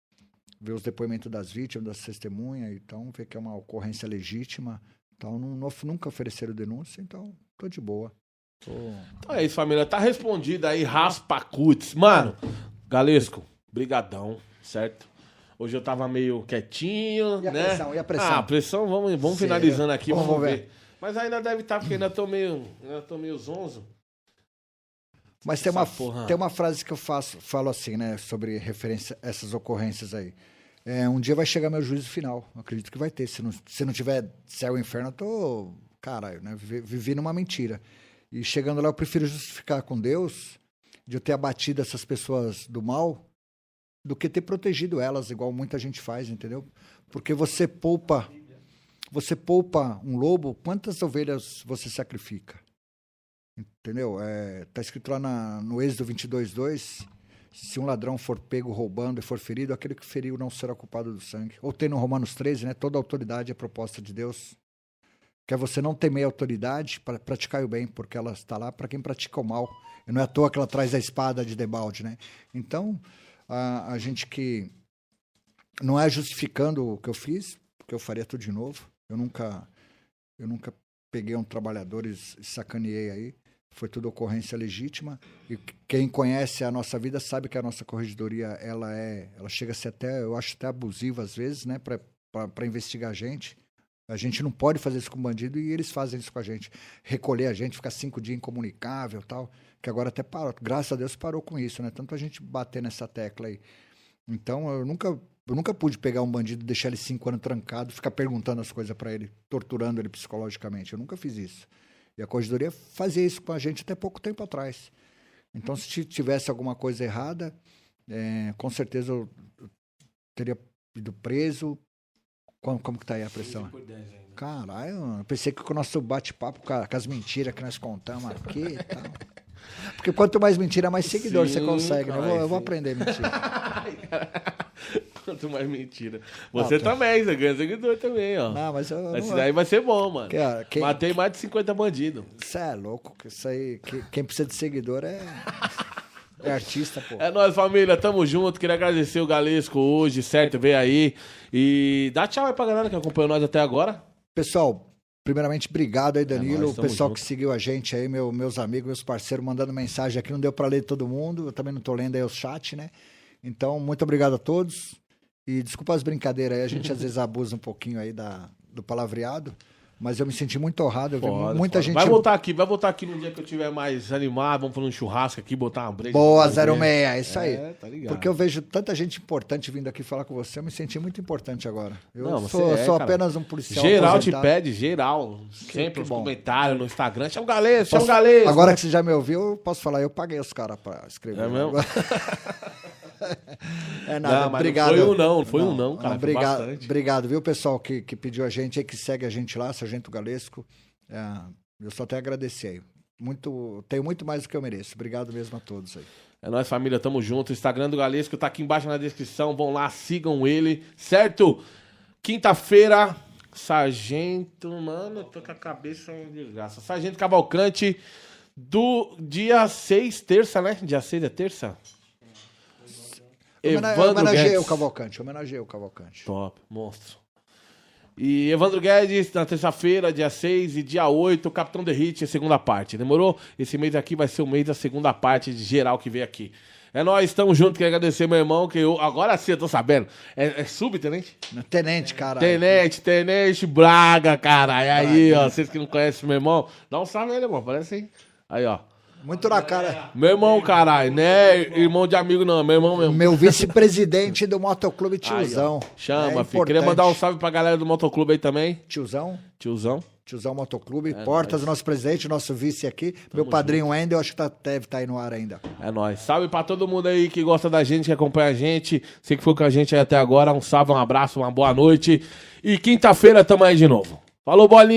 Vê os depoimentos das vítimas, das testemunhas, então vê que é uma ocorrência legítima. Então não, não- nunca ofereceram denúncia, então tô de boa. Tô- Então é isso, família. Tá respondido aí, Raspa Cuts. Mano, Galesco, brigadão, certo? Hoje eu tava meio quietinho, E a né? pressão, e a pressão? Ah, a pressão, vamos, vamos Sério? finalizando aqui, vamos, Vamos ver. ver. Mas ainda deve estar, porque ainda tô meio, ainda tô meio zonzo. Mas tem Essa uma, porra. tem uma frase que eu faço, falo assim, né, sobre referência essas ocorrências aí. É, um dia vai chegar meu juízo final. Eu acredito que vai ter. Se não, se não tiver céu e inferno, eu tô. Caralho, né? Vivi numa mentira. E chegando lá, eu prefiro justificar com Deus de eu ter abatido essas pessoas do mal do que ter protegido elas, igual muita gente faz, entendeu? Porque você poupa. Você poupa um lobo, quantas ovelhas você sacrifica? Entendeu? É, tá escrito lá na, no Êxodo 22, 2. Se um ladrão for pego roubando e for ferido, aquele que feriu não será culpado do sangue. Ou tem no Romanos 13, né? Toda autoridade é proposta de Deus. Que é você não temer a autoridade para praticar o bem, porque ela está lá para quem pratica o mal. E não é à toa que ela traz a espada de debalde, né? Então, a, a gente que não é justificando o que eu fiz, porque eu faria tudo de novo. Eu nunca, eu nunca peguei um trabalhador e sacaneei aí. Foi tudo ocorrência legítima. E quem conhece a nossa vida sabe que a nossa corregedoria ela é, ela chega a ser até, eu acho até abusiva às vezes, né, para investigar a gente. A gente não pode fazer isso com bandido e eles fazem isso com a gente. Recolher a gente, ficar cinco dias incomunicável tal. Que agora até parou. Graças a Deus parou com isso, né? Tanto a gente bater nessa tecla aí. Então eu nunca, eu nunca pude pegar um bandido, deixar ele cinco anos trancado, ficar perguntando as coisas para ele, torturando ele psicologicamente. Eu nunca fiz isso. E a corregedoria fazia isso com a gente até pouco tempo atrás. Então, se tivesse alguma coisa errada, é, com certeza eu teria ido preso. Como, como que tá aí a pressão? Caralho, eu pensei que com o nosso bate-papo, com, as mentiras que nós contamos aqui e tal. Porque quanto mais mentira, mais seguidor você Sim, consegue, né? Eu vou, eu vou aprender a mentir. [laughs] Quanto mais mentira. Você também, você ganha seguidor também, ó. Não, mas eu. Esse não- daí vai ser bom, mano. Que- quem- Matei mais de 50 bandidos. Você é louco, que isso aí. que- quem precisa de seguidor é. É artista, pô. É nóis, família. Tamo junto. Queria agradecer o Galesco hoje, certo? Veio aí. E dá tchau aí pra galera que acompanhou nós até agora. Pessoal, primeiramente, obrigado aí, Danilo. nóis, o pessoal junto. que seguiu a gente aí, meu- meus amigos, meus parceiros, mandando mensagem aqui. Não deu pra ler todo mundo. Eu também não tô lendo aí o chat, né? Então, muito obrigado a todos. E desculpa as brincadeiras aí, a gente às [laughs] vezes abusa um pouquinho aí da, do palavreado. Mas eu me senti muito honrado. Eu vi Foda, muita foda. gente. Vai voltar aqui, vai voltar aqui no dia que eu tiver mais animado. Vamos fazer um churrasco aqui, botar uma breja. Boa, Vamos ver. 06, é isso aí. É, tá ligado. Porque eu vejo tanta gente importante vindo aqui falar com você, eu me senti muito importante agora. Eu Não, sou, é, sou apenas um policial. Geral te aposentado. pede, geral. Sempre nos comentários, no Instagram. Chama o Galesco, chama o Galesco. Agora que você já me ouviu, eu posso falar, eu paguei os caras pra escrever. É mesmo? [laughs] [laughs] é nada, Não, obrigado. Não foi um não, não foi um não, cara. obrigado, obrigado, viu, pessoal, que, que pediu a gente aí, que segue a gente lá, Sargento Galesco. É, eu só tenho a agradecer aí. Muito, tenho muito mais do que eu mereço. Obrigado mesmo a todos aí. É nóis, família, tamo junto. O Instagram do Galesco tá aqui embaixo na descrição. Vão lá, sigam ele, certo? Quinta-feira, Sargento. Mano, tô com a cabeça em desgraça. Sargento Cavalcante, do dia 6, terça, né? Dia 6 é terça? Evandro Homenageei Guedes. o Cavalcante, homenageei o Cavalcante. Top, monstro. E Evandro Guedes, na terça-feira, dia 6 e dia 8, Capitão Derrite, segunda parte. Demorou? Esse mês aqui vai ser o mês da segunda parte de geral que veio aqui. É nóis, estamos juntos. Quero agradecer meu irmão, que eu. Agora sim, eu tô sabendo. É, é subtenente? Tenente, cara. Tenente, Tenente Braga, cara. E aí, ó, vocês que não conhecem meu irmão, dá um salve aí, irmão. Parece aí. Aí, ó. Muito na cara. Meu irmão, caralho, né? Irmão de amigo, não, meu irmão mesmo. Meu vice-presidente do Motoclube Aí, Tiozão. ó. Chama, É filho. Queria mandar um salve pra galera do motoclube aí também. Tiozão. Tiozão. Tiozão Motoclube, É Portas, nosso presidente, nosso vice aqui. meu padrinho Wendel, acho que tá, deve estar aí no ar ainda. É nóis. Salve pra todo mundo aí que gosta da gente, que acompanha a gente. Você que foi com a gente aí até agora. Um salve, um abraço, uma boa noite. E quinta-feira tamo aí de novo. Falou, bolinha!